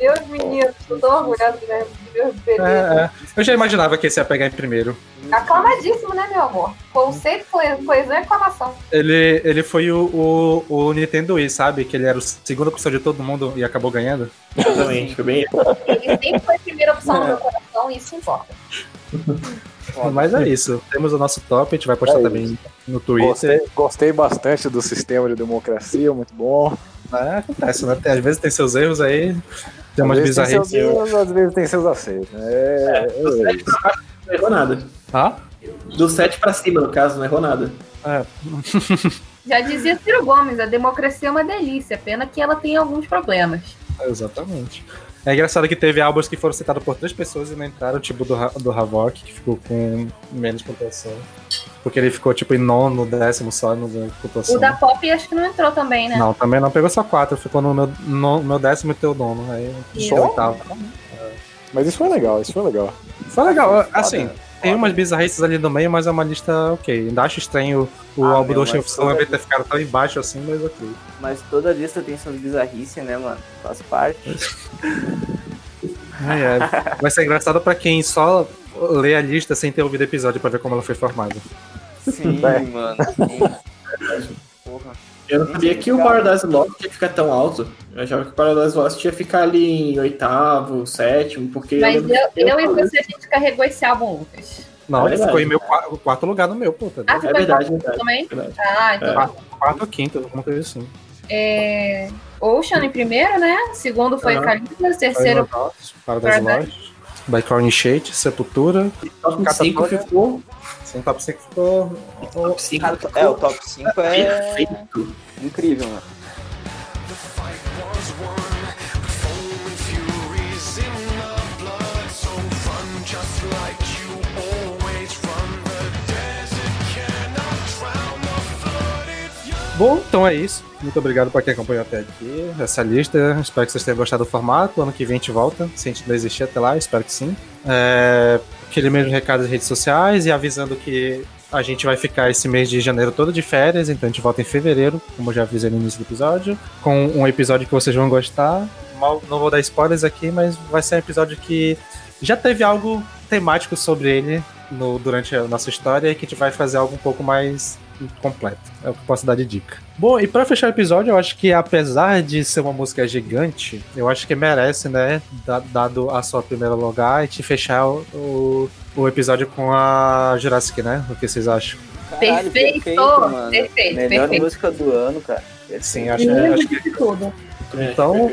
Meus meninos, eu tô orgulhosa né? meus bebês. É, é. Eu já imaginava que esse ia pegar em primeiro. Aclamadíssimo, né, meu amor? Conceito, coe- coesão e aclamação. Ele, ele foi o, o, o Nintendo Wii, sabe? Que ele era o segunda opção de todo mundo e acabou ganhando. Exatamente, foi bem. Ele sempre foi a primeira opção no meu coração e isso importa. Mas é isso. Temos o nosso top, a gente vai postar É também no Twitter. Gostei, gostei bastante do sistema de democracia, muito bom. É, acontece, né? Tem- às vezes tem seus erros aí, tem umas às vezes tem seus bizarrices. às vezes tem seus aceitos. né? É, é isso. Não errou nada. Ah? Do 7 pra cima, no caso, não errou nada. É. Já dizia Ciro Gomes, a democracia é uma delícia, pena que ela tem alguns problemas. Exatamente. É engraçado que teve álbuns que foram citados por três pessoas e não entraram, tipo do, do Havok, que ficou com menos pontuação. Porque ele ficou, tipo, em nono, décimo só no da pontuação. O da Pop acho que não entrou também, né? Não, também não. Pegou só quatro, ficou no meu, no meu décimo e teu nono. Aí ficou oitavo. Mas isso foi legal, isso foi legal. Foi legal, assim, tem umas bizarrices ali no meio, mas é uma lista ok. Ainda acho estranho o Ah, álbum do Ocean toda Slam ter ficado tão embaixo assim, mas ok. Mas toda lista tem suas bizarrice, né, mano? Faz parte. Ai, ai. Vai ser engraçado pra quem só lê a lista sem ter ouvido o episódio pra ver como ela foi formada. Sim, É. mano. Sim. Porra. Eu não sabia que o Paradise Lost ia ficar tão alto. Eu achava que o Paradise Lost ia ficar ali em oitavo, sétimo, porque. Mas eu, que eu e você, a gente carregou esse álbum, Lucas. Não, É ele ficou em meu qua- quarto lugar no meu, pô. Tá Ah, ficou É verdade, quarto verdade. também? verdade. Ah, então É. tá. quarto ou quinto, alguma coisa assim. É... Ocean em primeiro, né? Segundo foi Aham. Calypso, terceiro Paradise Paradise. Lost, By Corny Shade, Sepultura. Top 5 Catatonia. ficou. Sim, top 5 ficou. Top 5 Cara, é, o top 5 é perfeito. incrível, mano. Bom, então é isso. Muito obrigado pra quem acompanhou até aqui. Essa lista. Espero que vocês tenham gostado do formato. Ano que vem a gente volta. Se a gente não existir até lá, espero que sim. É, aquele mesmo recado das redes sociais e avisando que a gente vai ficar esse mês de janeiro todo de férias, então a gente volta em fevereiro, como já avisei no início do episódio, com um episódio que vocês vão gostar. Mal, não vou dar spoilers aqui, mas vai ser um episódio que já teve algo temático sobre ele no- durante a nossa história e que a gente vai fazer algo um pouco mais completo. É o que eu posso dar de dica. Bom, e pra fechar o episódio, eu acho que apesar de ser uma música gigante, eu acho que merece, né, da- dado a sua primeira lugar, e te fechar o, o, o episódio com a Jurassic, né? O que vocês acham? Caralho, Perfeito, mano. perfeito, Melhor perfeito. música do ano, cara. Sim, acho, acho que. de tudo. Então,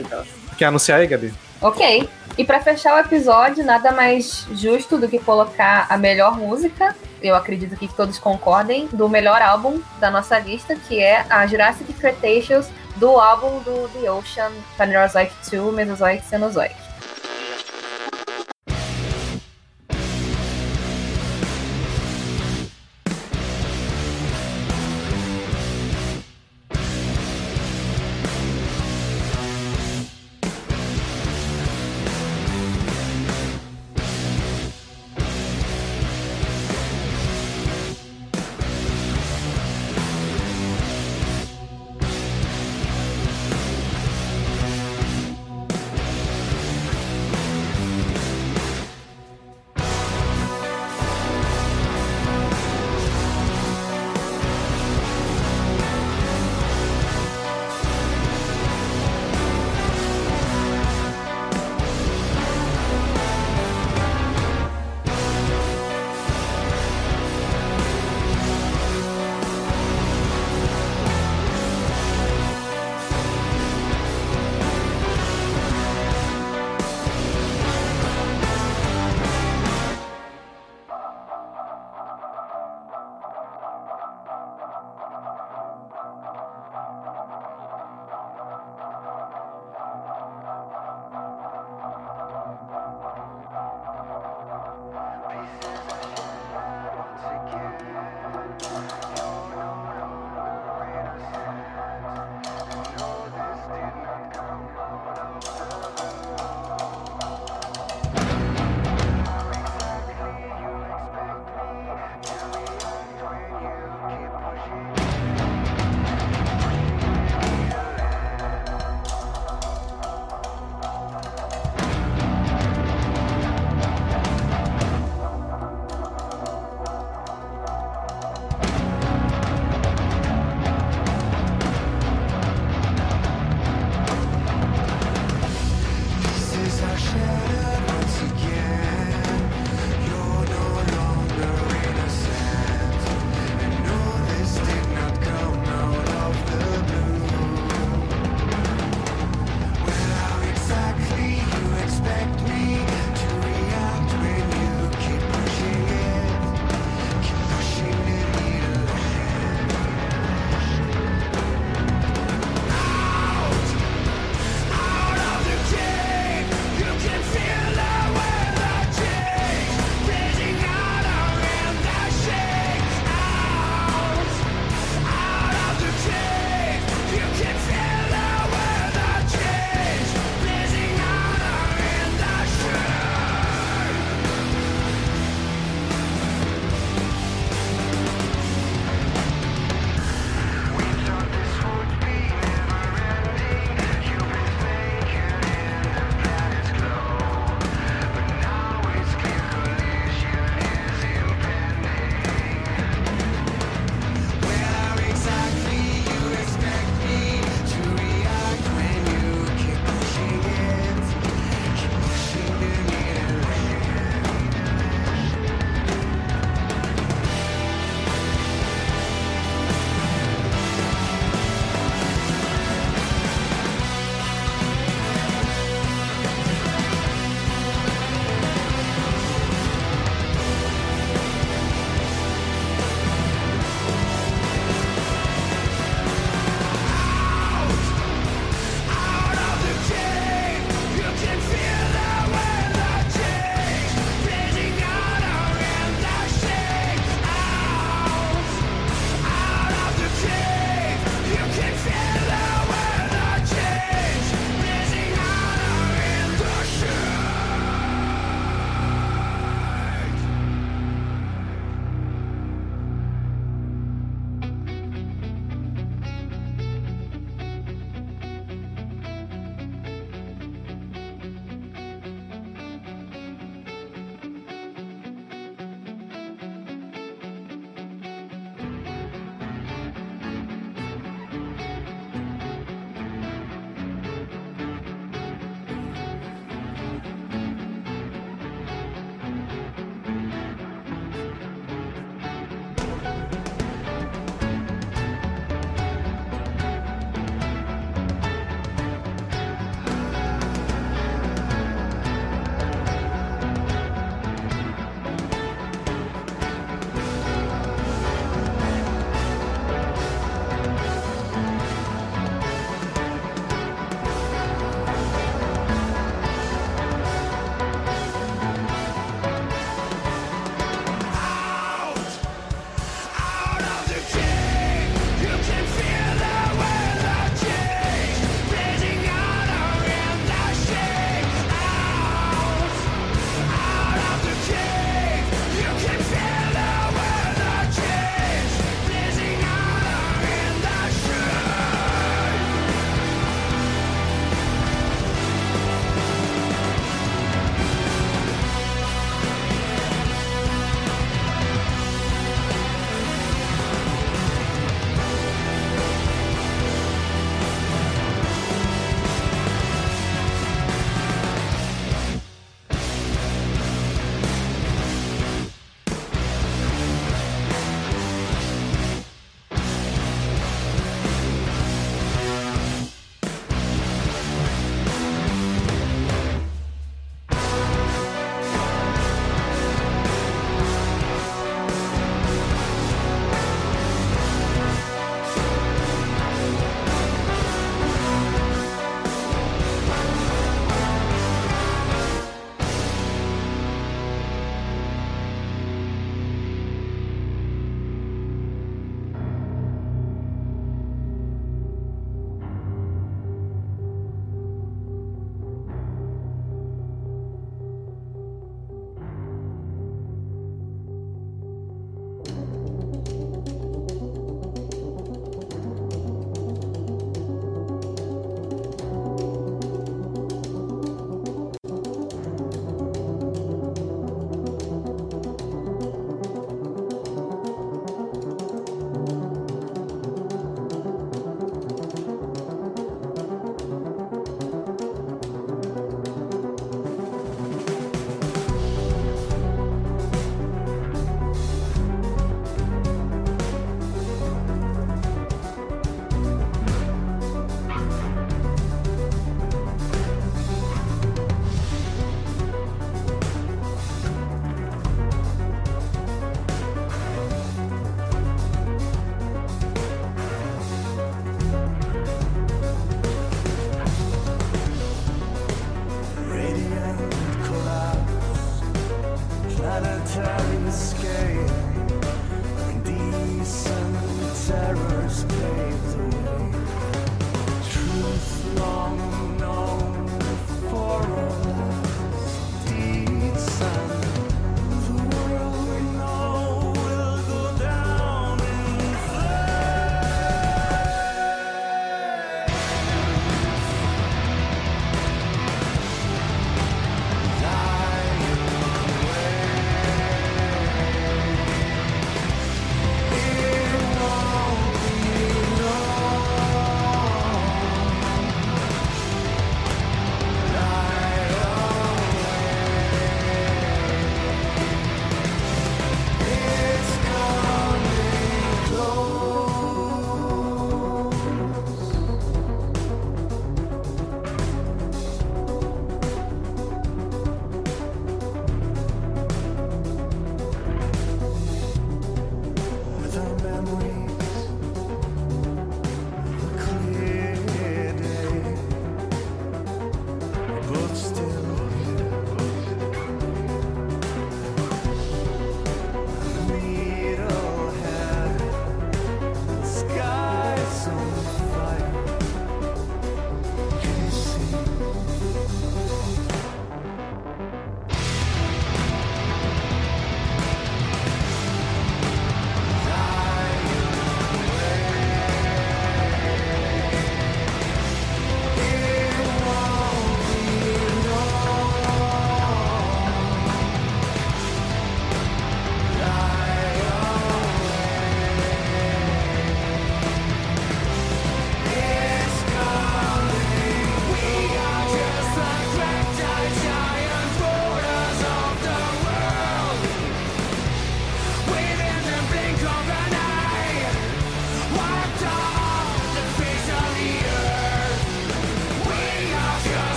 quer anunciar aí, Gabi? Ok. E pra fechar o episódio, nada mais justo do que colocar a melhor música, eu acredito que todos concordem, do melhor álbum da nossa lista, que é a Jurassic Cretaceous, do álbum do The Ocean, Phanerozoic 2, Mesozoic, Cenozoic.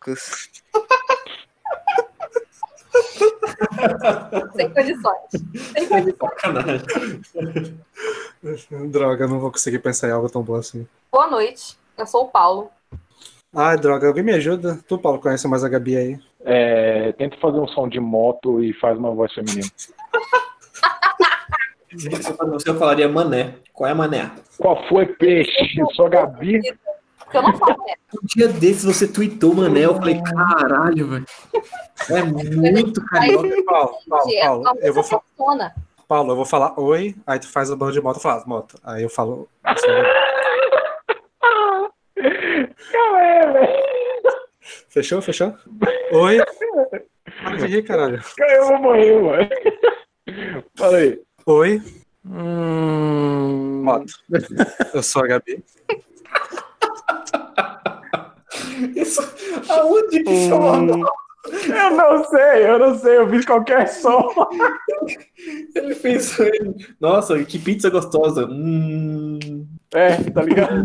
Lucas. Sem condições. Sem condições. Droga, não vou conseguir pensar em algo tão bom assim. Boa noite. Eu sou o Paulo. Ai, droga, alguém me ajuda? Tu, Paulo, conhece mais a Gabi aí? É, tenta fazer um som de moto e faz uma voz feminina. Você eu falaria mané. Qual é mané? Qual foi, peixe? Sou a Gabi. Porque eu não falo né? Um dia desses você tweetou mané, eu falei, caralho, velho. É muito carioca. Paulo, Paulo, É Paulo, uma eu vou, música fa- persona. Paulo, eu vou falar oi, aí tu faz a banda de moto, eu falo moto. Aí eu falo. Fechou? Fechou? Oi? Para de rir, caralho. Eu vou morrer, mano. Fala aí. Oi, Hum, moto. Eu sou a Gabi. Isso, aonde que isso hum, Eu não sei, eu não sei, eu fiz qualquer som. Ele fez. Nossa, que pizza gostosa. Hum. É, tá ligado?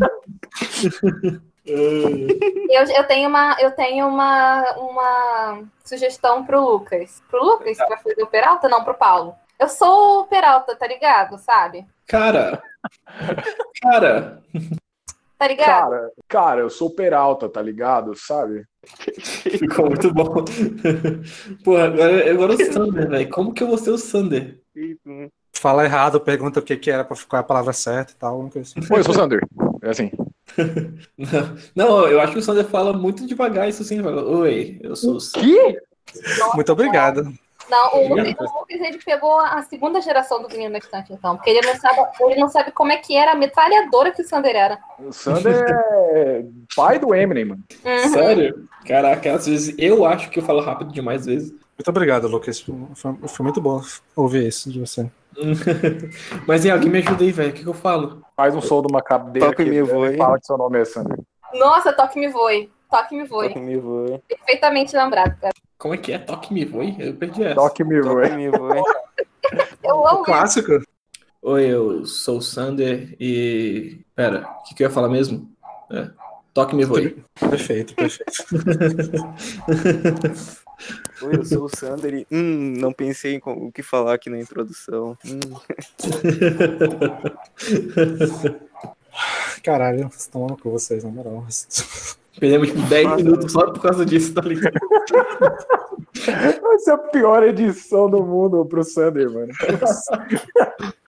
Eu, eu tenho, uma, eu tenho uma, uma sugestão pro Lucas. Pro Lucas, pra fazer o Peralta? Não, pro Paulo. Eu sou o Peralta, tá ligado? Sabe? Cara. Cara. Tá ligado? Cara, cara, eu sou Peralta, tá ligado? Sabe? Ficou muito bom. Porra, agora, agora o Sander, velho. Como que eu vou ser o Sander? Fala errado, pergunta o que, que era pra ficar a palavra certa e tal. coisa assim. Oi, eu sou o Sander. É assim. Não, eu acho que o Sander fala muito devagar isso sim. Fala, Oi, eu sou o Sander. Que? Muito obrigado. Não, o Lucas, o Lucas, ele pegou a segunda geração do Menino na Estante, então. Porque ele não, sabe, ele não sabe como é que era a metralhadora que o Sander era. O Sander é pai do Eminem, mano. Uhum. Sério? Caraca, às vezes eu acho que eu falo rápido demais às vezes. Muito obrigado, Lucas. Foi, foi muito bom ouvir isso de você. Mas e alguém me ajuda aí, velho. O que, que eu falo? Faz um som de uma cadeira Toca aqui, me voe. e fala que seu nome é Sander. Nossa, toque me voe. Toque me voe. Toque me voe. Perfeitamente lembrado, cara. Como é que é? Toque me voe? Eu perdi essa. Toque me voe. Toque me voe. Eu amo isso. Clássico. Oi, eu sou o Sander e. Pera, o que, que eu ia falar mesmo? É. Toque me voe. Perfeito, perfeito. Oi, eu sou o Sander e. Hum, não pensei em o que falar aqui na introdução. Hum. Caralho, vocês estão com vocês, na moral. Perdemos tipo 10 minutos só por causa disso, tá ligado? Vai ser a pior edição do mundo pro Sander, mano.